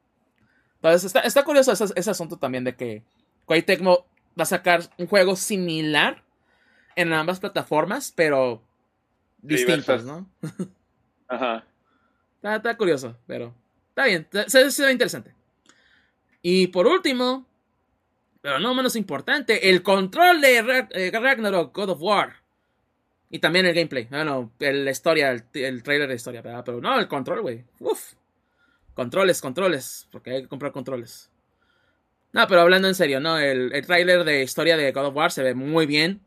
[SPEAKER 1] Entonces está, curioso ese, asunto también de que Koei Tecmo va a sacar un juego similar en ambas plataformas, pero distintos, ¿no?
[SPEAKER 2] Ajá.
[SPEAKER 1] Está, curioso, pero está bien, se, se ve interesante. Y por último, pero no menos importante, el control de eh, Ragnarok God of War. Y también el gameplay. Bueno, la historia, el, trailer de historia, Pero no, el control, güey. Uf. Controles, controles. Porque hay que comprar controles. No, pero hablando en serio, ¿no? El, el trailer de historia de God of War se ve muy bien.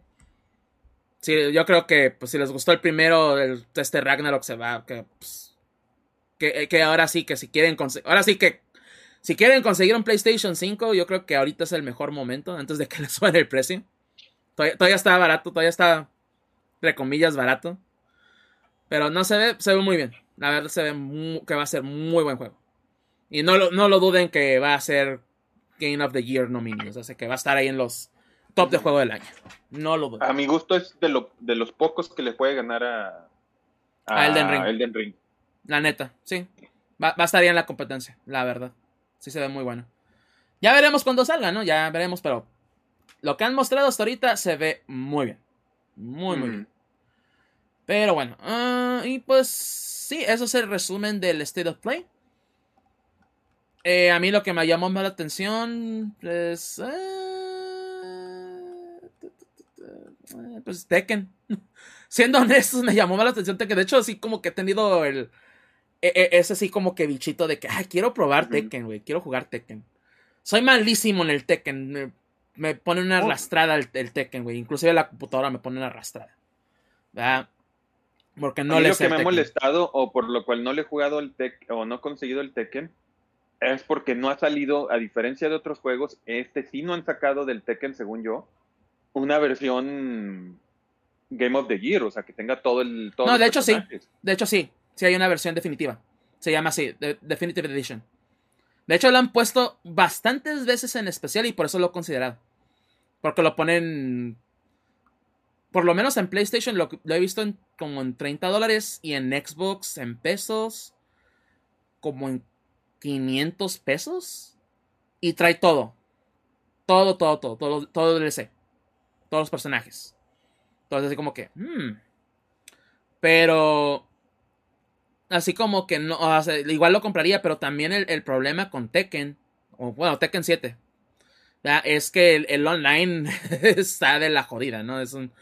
[SPEAKER 1] Sí, yo creo que pues, si les gustó el primero, el, este Ragnarok se va. Que, pues, que, que, ahora sí, que si quieren. Ahora sí que. Si quieren conseguir un PlayStation 5, yo creo que ahorita es el mejor momento antes de que les suene el precio. todavía está barato, todavía está entre comillas, barato. Pero no se ve, se ve muy bien. La verdad se ve que va a ser muy buen juego. Y no lo, no lo duden que va a ser Game of the Year nominados. O sea, que va a estar ahí en los top de juego del año. No lo duden.
[SPEAKER 2] A mi gusto es de, lo, de los pocos que le puede ganar a,
[SPEAKER 1] a, Elden, Ring. La neta, sí. Va, va a estar ahí en la competencia, la verdad. Sí se ve muy bueno. Ya veremos cuando salga, ¿no? Ya veremos, pero lo que han mostrado hasta ahorita se ve muy bien. Muy, muy bien. Pero bueno, ah, y pues sí, eso es el resumen del State of Play. Eh, a mí lo que me llamó más la atención es... Eh, pues Tekken. Siendo honestos, me llamó más la atención Tekken. De hecho, así como que he tenido el... E, e, ese así como que bichito de que, ay, quiero probar Tekken, güey. Quiero jugar Tekken. Soy malísimo en el Tekken. Me, me pone una oh. arrastrada el, el Tekken, güey. Inclusive la computadora me pone una arrastrada. ¿Verdad? Porque no le
[SPEAKER 2] Lo que me ha molestado o por lo cual no le he jugado el Tekken o no he conseguido el Tekken es porque no ha salido, a diferencia de otros juegos, este sí no han sacado del Tekken, según yo, una versión Game of the Year, o sea, que tenga todo el...
[SPEAKER 1] no, de hecho sí, de hecho sí, sí hay una versión definitiva. Se llama así, Definitive Edition. De hecho lo han puesto bastantes veces en especial y por eso lo he considerado. Porque lo ponen por lo menos en PlayStation lo, he visto en, como en 30 dólares y en Xbox en pesos como en 500 pesos. Y trae todo. Todo, todo, todo, todo, todo DLC. Todos los personajes. Entonces así como que... Hmm. Pero... Así como que no... igual lo compraría, pero también el, problema con Tekken... O bueno, Tekken 7. Es que el, online está de la jodida, ¿no? Es un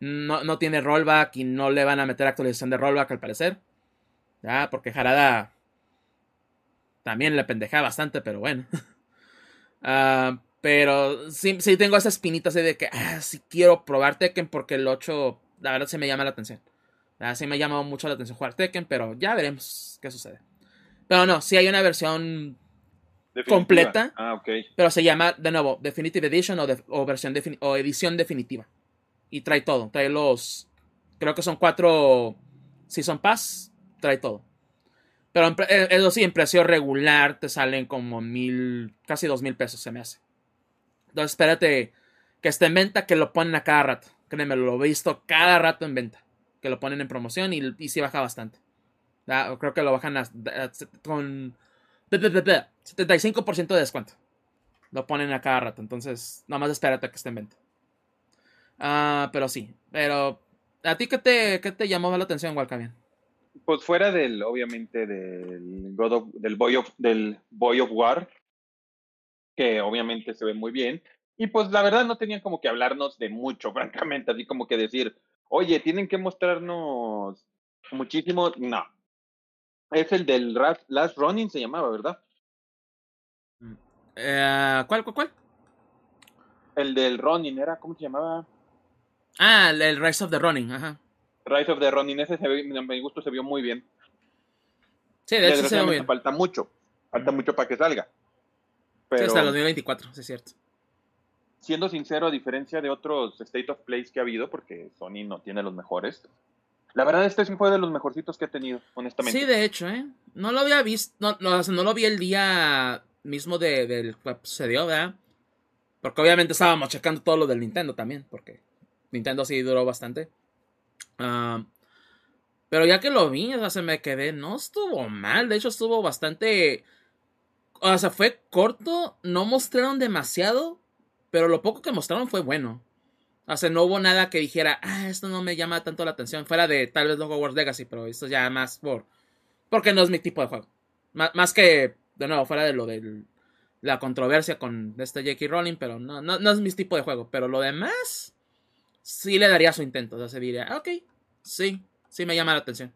[SPEAKER 1] no, tiene rollback y no le van a meter actualización de rollback al parecer. Ya, porque Jarada también le pendeja bastante, pero bueno. Ah, pero sí, sí tengo esa espinita así de que, ah, sí quiero probar Tekken porque el 8, la verdad, se me llama la atención. Ah, sí me ha llamado mucho la atención jugar Tekken, pero ya veremos qué sucede. Pero no, sí hay una versión completa.
[SPEAKER 2] Ah,
[SPEAKER 1] Pero se llama, de nuevo, Definitive Edition o, o versión o edición definitiva y trae todo. Trae los. Creo que son cuatro Season Pass. Trae todo. Pero eh, eso sí, en precio regular te salen como mil. Casi dos mil pesos se me hace. Entonces espérate que esté en venta, que lo ponen a cada rato. Créeme, lo he visto cada rato en venta. Que lo ponen en promoción y, y sí baja bastante. Creo que lo bajan con 75% de descuento. Lo ponen a cada rato. Entonces, nada más espérate a que esté en venta. Ah, pero sí. Pero, ¿a ti qué te, qué te llamó la atención, Walcavian?
[SPEAKER 2] Pues fuera del, obviamente, del God of, del Boy of, del Boy of War, que obviamente se ve muy bien. Y pues la verdad no tenían como que hablarnos de mucho, francamente, así como que decir, oye, tienen que mostrarnos muchísimo. No. Es el del Last Running, se llamaba, ¿verdad?
[SPEAKER 1] Eh, ¿Cuál, cuál, cuál?
[SPEAKER 2] El del Running, ¿era? ¿Cómo se llamaba?
[SPEAKER 1] Ah, el, Rise of the Running, ajá.
[SPEAKER 2] Rise of the Running, ese se ve, a mi gusto se vio muy bien.
[SPEAKER 1] Sí, de hecho se ve muy bien.
[SPEAKER 2] Falta mucho, falta mucho para que salga.
[SPEAKER 1] Pero, sí, hasta el 2024, sí es cierto.
[SPEAKER 2] Siendo sincero, a diferencia de otros State of Plays que ha habido, porque Sony no tiene los mejores, la verdad este sí fue de los mejorcitos que ha tenido, honestamente.
[SPEAKER 1] Sí, de hecho, ¿eh? No lo había visto, no, no, no lo vi el día mismo de, del que sucedió, ¿verdad? Porque obviamente estábamos checando todo lo del Nintendo también, porque Nintendo sí duró bastante. Ah, pero ya que lo vi, o se me quedé, no estuvo mal, de hecho estuvo bastante... O sea, fue corto, no mostraron demasiado, pero lo poco que mostraron fue bueno. O sea, no hubo nada que dijera, ah, esto no me llama tanto la atención. Fuera de tal vez Hogwarts Legacy, pero esto ya más por. Porque no es mi tipo de juego. más que, de nuevo, fuera de lo de la controversia con este J.K. Rowling, pero no, no, no es mi tipo de juego. Pero lo demás, sí le daría su intento. Se diría, ok, sí, sí me llama la atención.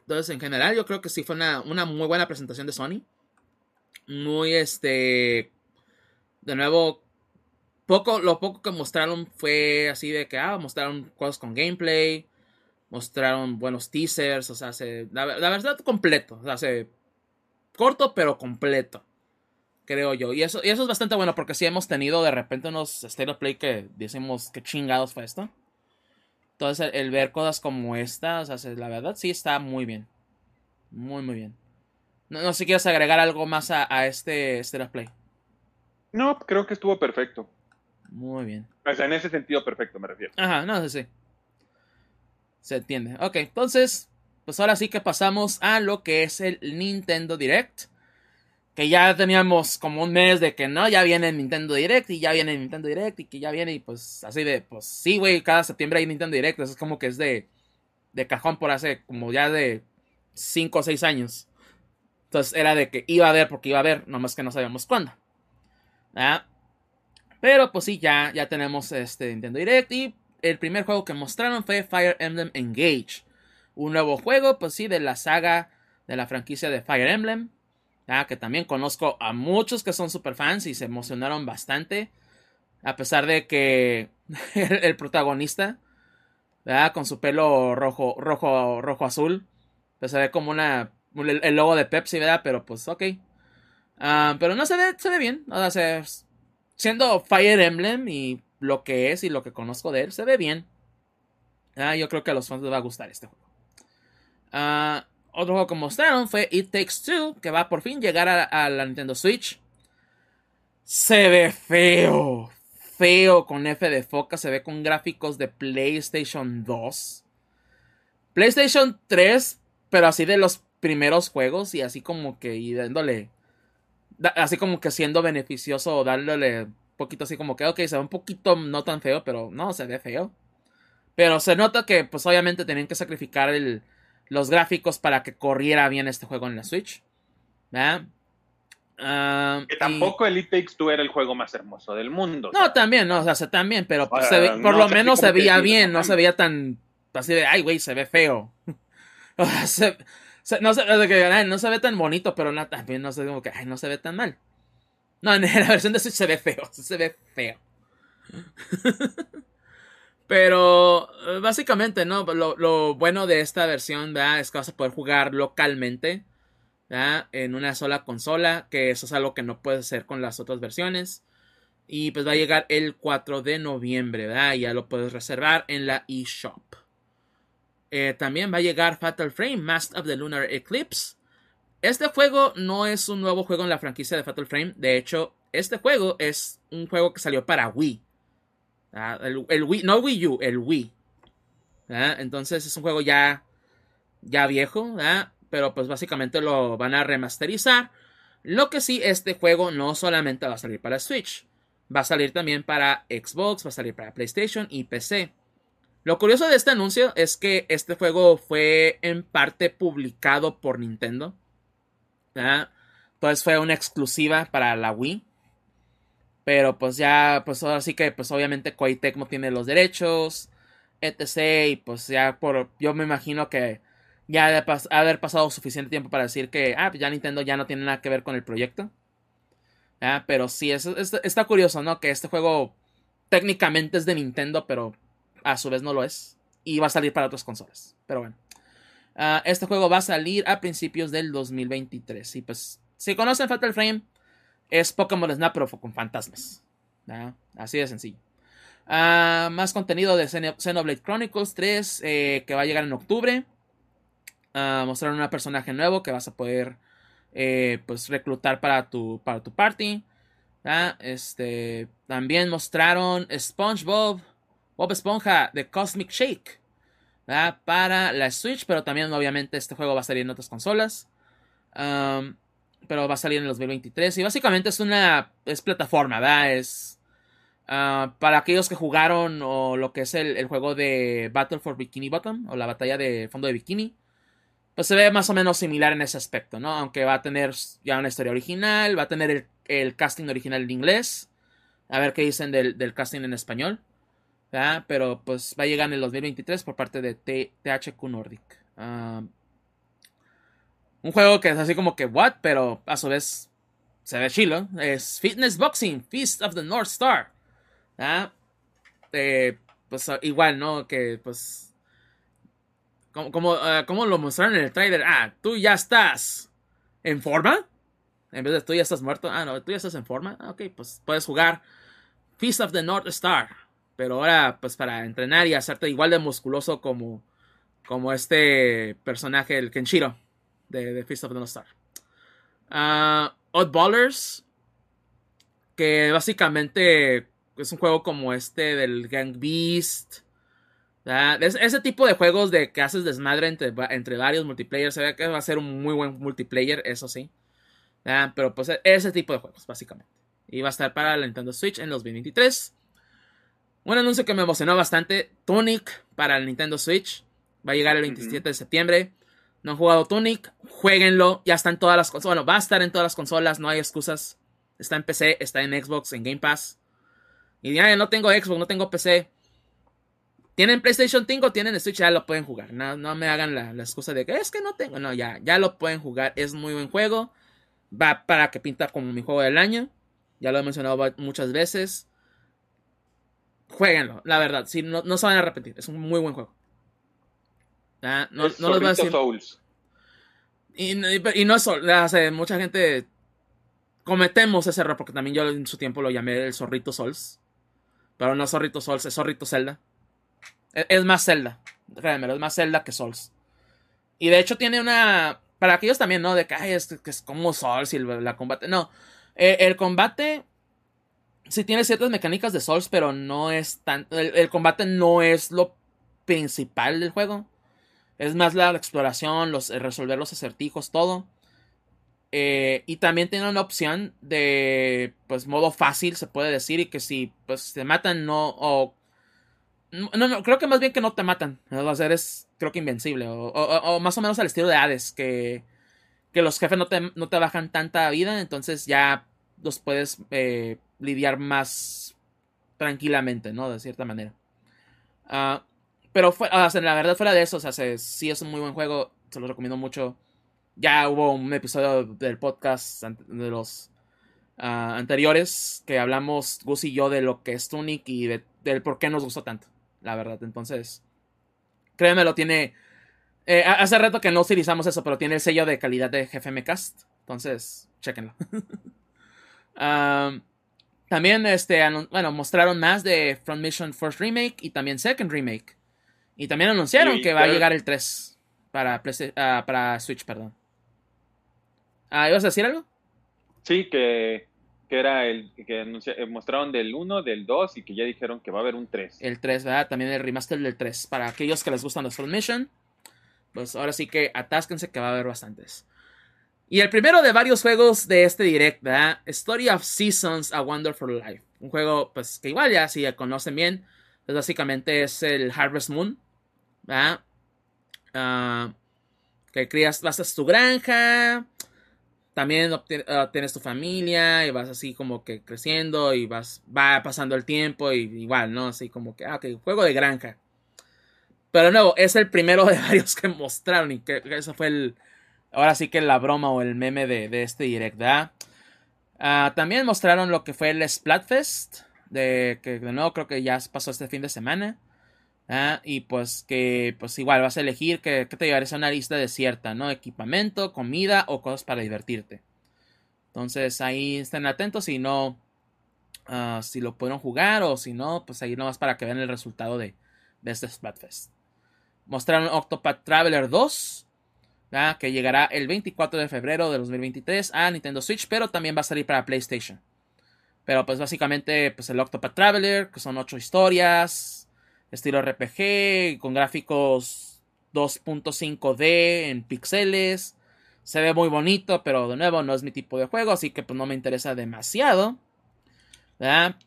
[SPEAKER 1] Entonces, en general, yo creo que sí fue una, una muy buena presentación de Sony. Muy, este. De nuevo, poco, lo poco que mostraron fue así de que, ah, mostraron cosas con gameplay, mostraron buenos teasers, o sea, se, la, verdad completo, o sea, se, corto pero completo, creo yo. Y eso, y eso es bastante bueno porque sí hemos tenido de repente unos state of play que decimos que chingados fue esto. Entonces el, ver cosas como esta, o sea, la verdad sí está muy bien. Muy, muy bien. No, no sé si quieres agregar algo más a, a este State of Play.
[SPEAKER 2] No, creo que estuvo perfecto.
[SPEAKER 1] Muy bien.
[SPEAKER 2] O sea, en ese sentido perfecto me refiero.
[SPEAKER 1] Ajá, no sé sí. Se entiende. Ok, entonces, pues ahora sí que pasamos a lo que es el Nintendo Direct. Que ya teníamos como un mes de que no, ya viene el Nintendo Direct y ya viene el Nintendo Direct y que ya viene y pues así de, pues sí, güey, cada septiembre hay Nintendo Direct. Eso es como que es de, de cajón por hace como ya de 5 o 6 años. Entonces era de que iba a haber porque iba a haber, nomás que no sabíamos cuándo. ¿Ah? Pero pues sí, ya, ya tenemos este Nintendo Direct y el primer juego que mostraron fue Fire Emblem Engage. Un nuevo juego, pues sí, de la saga de la franquicia de Fire Emblem. que también conozco a muchos que son super fans y se emocionaron bastante. A pesar de que el, protagonista, con su pelo rojo, rojo, rojo azul, pues se ve como una, el, logo de Pepsi, ¿verdad? Pero pues ok. Ah, pero no se ve, se ve bien. O sea, se, siendo Fire Emblem y lo que es y lo que conozco de él, se ve bien. Ah, yo creo que a los fans les va a gustar este juego. Ah, otro juego que mostraron fue It Takes Two, que va a por fin llegar a, la Nintendo Switch. Se ve feo, feo con F de foca, se ve con gráficos de PlayStation 2. PlayStation 3, pero así de los primeros juegos y así como que y dándole así como que siendo beneficioso dándole un poquito así como que, ok, se ve un poquito no tan feo, pero no, se ve feo. Pero se nota que pues obviamente tenían que sacrificar el, los gráficos para que corriera bien este juego en la Switch. ¿verdad?
[SPEAKER 2] Ah, que tampoco el It Takes Two era el juego más hermoso del mundo.
[SPEAKER 1] No, también, no, o sea, también, pero pues, por lo menos se veía bien, no se veía tan así de, ay, güey, se ve feo. o sea, se, no, se, no se ve tan bonito, pero no, también no se, como que, no se ve tan mal. No, en la versión de Switch se ve feo, se ve feo. Pero eh, básicamente, ¿no? Lo, bueno de esta versión. Es que vas a poder jugar localmente. En una sola consola, que eso es algo que no puedes hacer con las otras versiones. Y pues va a llegar el 4 de noviembre, ¿verdad? Y ya lo puedes reservar en la eShop. Eh, también va a llegar Fatal Frame, Master of the Lunar Eclipse. Este juego no es un nuevo juego en la franquicia de Fatal Frame. De hecho, este juego es un juego que salió para Wii. Ah, el, Wii, no Wii U, el Wii. Ah, entonces es un juego ya, ya viejo, pero pues básicamente lo van a remasterizar Lo que sí, este juego no solamente va a salir para Switch, va a salir también para Xbox, va a salir para PlayStation y PC. Lo curioso de este anuncio es que este juego fue en parte publicado por Nintendo. Entonces fue una exclusiva para la Wii. Pero pues ya, pues ahora sí que, pues obviamente Koei Tecmo tiene los derechos, etc. Y pues ya por, yo me imagino que ya de haber pasado suficiente tiempo para decir que, ah, pues ya Nintendo ya no tiene nada que ver con el proyecto. Pero sí, es, está curioso, ¿no? Que este juego técnicamente es de Nintendo, pero a su vez no lo es. Y va a salir para otras consolas. Pero bueno. Ah, este juego va a salir a principios del 2023. Y pues, si conocen Fatal Frame, es Pokémon Snap, pero con fantasmas. Así de sencillo. Ah, más contenido de Xenoblade Chronicles 3 eh, que va a llegar en octubre. Uh, mostraron un personaje nuevo que vas a poder eh, pues reclutar para tu, para tu party. Este, también mostraron SpongeBob Bob Esponja de Cosmic Shake para la Switch, pero también obviamente este juego va a salir en otras consolas. pero va a salir en el 2023 y básicamente es una es plataforma, ¿verdad? Es ah, para aquellos que jugaron o lo que es el, juego de Battle for Bikini Bottom o la batalla de fondo de bikini. Pues se ve más o menos similar en ese aspecto, ¿no? Aunque va a tener ya una historia original, va a tener el, casting original en inglés. A ver qué dicen del casting en español. Pero pues va a llegar en el 2023 por parte de THQ Nordic. un juego que es así como que, what? Pero a su vez se ve chilo. Es Fitness Boxing, Feast of the North Star. Eh, pues igual, ¿no? Que pues... Como, ah, como, lo mostraron en el trailer. Ah, tú ya estás en forma. En vez de tú ya estás muerto. Ah, no, tú ya estás en forma. Ah, ok, pues puedes jugar Feast of the North Star. Pero ahora, pues para entrenar y hacerte igual de musculoso como, como este personaje, el Kenshiro, de, de Fist of the North Star. Uh, Oddballers, que básicamente es un juego como este del Gang Beast. ese tipo de juegos de que haces desmadre entre, entre varios multiplayer. Se ve que va a ser un muy buen multiplayer, eso sí. Pero pues ese tipo de juegos, básicamente. Y va a estar para la Nintendo Switch en 2023. Un anuncio que me emocionó bastante, Tunic para el Nintendo Switch. Va a llegar el 27 de septiembre. No han jugado Tunic, jueguenlo. Ya está en todas las consolas. Bueno, va a estar en todas las consolas, no hay excusas. Está en PC, está en Xbox, en Game Pass. Y ya no tengo Xbox, no tengo PC. ¿Tienen PlayStation 5? ¿Tienen Switch? Ya lo pueden jugar. No, no me hagan la, la, excusa de que es que no tengo. No, ya, ya lo pueden jugar. Es muy buen juego. Va para que pinta como mi juego del año. Ya lo he mencionado muchas veces jueguenlo, la verdad. Si no, no se van a repetir. Es un muy buen juego. No, no les voy a decir. Souls. Y, no es Souls. mucha gente cometemos ese error porque también yo en su tiempo lo llamé el Zorrito Souls. Pero no es Zorrito Souls, es Zorrito Zelda. Es, más Zelda. Créanme, es más Zelda que Souls. Y de hecho tiene una. Para aquellos también, ¿no? De que, es, que es como Souls y la combate. No. Eh, el combate sí tiene ciertas mecánicas de Souls, pero no es tan. El, combate no es lo principal del juego. Es más la exploración, los, resolver los acertijos, todo. Eh, y también tiene una opción de pues modo fácil, se puede decir, y que si pues te matan, no. O, no, no, creo que más bien que no te matan. O eres, creo que invencible. O, más o menos al estilo de Hades, que, que los jefes no te, no te bajan tanta vida, entonces ya los puedes eh, lidiar más tranquilamente, ¿no? De cierta manera. Ah, pero fue, o sea, la verdad, fuera de eso, o sea, sí es un muy buen juego, se lo recomiendo mucho. Ya hubo un episodio del podcast de los ah, anteriores que hablamos Gus y yo de lo que es Tunic y de, del por qué nos gustó tanto, la verdad. Entonces, créeme, lo tiene. Eh, hace rato que no utilizamos eso, pero tiene el sello de calidad de GFM Cast. Entonces, chequenlo. también, este, bueno, mostraron más de Front Mission First Remake y también Second Remake. Y también anunciaron que va a llegar el 3 para, ah, para Switch, perdón. Ah, ¿Ibas a decir algo?
[SPEAKER 2] Sí, que, que era el que eh, mostraron del 1, del 2 y que ya dijeron que va a haber un 3.
[SPEAKER 1] El 3, ¿verdad? También el remaster del 3. Para aquellos que les gustan los Front Mission, pues ahora sí que atásquense que va a haber bastantes. Y el primero de varios juegos de este direct, ¿verdad? Story of Seasons, A Wonderful Life. Un juego, pues, que igual ya si ya conocen bien, pues básicamente es el Harvest Moon, ¿verdad? Ah, que crías, vas a tu granja, también tienes tu familia y vas así como que creciendo y vas, va pasando el tiempo y igual, ¿no? Así como que, ah, ok, juego de granja. Pero de nuevo, es el primero de varios que mostraron y que, eso fue el, ahora sí que la broma o el meme de, este direct. Ah, también mostraron lo que fue el Splatfest, de que de nuevo creo que ya pasó este fin de semana. Y pues que pues igual vas a elegir que, te llevarías a una lista desierta, ¿no? Equipamiento, comida o cosas para divertirte. Entonces ahí estén atentos si no, ah, si lo pudieron jugar o si no, pues ahí nomás para que vean el resultado de, de este Splatfest. Mostraron Octopath Traveler 2, que llegará el 24 de febrero de 2023 a Nintendo Switch, pero también va a salir para PlayStation. Pero pues básicamente pues el Octopath Traveler, que son 8 historias, estilo RPG, con gráficos 2.5D en píxeles. Se ve muy bonito, pero de nuevo no es mi tipo de juego, así que pues no me interesa demasiado.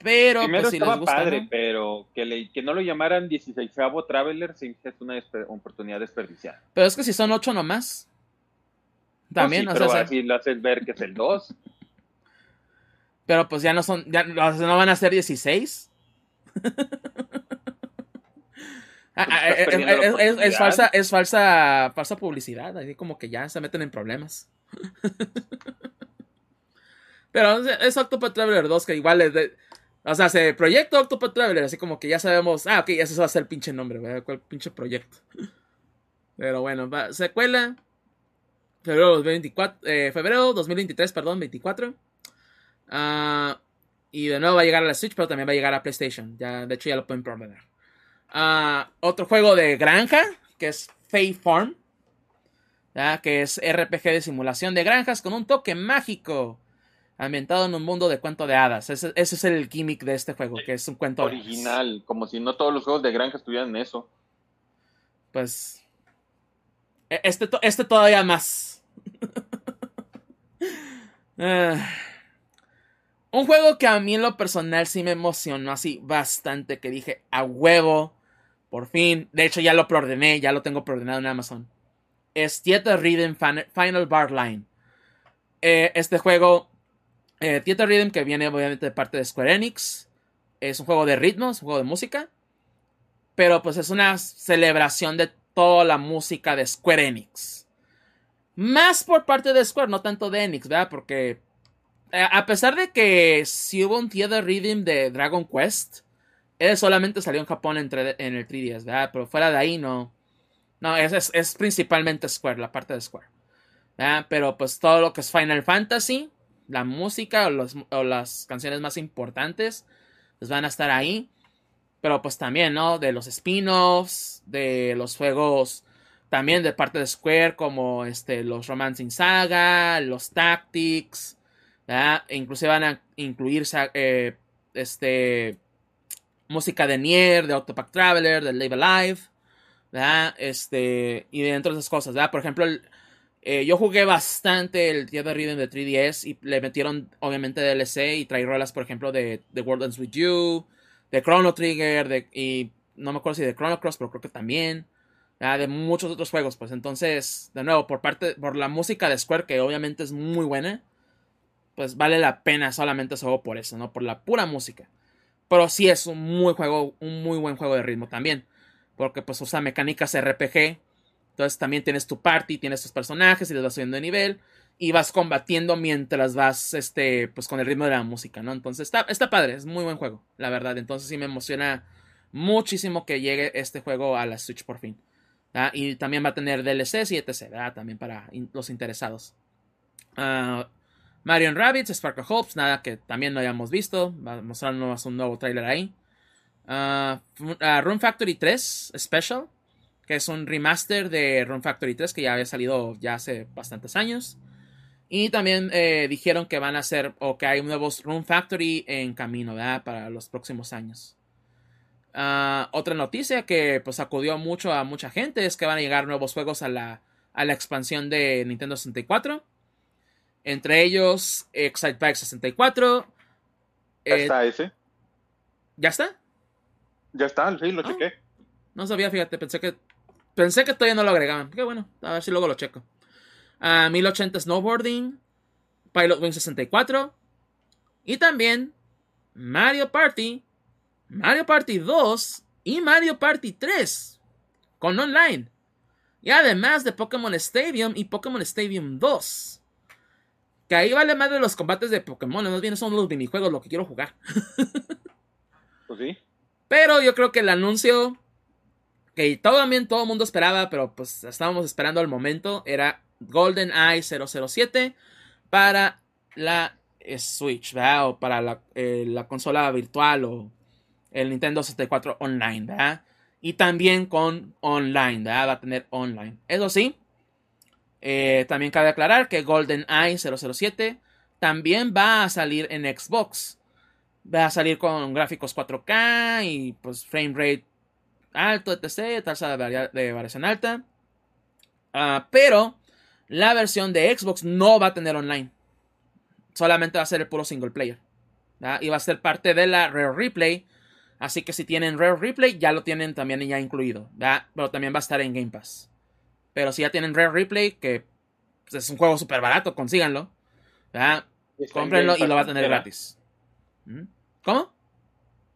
[SPEAKER 1] Pero
[SPEAKER 2] pues, si les gusta, padre, pero que, que, no lo llamaran 16 Traveler sí es una oportunidad desperdiciada.
[SPEAKER 1] Pero es que si son 8 nomás. También,
[SPEAKER 2] pero así lo haces ver que es el 2.
[SPEAKER 1] Pero pues ya no son, ya no van a ser 16. Ah, ah, eh, eh, es, falsa, es falsa, falsa publicidad, así como que ya se meten en problemas. Pero es Octopath Traveler 2 que igual es de, o sea, se proyecto Octopath Traveler, así como que ya sabemos, ah, ok, ese va a ser el pinche nombre, ¿verdad? ¿Cuál pinche proyecto? Pero bueno, va, secuela, febrero, 2024, eh, febrero 2023, perdón, 24. Ah, y de nuevo va a llegar a la Switch, pero también va a llegar a PlayStation. Ya, de hecho, ya lo pueden probar. Ah, otro juego de granja, que es Fae Farm. Que es RPG de simulación de granjas con un toque mágico. Ambientado en un mundo de cuento de hadas. Ese, es el gimmick de este juego, que es un cuento
[SPEAKER 2] original. Como si no todos los juegos de granja estuvieran en eso.
[SPEAKER 1] Pues. E, este, este todavía más. Ah. Un juego que a mí en lo personal sí me emocionó así bastante, que dije, a huevo, por fin. De hecho, ya lo preordené, ya lo tengo preordenado en Amazon. Es Theater Rhythm Final Bar Line. Eh, este juego, eh, Theater Rhythm, que viene obviamente de parte de Square Enix. Es un juego de ritmos, un juego de música. Pero pues es una celebración de toda la música de Square Enix. Más por parte de Square, no tanto de Enix, ¿verdad? Porque eh, a pesar de que si hubo un Theater Rhythm de Dragon Quest, él solamente salió en Japón en, en el 3DS, ¿verdad? Pero fuera de ahí no. No, es, es, principalmente Square, la parte de Square. ¿verdad? Pero pues todo lo que es Final Fantasy, la música o, las canciones más importantes, pues van a estar ahí. Pero pues también, ¿no? De los spin-offs, de los juegos también de parte de Square, como este, los Romancing Saga, los Tactics, e inclusive van a incluir eh, este, música de Nier, de Octopath Traveler, de Live Alive, Este, y dentro de esas cosas, Por ejemplo, eh, yo jugué bastante el Día de Rhythm de 3DS y le metieron obviamente DLC y trae rolas, por ejemplo, de The World Ends With You, de Chrono Trigger, de, y no me acuerdo si de Chrono Cross, pero creo que también. De muchos otros juegos, pues entonces, de nuevo, por parte, por la música de Square, que obviamente es muy buena, pues vale la pena solamente solo por eso, ¿no? Por la pura música. Pero sí es un muy juego, un muy buen juego de ritmo también. Porque pues usa mecánicas RPG. Entonces también tienes tu party, tienes tus personajes y les vas subiendo de nivel. Y vas combatiendo mientras vas, este, pues con el ritmo de la música, ¿no? Entonces está, está padre, es muy buen juego, la verdad. Entonces sí me emociona muchísimo que llegue este juego a la Switch por fin. Y también va a tener DLCs y etc. ¿verdad? También para los interesados. Uh, Marion Rabbits, Sparkle Hopes, nada que también no hayamos visto. Va a mostrarnos un nuevo trailer ahí. Uh, Room Factory 3 Special, que es un remaster de Room Factory 3 que ya había salido ya hace bastantes años. Y también eh, dijeron que van a hacer o que hay nuevos Room Factory en camino, ¿verdad? Para los próximos años. Uh, otra noticia que pues acudió mucho a mucha gente es que van a llegar nuevos juegos a la, a la expansión de Nintendo 64. Entre ellos, Excite Bike 64.
[SPEAKER 2] ¿Ya está ese?
[SPEAKER 1] ¿Ya está?
[SPEAKER 2] Ya está, sí, lo
[SPEAKER 1] Ah.
[SPEAKER 2] chequé.
[SPEAKER 1] No sabía, fíjate, pensé que pensé que todavía no lo agregaban. Qué bueno, a ver si luego lo checo. Ah, 1080 Snowboarding, Pilot Wing 64 y también Mario Party, Mario Party 2 y Mario Party 3 con online. Y además de Pokémon Stadium y Pokémon Stadium 2. Que ahí vale más de los combates de Pokémon, más bien son los minijuegos lo que quiero jugar.
[SPEAKER 2] Pues sí.
[SPEAKER 1] Pero yo creo que el anuncio que todo, todo el mundo esperaba, pero pues estábamos esperando al momento, era GoldenEye 007 para la eh, Switch, ¿verdad? O para la, eh, la consola virtual o el Nintendo 64 Online, ¿verdad? Y también con online, ¿verdad? Va a tener online. Eso sí, eh, también cabe aclarar que GoldenEye 007 también va a salir en Xbox. Va a salir con gráficos 4K y pues frame rate alto, etc. Tasa de, varia- de variación alta. Ah, pero la versión de Xbox no va a tener online. Solamente va a ser el puro single player. ¿verdad? Y va a ser parte de la Rare Replay. Así que si tienen Rare Replay, ya lo tienen también ya incluido. ¿verdad? Pero también va a estar en Game Pass. Pero si ya tienen Rare Replay, que pues, es un juego súper barato, consíganlo. Cómprenlo y lo va a tener gratis. ¿Mm? ¿Cómo?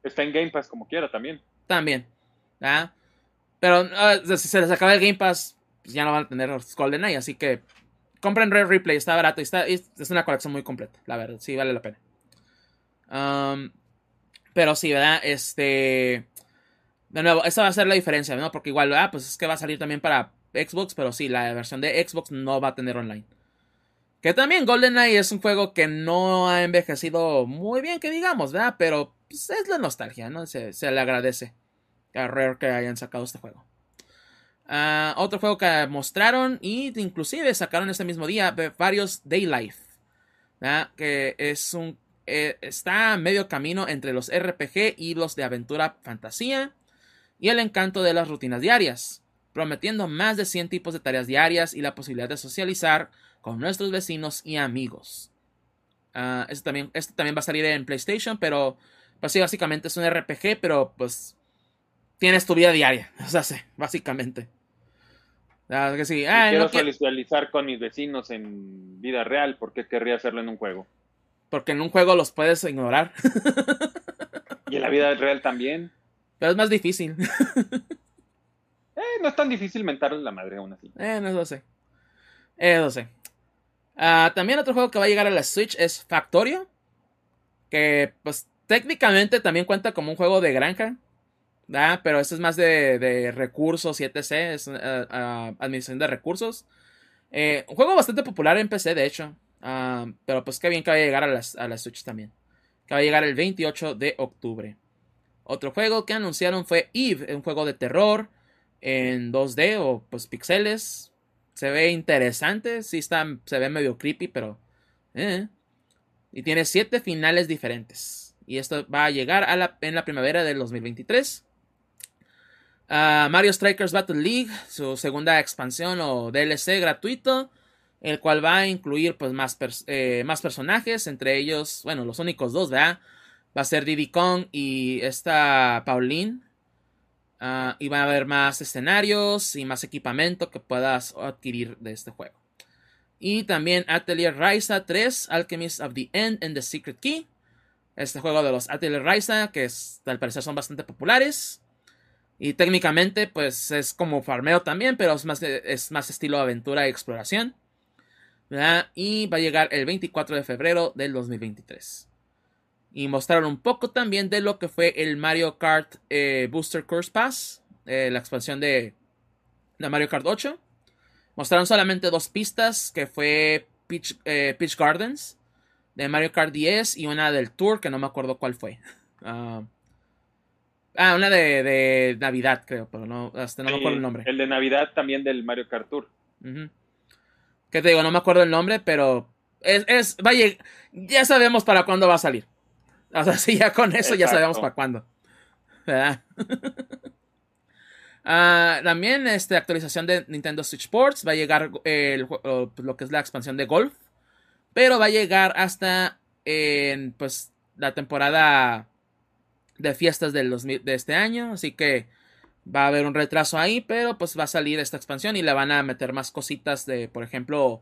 [SPEAKER 2] Está en Game Pass como quiera también.
[SPEAKER 1] También. ¿Verdad? Pero ah, si se les acaba el Game Pass, pues ya no van a tener GoldenEye. Así que compren Rare Replay, está barato. y Está, es es una colección muy completa, la verdad. Sí, vale la pena. Um, pero sí, ¿verdad? Este. De nuevo, esa va a ser la diferencia, ¿no? Porque igual, ah, pues es que va a salir también para Xbox, pero sí, la versión de Xbox no va a tener online. Que también GoldenEye es un juego que no ha envejecido muy bien, que digamos, ¿verdad? Pero pues, es la nostalgia, ¿no? Se, se le agradece a Rare que hayan sacado este juego. Ah, otro juego que mostraron y inclusive sacaron este mismo día varios Day Life, ¿verdad? que es un eh, está a medio camino entre los RPG y los de aventura fantasía y el encanto de las rutinas diarias, prometiendo más de 100 tipos de tareas diarias y la posibilidad de socializar con nuestros vecinos y amigos. Ah, este, también, este también va a salir en PlayStation, pero pues sí, básicamente es un RPG, pero pues tienes tu vida diaria, o sea, sí, básicamente. Que sí,
[SPEAKER 2] Si quiero
[SPEAKER 1] no
[SPEAKER 2] con mis vecinos en vida real, ¿por qué querría hacerlo en un juego?
[SPEAKER 1] porque en un juego los puedes ignorar,
[SPEAKER 2] Y en la vida real también.
[SPEAKER 1] pero es más difícil.
[SPEAKER 2] Eh, no es tan difícil mentarle la madre aún así.
[SPEAKER 1] Eh, no lo sé. Eso sé. Ah, también otro juego que va a llegar a la Switch es Factorio. Que pues técnicamente también cuenta como un juego de granja. ¿Verdad? Pero este es más de, de recursos y etc. Es ah, ah, administración de recursos. Eh, un juego bastante popular en PC, de hecho. Ah, pero pues qué bien que va a llegar a las- a la Switch también. Que va a llegar el 28 de octubre. Otro juego que anunciaron fue Eve, un juego de terror en 2D o pues pixeles. Se ve interesante, sí está, se ve medio creepy, pero... eh. Y tiene siete finales diferentes. Y esto va a llegar a la, en la primavera del 2023. Ah, Mario Strikers Battle League, su segunda expansión o DLC gratuito, el cual va a incluir pues más, eh, más personajes, entre ellos, bueno, los únicos dos, ¿verdad? Va a ser Diddy Kong y esta Pauline. Ah, y va a haber más escenarios y más equipamiento que puedas adquirir de este juego. Y también Atelier Ryza 3, Alchemist of the End and the Secret Key. Este juego de los Atelier Ryza, que es, al parecer son bastante populares. Y técnicamente, pues es como farmeo también, pero es más, es más estilo aventura y exploración. ¿verdad? Y va a llegar el 24 de febrero del 2023. Y mostraron un poco también de lo que fue el Mario Kart eh, Booster Course Pass, eh, la expansión de, de Mario Kart 8. Mostraron solamente dos pistas, que fue Peach, eh, Gardens de Mario Kart 10 y una del Tour, que no me acuerdo cuál fue. Ah, ah, una de, de Navidad, creo, pero no, hasta no me acuerdo el nombre.
[SPEAKER 2] El de Navidad también del Mario Kart Tour.
[SPEAKER 1] Ujú. Que te digo, no me acuerdo el nombre, pero es, es vaya, ya sabemos para cuándo va a salir. O sea, sí, ya con eso ya sabemos para cuándo. ¿Verdad? Ah, también este, actualización de Nintendo Switch Sports. Va a llegar eh, el pues, lo que es la expansión de Golf. pero va a llegar hasta en pues la temporada de fiestas de este año, así que va a haber un retraso ahí, pero pues va a salir esta expansión y le van a meter más cositas de, por ejemplo,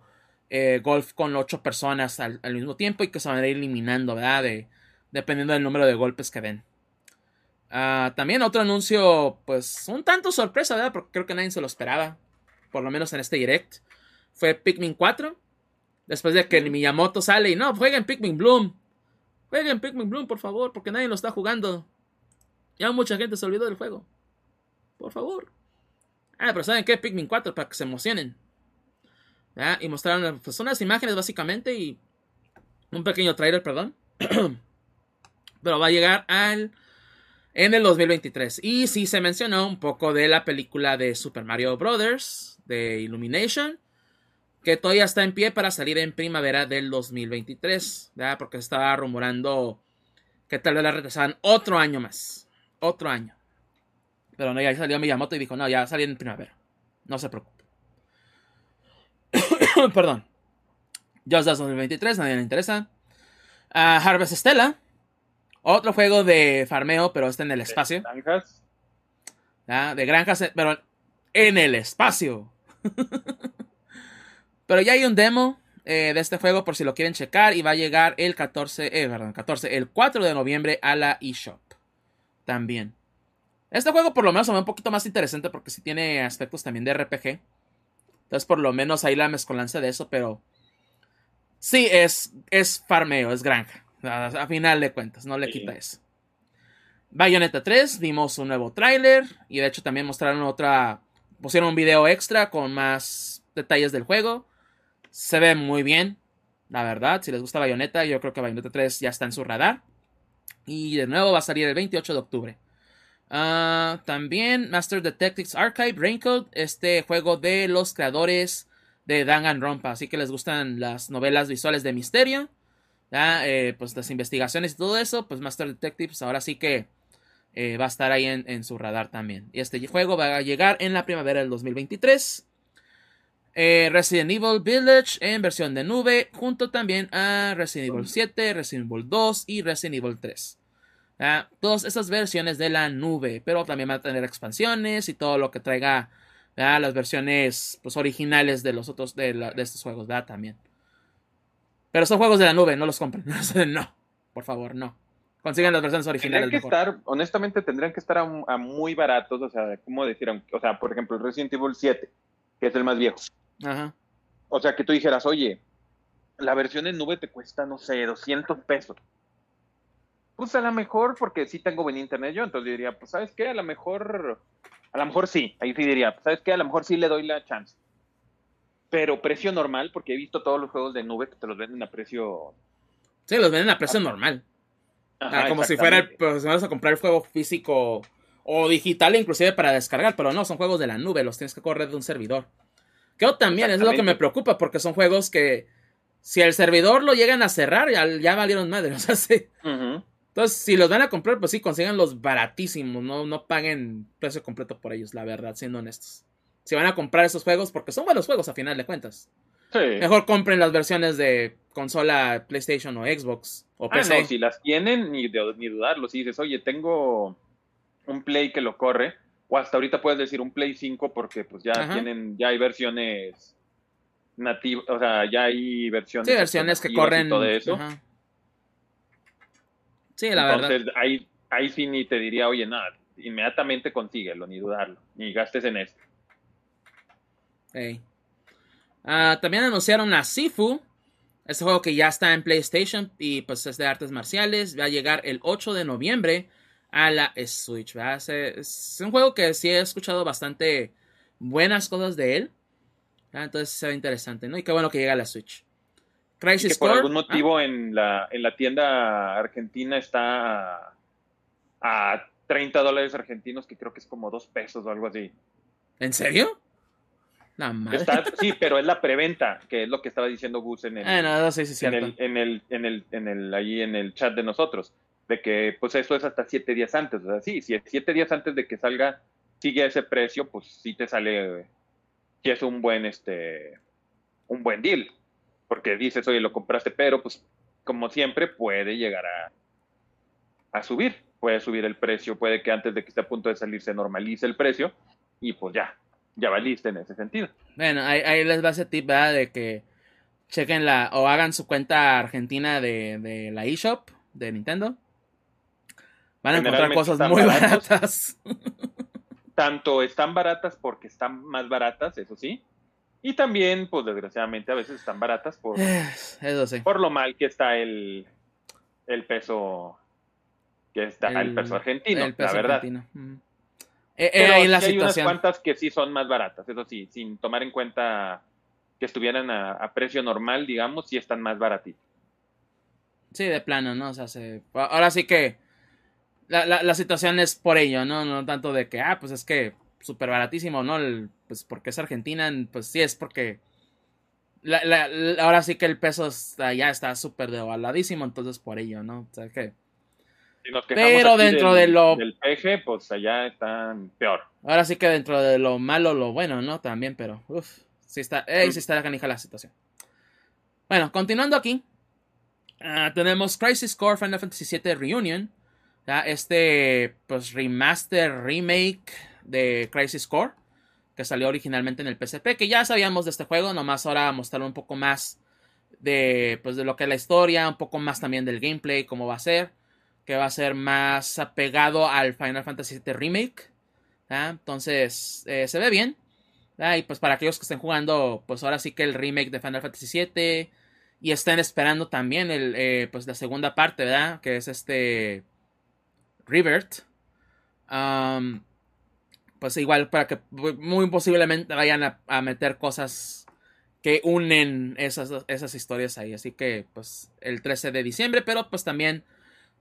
[SPEAKER 1] eh, golf con ocho personas al, mismo tiempo y que se van a ir eliminando, ¿verdad? De, dependiendo del número de golpes que den. Ah, también otro anuncio, pues un tanto sorpresa, ¿verdad? Porque creo que nadie se lo esperaba, por lo menos en este direct. Fue Pikmin 4. Después de que Miyamoto sale y no, jueguen Pikmin Bloom. Jueguen Pikmin Bloom, por favor, porque nadie lo está jugando. Ya mucha gente se olvidó del juego. Por favor. Ah, pero ¿saben qué? Pikmin 4 para que se emocionen. Y mostraron pues, unas imágenes básicamente y un pequeño trailer, perdón. pero va a llegar al en el 2023. Y sí se mencionó un poco de la película de Super Mario Brothers de Illumination que todavía está en pie para salir en primavera del 2023, ¿verdad? Porque estaba rumorando que tal vez la retrasaban otro año más, otro año. Pero no, ya salió Miyamoto y dijo, no, ya salió en primavera, no se preocupe. Perdón. Just Dance 2023, nadie le interesa. Uh, Harvest Stella, otro juego de farmeo, pero está en el espacio. ¿De granjas? De granjas, pero en el espacio. Pero ya hay un demo eh, de este juego por si lo quieren checar y va a llegar el 14, eh, perdón, 14, el 4 de noviembre a la eShop. También. Este juego por lo menos se ve un poquito más interesante porque sí tiene aspectos también de RPG. Entonces por lo menos ahí la mezcolanza de eso, pero sí es, es farmeo, es granja. A, final de cuentas, no le quita eso. Bayonetta 3, vimos un nuevo tráiler y de hecho también mostraron otra, pusieron un video extra con más detalles del juego. Se ve muy bien, la verdad. Si les gusta Bayonetta, yo creo que Bayonetta 3 ya está en su radar. Y de nuevo va a salir el 28 de octubre. Ah, también Master Detectives Archive Raincoat, este juego de los creadores de Danganronpa. Así que les gustan las novelas visuales de misterio. Eh, pues las investigaciones y todo eso. Pues Master Detectives ahora sí que eh, va a estar ahí en, en, su radar también. Y este juego va a llegar en la primavera del 2023. Eh, Resident Evil Village en versión de nube, junto también a Resident Evil 7, Resident Evil 2 y Resident Evil 3. todas estas versiones de la nube, pero también va a tener expansiones y todo lo que traiga las versiones pues, originales de los otros de, estos juegos, También. Pero son juegos de la nube, no los compren. no, por favor, no. Consigan las versiones originales.
[SPEAKER 2] Tendrían que estar, honestamente, tendrían que estar a, muy baratos, o sea, ¿cómo decir? O sea, por ejemplo, Resident Evil 7, que es el más viejo Ajá. O sea, que tú dijeras, oye, la versión en nube te cuesta, no sé, 200 pesos. Pues a lo mejor, porque sí tengo buen internet yo, entonces diría, pues sabes qué, a lo mejor, a lo mejor sí, ahí sí diría, pues sabes qué, a lo mejor sí le doy la chance. Pero precio normal, porque he visto todos los juegos de nube que te los venden a precio...
[SPEAKER 1] Sí, los venden a precio normal. Ah, como si fuera, pues vas a comprar el juego físico o digital inclusive para descargar, pero no, son juegos de la nube, los tienes que correr de un servidor. Que también es lo que me preocupa, porque son juegos que si el servidor lo llegan a cerrar, ya, valieron madre. O sea, sí. Entonces, si los van a comprar, pues sí, consigan los baratísimos, no, no paguen precio completo por ellos, la verdad, siendo honestos. Si van a comprar esos juegos, porque son buenos juegos a final de cuentas. Mejor compren las versiones de consola PlayStation o Xbox o
[SPEAKER 2] PC. Ah, no, si las tienen, ni, ni dudarlo. Si dices, oye, tengo un Play que lo corre, o hasta ahorita puedes decir un Play 5 porque pues ya tienen, ya hay versiones nativas, o sea, ya hay versiones.
[SPEAKER 1] Sí, versiones que corren. todo eso. Sí, la
[SPEAKER 2] Entonces, verdad. Ahí, ahí sí ni te diría, oye, nada, inmediatamente consíguelo, ni dudarlo, ni gastes en esto.
[SPEAKER 1] Ah, también anunciaron a Sifu, este juego que ya está en PlayStation y pues es de artes marciales, va a llegar el 8 de noviembre a la Switch. Es, un juego que sí he escuchado bastante buenas cosas de él. Entonces se ve interesante, ¿no? Y qué bueno que llega a la Switch.
[SPEAKER 2] Crisis que por algún motivo en, la, en la tienda argentina está a, 30 dólares argentinos, que creo que es como 2 pesos o algo así.
[SPEAKER 1] ¿En serio?
[SPEAKER 2] sí, pero es la preventa, que es lo que estaba diciendo Gus en el,
[SPEAKER 1] ah,
[SPEAKER 2] en, el, en, el, en el chat de nosotros de que pues eso es hasta siete días antes. O sea, sí, si es siete días antes de que salga, sigue ese precio, pues sí te sale, si es un buen, este, un buen deal. porque dices, oye, lo compraste, pero pues como siempre puede llegar a, a subir, puede subir el precio, puede que antes de que esté a punto de salir se normalice el precio y pues ya, ya valiste en ese sentido.
[SPEAKER 1] Bueno, ahí, les va ese tip, ¿verdad? De que chequen la o hagan su cuenta argentina de, de la eShop de Nintendo. Van a encontrar cosas muy baratas.
[SPEAKER 2] Tanto están baratas porque están más baratas, eso sí. Y también, pues desgraciadamente, a veces están baratas por,
[SPEAKER 1] eso sí.
[SPEAKER 2] por lo mal que está el, el peso que está el, peso argentino, la verdad. Argentino. Eh, eh, hay unas cuantas que sí son más baratas, eso sí, sin tomar en cuenta que estuvieran a, precio normal, digamos, sí están más baratitas.
[SPEAKER 1] Sí, de plano, ¿no? O sea, se... ahora sí que la, la, situación es por ello, ¿no? No tanto de que, ah, pues es que súper baratísimo, ¿no? pues porque es Argentina, pues sí es porque ahora sí que el peso ya está súper devaluadísimo, entonces por ello, ¿no? O sea que... Pero dentro de lo...
[SPEAKER 2] Del peje, pues allá están peor.
[SPEAKER 1] Ahora sí que dentro de lo malo, lo bueno, ¿no? También, pero, uff, sí está, eh, sí está la canija la situación. Bueno, continuando aquí, ah, tenemos Crisis Core Final Fantasy VII Reunion, este pues remaster, remake de Crisis Core, que salió originalmente en el PSP, que ya sabíamos de este juego, nomás ahora mostrar un poco más de, pues, de lo que es la historia, un poco más también del gameplay, cómo va a ser, que va a ser más apegado al Final Fantasy VII Remake. Entonces, eh, se ve bien. Y pues para aquellos que estén jugando, pues ahora sí que el remake de Final Fantasy VII y estén esperando también el, eh, pues la segunda parte, ¿verdad? Que es este Revert. pues igual para que muy posiblemente vayan a, meter cosas que unen esas, esas, historias ahí. Así que pues el 13 de diciembre, pero pues también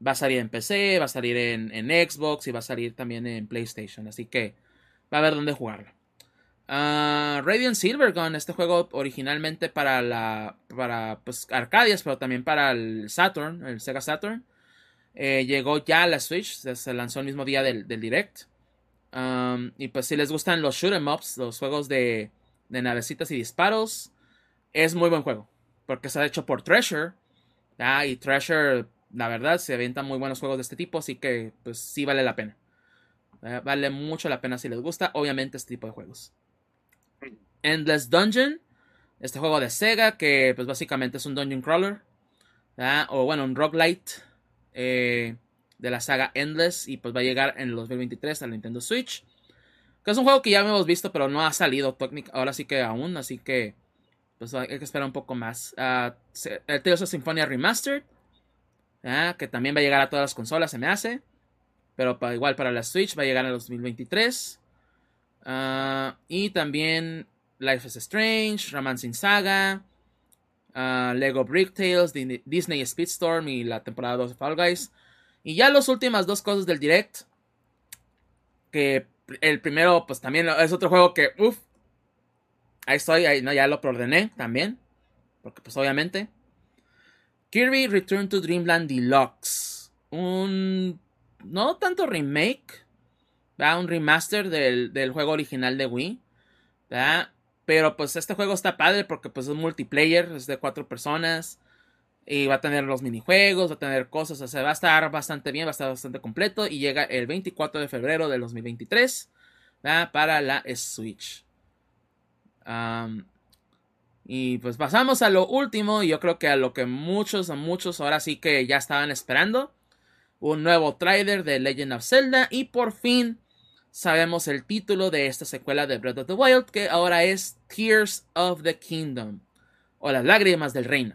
[SPEAKER 1] va a salir en PC, va a salir en, Xbox y va a salir también en PlayStation. Así que va a haber dónde jugarlo. Uh, Radiant Silvergun, este juego originalmente para la para pues Arcadias, pero también para el Saturn, el Sega Saturn. Eh, llegó ya a la Switch, se lanzó el mismo día del, Direct. Um, y pues si les gustan los shoot 'em ups, los juegos de, de navecitas y disparos, es muy buen juego. Porque se ha hecho por Treasure. y Treasure, la verdad, se avientan muy buenos juegos de este tipo, así que pues sí vale la pena. vale mucho la pena si les gusta, obviamente, este tipo de juegos. Endless Dungeon, este juego de Sega, que pues básicamente es un dungeon crawler. O bueno, un roguelite eh, de la saga Endless y pues va a llegar en el 2023 al Nintendo Switch. Que es un juego que ya hemos visto, pero no ha salido ahora sí que aún, así que pues hay que esperar un poco más. Uh, el Tales of Symphonia Remastered, que también va a llegar a todas las consolas, se me hace. Pero igual para la Switch va a llegar en el 2023. Ah, y también Life is Strange, Romancing Saga, Ah, Lego Brick Tales, Disney Speedstorm y la temporada 2 de Fall Guys. Y ya las últimas dos cosas del direct. Que el primero, pues también es otro juego que, uff. Ahí estoy, ahí, no, ya lo preordené también. Porque pues obviamente. Kirby Return to Dreamland Deluxe. Un... No tanto remake. Un remaster del, del juego original de Wii. ¿verdad? Pero pues este juego está padre porque pues es multiplayer, es de cuatro personas. Y va a tener los minijuegos, va a tener cosas, o sea, va a estar bastante bien, va a estar bastante completo. Y llega el 24 de febrero del 2023 para la Switch. y pues pasamos a lo último, y yo creo que a lo que muchos, muchos ahora sí que ya estaban esperando. Un nuevo trailer de Legend of Zelda y por fin sabemos el título de esta secuela de Breath of the Wild, que ahora es Tears of the Kingdom, o las lágrimas del reino.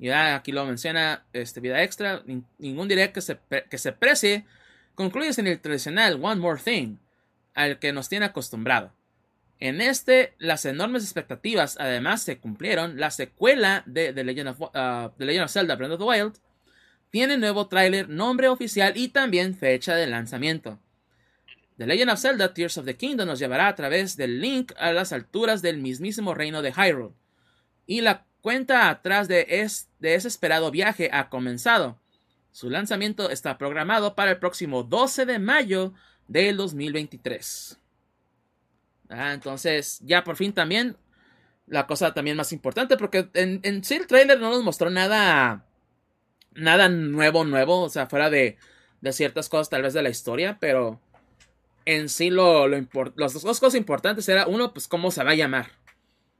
[SPEAKER 1] Ya aquí lo menciona este vida extra, ningún direct que se, que se precie concluye sin el tradicional One More Thing, al que nos tiene acostumbrado. En este, las enormes expectativas además se cumplieron. La secuela de The Legend of, uh, Legend of Zelda Breath of the Wild tiene nuevo tráiler, nombre oficial y también fecha de lanzamiento. The Legend of Zelda Tears of the Kingdom nos llevará a través del Link a las alturas del mismísimo reino de Hyrule. Y la cuenta atrás de, ese esperado viaje ha comenzado. Su lanzamiento está programado para el próximo 12 de mayo del 2023. Ah, entonces, ya por fin también la cosa también más importante, porque en, en sí el trailer no nos mostró nada, nada nuevo, nuevo, o sea, fuera de, de ciertas cosas tal vez de la historia, pero en sí lo, lo las dos cosas importantes era, uno, pues cómo se va a llamar.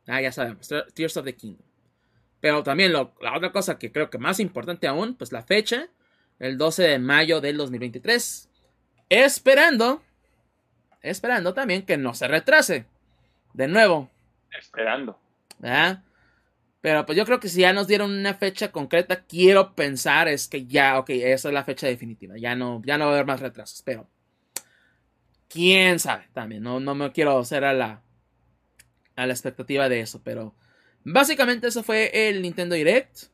[SPEAKER 1] Ah, ya sabemos, Tears of the Kingdom. Pero también la otra cosa que creo que más importante aún, pues la fecha, el 12 de mayo del 2023. Esperando, esperando también que no se retrase. De nuevo,
[SPEAKER 2] Esperando.
[SPEAKER 1] Pero pues yo creo que si ya nos dieron una fecha concreta, quiero pensar es que ya, ok, esa es la fecha definitiva. Ya no, ya no va a haber más retrasos. Pero quién sabe también. No, no me quiero hacer a la, a la expectativa de eso. Pero básicamente eso fue el Nintendo Direct.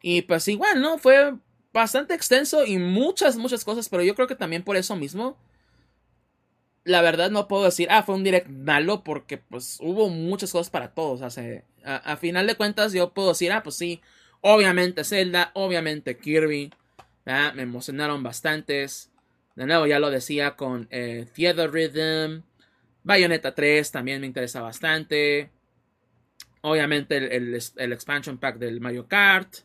[SPEAKER 1] Y pues igual, ¿no? Fue bastante extenso y muchas, muchas cosas. Pero yo creo que también por eso mismo la verdad no puedo decir, ah, fue un direct malo porque pues hubo muchas cosas para todos. O a, final de cuentas yo puedo decir, ah, pues sí, obviamente Zelda, obviamente Kirby, me emocionaron bastantes. De nuevo, ya lo decía con eh, Theater Rhythm, Bayonetta 3 también me interesa bastante. Obviamente el, el expansion pack del Mario Kart.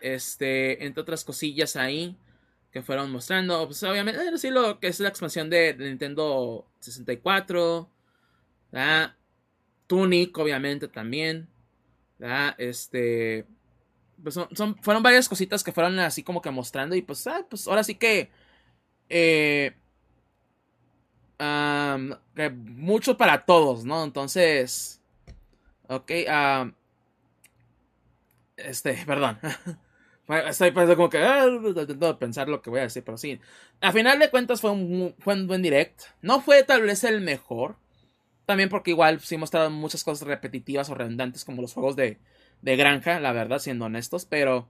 [SPEAKER 1] Este, entre otras cosillas ahí que fueron mostrando. Pues obviamente, decir lo que es la expansión de, Nintendo 64. ¿verdad? Tunic, obviamente, también. ¿verdad? Este. Pues son, fueron varias cositas que fueron así como que mostrando. Y pues, ah, pues ahora sí que. Eh, mucho para todos, ¿no? Entonces. Ok. este, perdón. Estoy pensando como que ah, pensar lo que voy a decir, pero sí. A final de cuentas fue un, fue un buen direct. No fue tal vez el mejor. También porque igual sí mostraron muchas cosas repetitivas o redundantes como los juegos de, de granja, la verdad, siendo honestos. Pero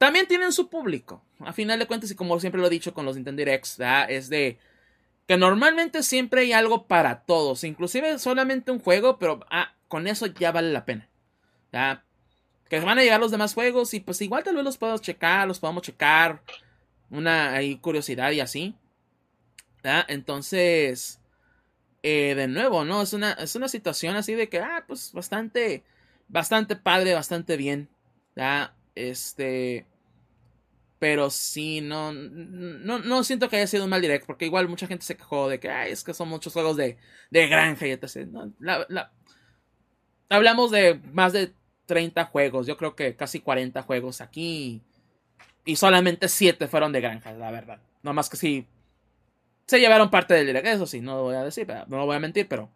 [SPEAKER 1] también tienen su público. A final de cuentas, y como siempre lo he dicho con los Nintendo Directs, es de que normalmente siempre hay algo para todos. Inclusive solamente un juego, pero ah, con eso ya vale la pena. ¿ya? que van a llegar los demás juegos y pues igual tal vez los podemos checar, los podemos checar, una ahí, curiosidad y así. Entonces, eh, de nuevo, ¿no? Es una, es una situación así de que, ah, pues bastante, bastante padre, bastante bien. ¿ya? Este, pero sí, no, no, no siento que haya sido un mal direct, porque igual mucha gente se quejó de que, es que son muchos juegos de, de granja y etc. hablamos de más de 30 juegos, yo creo que casi 40 juegos aquí. Y solamente 7 fueron de granjas, la verdad. No más que sí. Se llevaron parte del direct, eso sí, no lo voy a decir, no lo voy a mentir, pero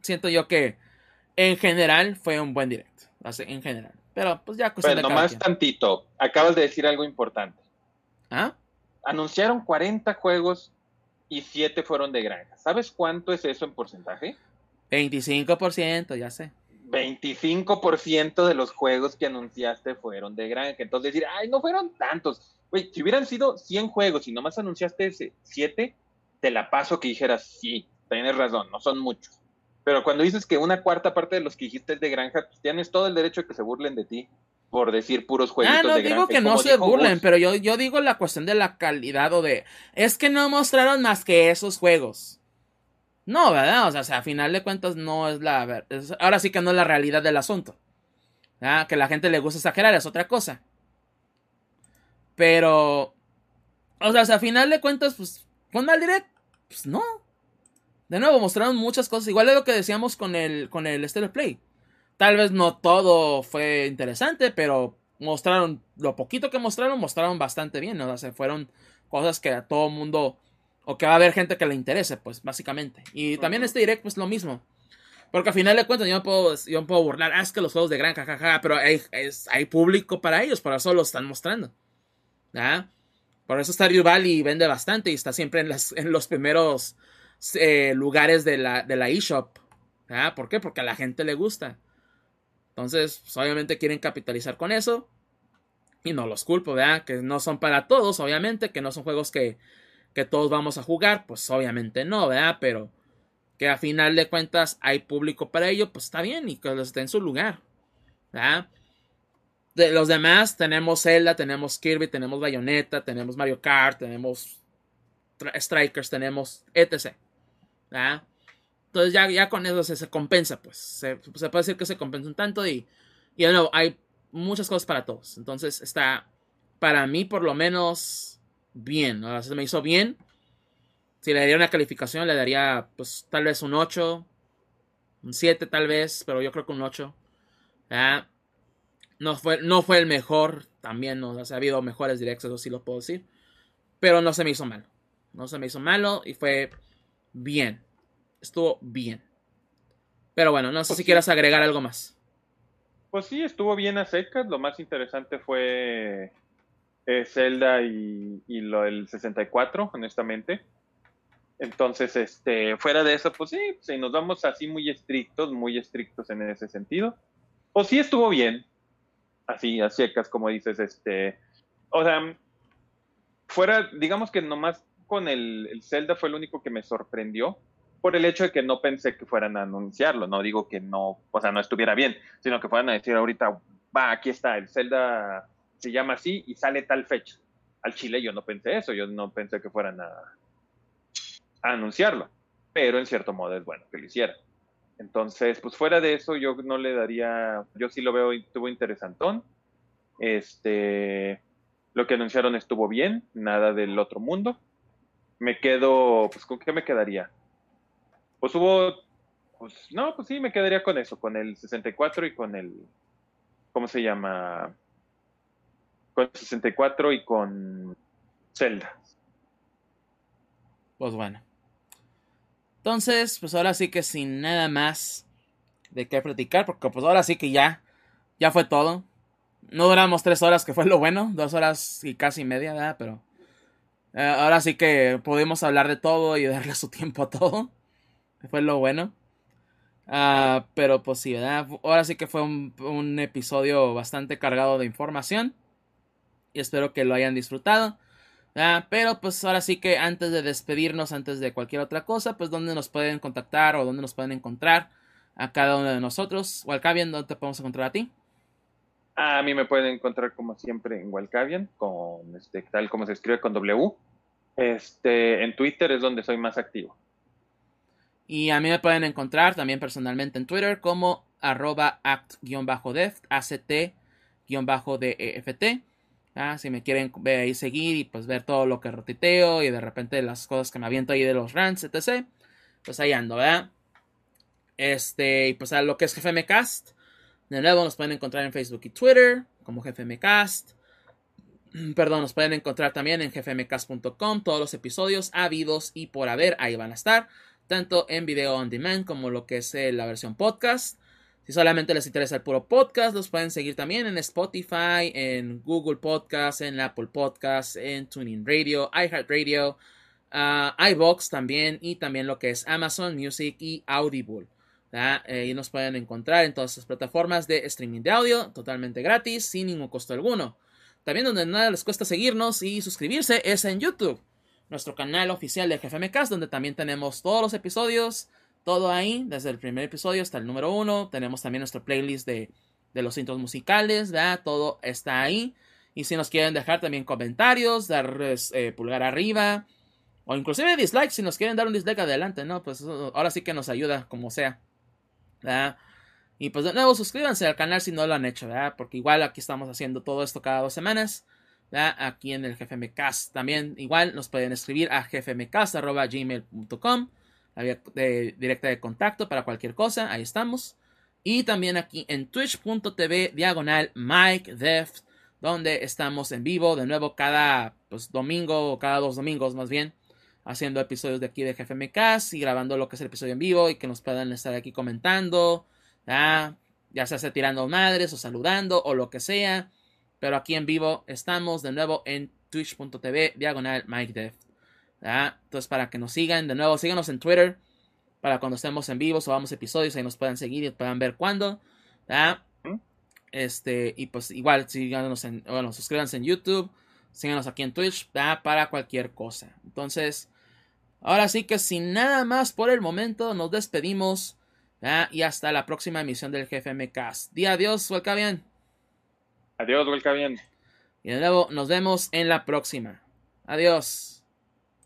[SPEAKER 1] siento yo que en general fue un buen direct. En general. Pero pues ya
[SPEAKER 2] Pero nomás tantito. Acabas de decir algo importante.
[SPEAKER 1] ¿Ah?
[SPEAKER 2] Anunciaron 40 juegos y 7 fueron de granja. ¿Sabes cuánto es eso en porcentaje?
[SPEAKER 1] 25%, ya sé.
[SPEAKER 2] 25% de los juegos que anunciaste fueron de granja. Entonces decir, ay, no fueron tantos. Güey, si hubieran sido 100 juegos y nomás anunciaste ese 7, te la paso que dijeras, sí, tienes razón, no son muchos. Pero cuando dices que una cuarta parte de los que dijiste es de granja, pues tienes todo el derecho a que se burlen de ti por decir puros juegos ah,
[SPEAKER 1] no digo que no se burlen, pero yo, yo digo la cuestión de la calidad o de... Es que no mostraron más que esos juegos. No, ¿verdad? O sea, a final de cuentas no es la... ahora sí que no es la realidad del asunto. Que la gente le gusta exagerar es otra cosa. Pero... O sea, a final de cuentas, pues... ¿Con mal direct? Pues no. De nuevo, mostraron muchas cosas. Igual es lo que decíamos con el, con el Stellar Play. Tal vez no todo fue interesante, pero mostraron... Lo poquito que mostraron, mostraron bastante bien. ¿no? O sea, fueron cosas que a todo mundo o que va a haber gente que le interese, pues, básicamente. Y también este direct, pues, lo mismo. Porque al final de cuentas yo me puedo, yo puedo burlar, ah, es que los juegos de gran jajaja, pero hay, hay público para ellos, por eso lo están mostrando. Por eso Stardew Valley vende bastante y está siempre en, las, en los primeros eh, lugares de la, de la eShop. ¿Por qué? Porque a la gente le gusta. Entonces, pues, obviamente quieren capitalizar con eso. Y no los culpo, ¿verdad? Que no son para todos, obviamente, que no son juegos que, que todos vamos a jugar, pues obviamente no, ¿verdad? Pero que a final de cuentas hay público para ello, pues está bien y que esté en su lugar, ¿verdad? De los demás tenemos Zelda, tenemos Kirby, tenemos Bayonetta, tenemos Mario Kart, tenemos Strikers, tenemos etc. ¿verdad? Entonces ya, ya con eso se, compensa, pues. Se, puede decir que se compensa un tanto y, y de nuevo, hay muchas cosas para todos. Entonces está, para mí por lo menos, bien. Se me hizo bien. Si le daría una calificación, le daría pues tal vez un 8, un 7 tal vez, pero yo creo que un 8. No, fue, no fue el mejor, también ¿no? ha habido mejores directos, eso sí lo puedo decir. Pero no se me hizo malo. No se me hizo malo y fue bien. Estuvo bien. Pero bueno, no sé pues si quieras agregar algo más.
[SPEAKER 2] Pues sí, estuvo bien a secas. Lo más interesante fue eh, Zelda y, y, lo del 64, honestamente. Entonces, este, fuera de eso, pues sí, si nos vamos así muy estrictos, muy estrictos en ese sentido, pues sí estuvo bien. Así, a secas, como dices, este. O sea, fuera, digamos que nomás con el, el Zelda fue el único que me sorprendió por el hecho de que no pensé que fueran a anunciarlo, no digo que no, o sea, no estuviera bien, sino que fueran a decir ahorita, va, aquí está, el Zelda se llama así y sale tal fecha. Al Chile yo no pensé eso, yo no pensé que fueran a, anunciarlo, pero en cierto modo es bueno que lo hicieran. Entonces, pues fuera de eso, yo no le daría, yo sí lo veo, estuvo interesantón. Este, lo que anunciaron estuvo bien, nada del otro mundo. Me quedo, pues, ¿con qué me quedaría? Pues hubo, pues no, pues sí, me quedaría con eso, con el 64 y con el, ¿cómo se llama? Con el 64 y con Zelda.
[SPEAKER 1] Pues bueno. Entonces, pues ahora sí que sin nada más de qué platicar, porque pues ahora sí que ya, ya fue todo. No duramos tres horas, que fue lo bueno, dos horas y casi media, ¿verdad? Pero eh, ahora sí que pudimos hablar de todo y darle su tiempo a todo. Fue lo bueno. Ah, pero pues sí. Ahora sí que fue un, episodio bastante cargado de información. Y espero que lo hayan disfrutado. Pero pues ahora sí que antes de despedirnos, antes de cualquier otra cosa, pues dónde nos pueden contactar o dónde nos pueden encontrar a cada uno de nosotros. Walcavian, ¿dónde te podemos encontrar a ti?
[SPEAKER 2] A mí me pueden encontrar como siempre en Walcavian, con este, tal como se escribe con W. Este, en Twitter es donde soy más activo.
[SPEAKER 1] Y a mí me pueden encontrar también personalmente en Twitter como arroba act-deft, act-deft. Ah, si me quieren ver ahí seguir y pues ver todo lo que rotiteo y de repente las cosas que me aviento ahí de los rants, etc. Pues ahí ando, ¿verdad? Este, y pues a lo que es GFMcast. De nuevo nos pueden encontrar en Facebook y Twitter como GFMcast. Perdón, nos pueden encontrar también en gfmcast.com todos los episodios habidos y por haber, ahí van a estar tanto en video on demand como lo que es eh, la versión podcast. Si solamente les interesa el puro podcast, los pueden seguir también en Spotify, en Google Podcast, en Apple Podcast, en Tuning Radio, iHeartRadio, uh, iBox también y también lo que es Amazon Music y Audible. Eh, y nos pueden encontrar en todas las plataformas de streaming de audio totalmente gratis, sin ningún costo alguno. También donde nada les cuesta seguirnos y suscribirse es en YouTube nuestro canal oficial de GFMcast, donde también tenemos todos los episodios, todo ahí, desde el primer episodio hasta el número uno. Tenemos también nuestro playlist de, los intros musicales, ¿verdad? Todo está ahí. Y si nos quieren dejar también comentarios, dar eh, pulgar arriba, o inclusive dislikes, si nos quieren dar un dislike adelante, ¿no? Pues ahora sí que nos ayuda, como sea. Y pues de nuevo, suscríbanse al canal si no lo han hecho, ¿verdad? Porque igual aquí estamos haciendo todo esto cada dos semanas aquí en el GFMcast. También igual nos pueden escribir a gfmcast.gmail.com, la vía directa de contacto para cualquier cosa, ahí estamos. Y también aquí en twitch.tv diagonal Mike donde estamos en vivo de nuevo cada pues, domingo o cada dos domingos más bien, haciendo episodios de aquí de GFMcast y grabando lo que es el episodio en vivo y que nos puedan estar aquí comentando, ya sea tirando madres o saludando o lo que sea. Pero aquí en vivo estamos de nuevo en twitch.tv diagonal Mike Entonces para que nos sigan de nuevo, síganos en Twitter para cuando estemos en vivo, subamos episodios y nos puedan seguir y puedan ver cuándo. Este, y pues igual síganos en, bueno, suscríbanse en YouTube, síganos aquí en Twitch para cualquier cosa. Entonces, ahora sí que sin nada más por el momento, nos despedimos. Y hasta la próxima emisión del GFM Cast. Día adiós, vuelca bien.
[SPEAKER 2] Adiós, vuelca bien.
[SPEAKER 1] Y de nuevo, nos vemos en la próxima. Adiós.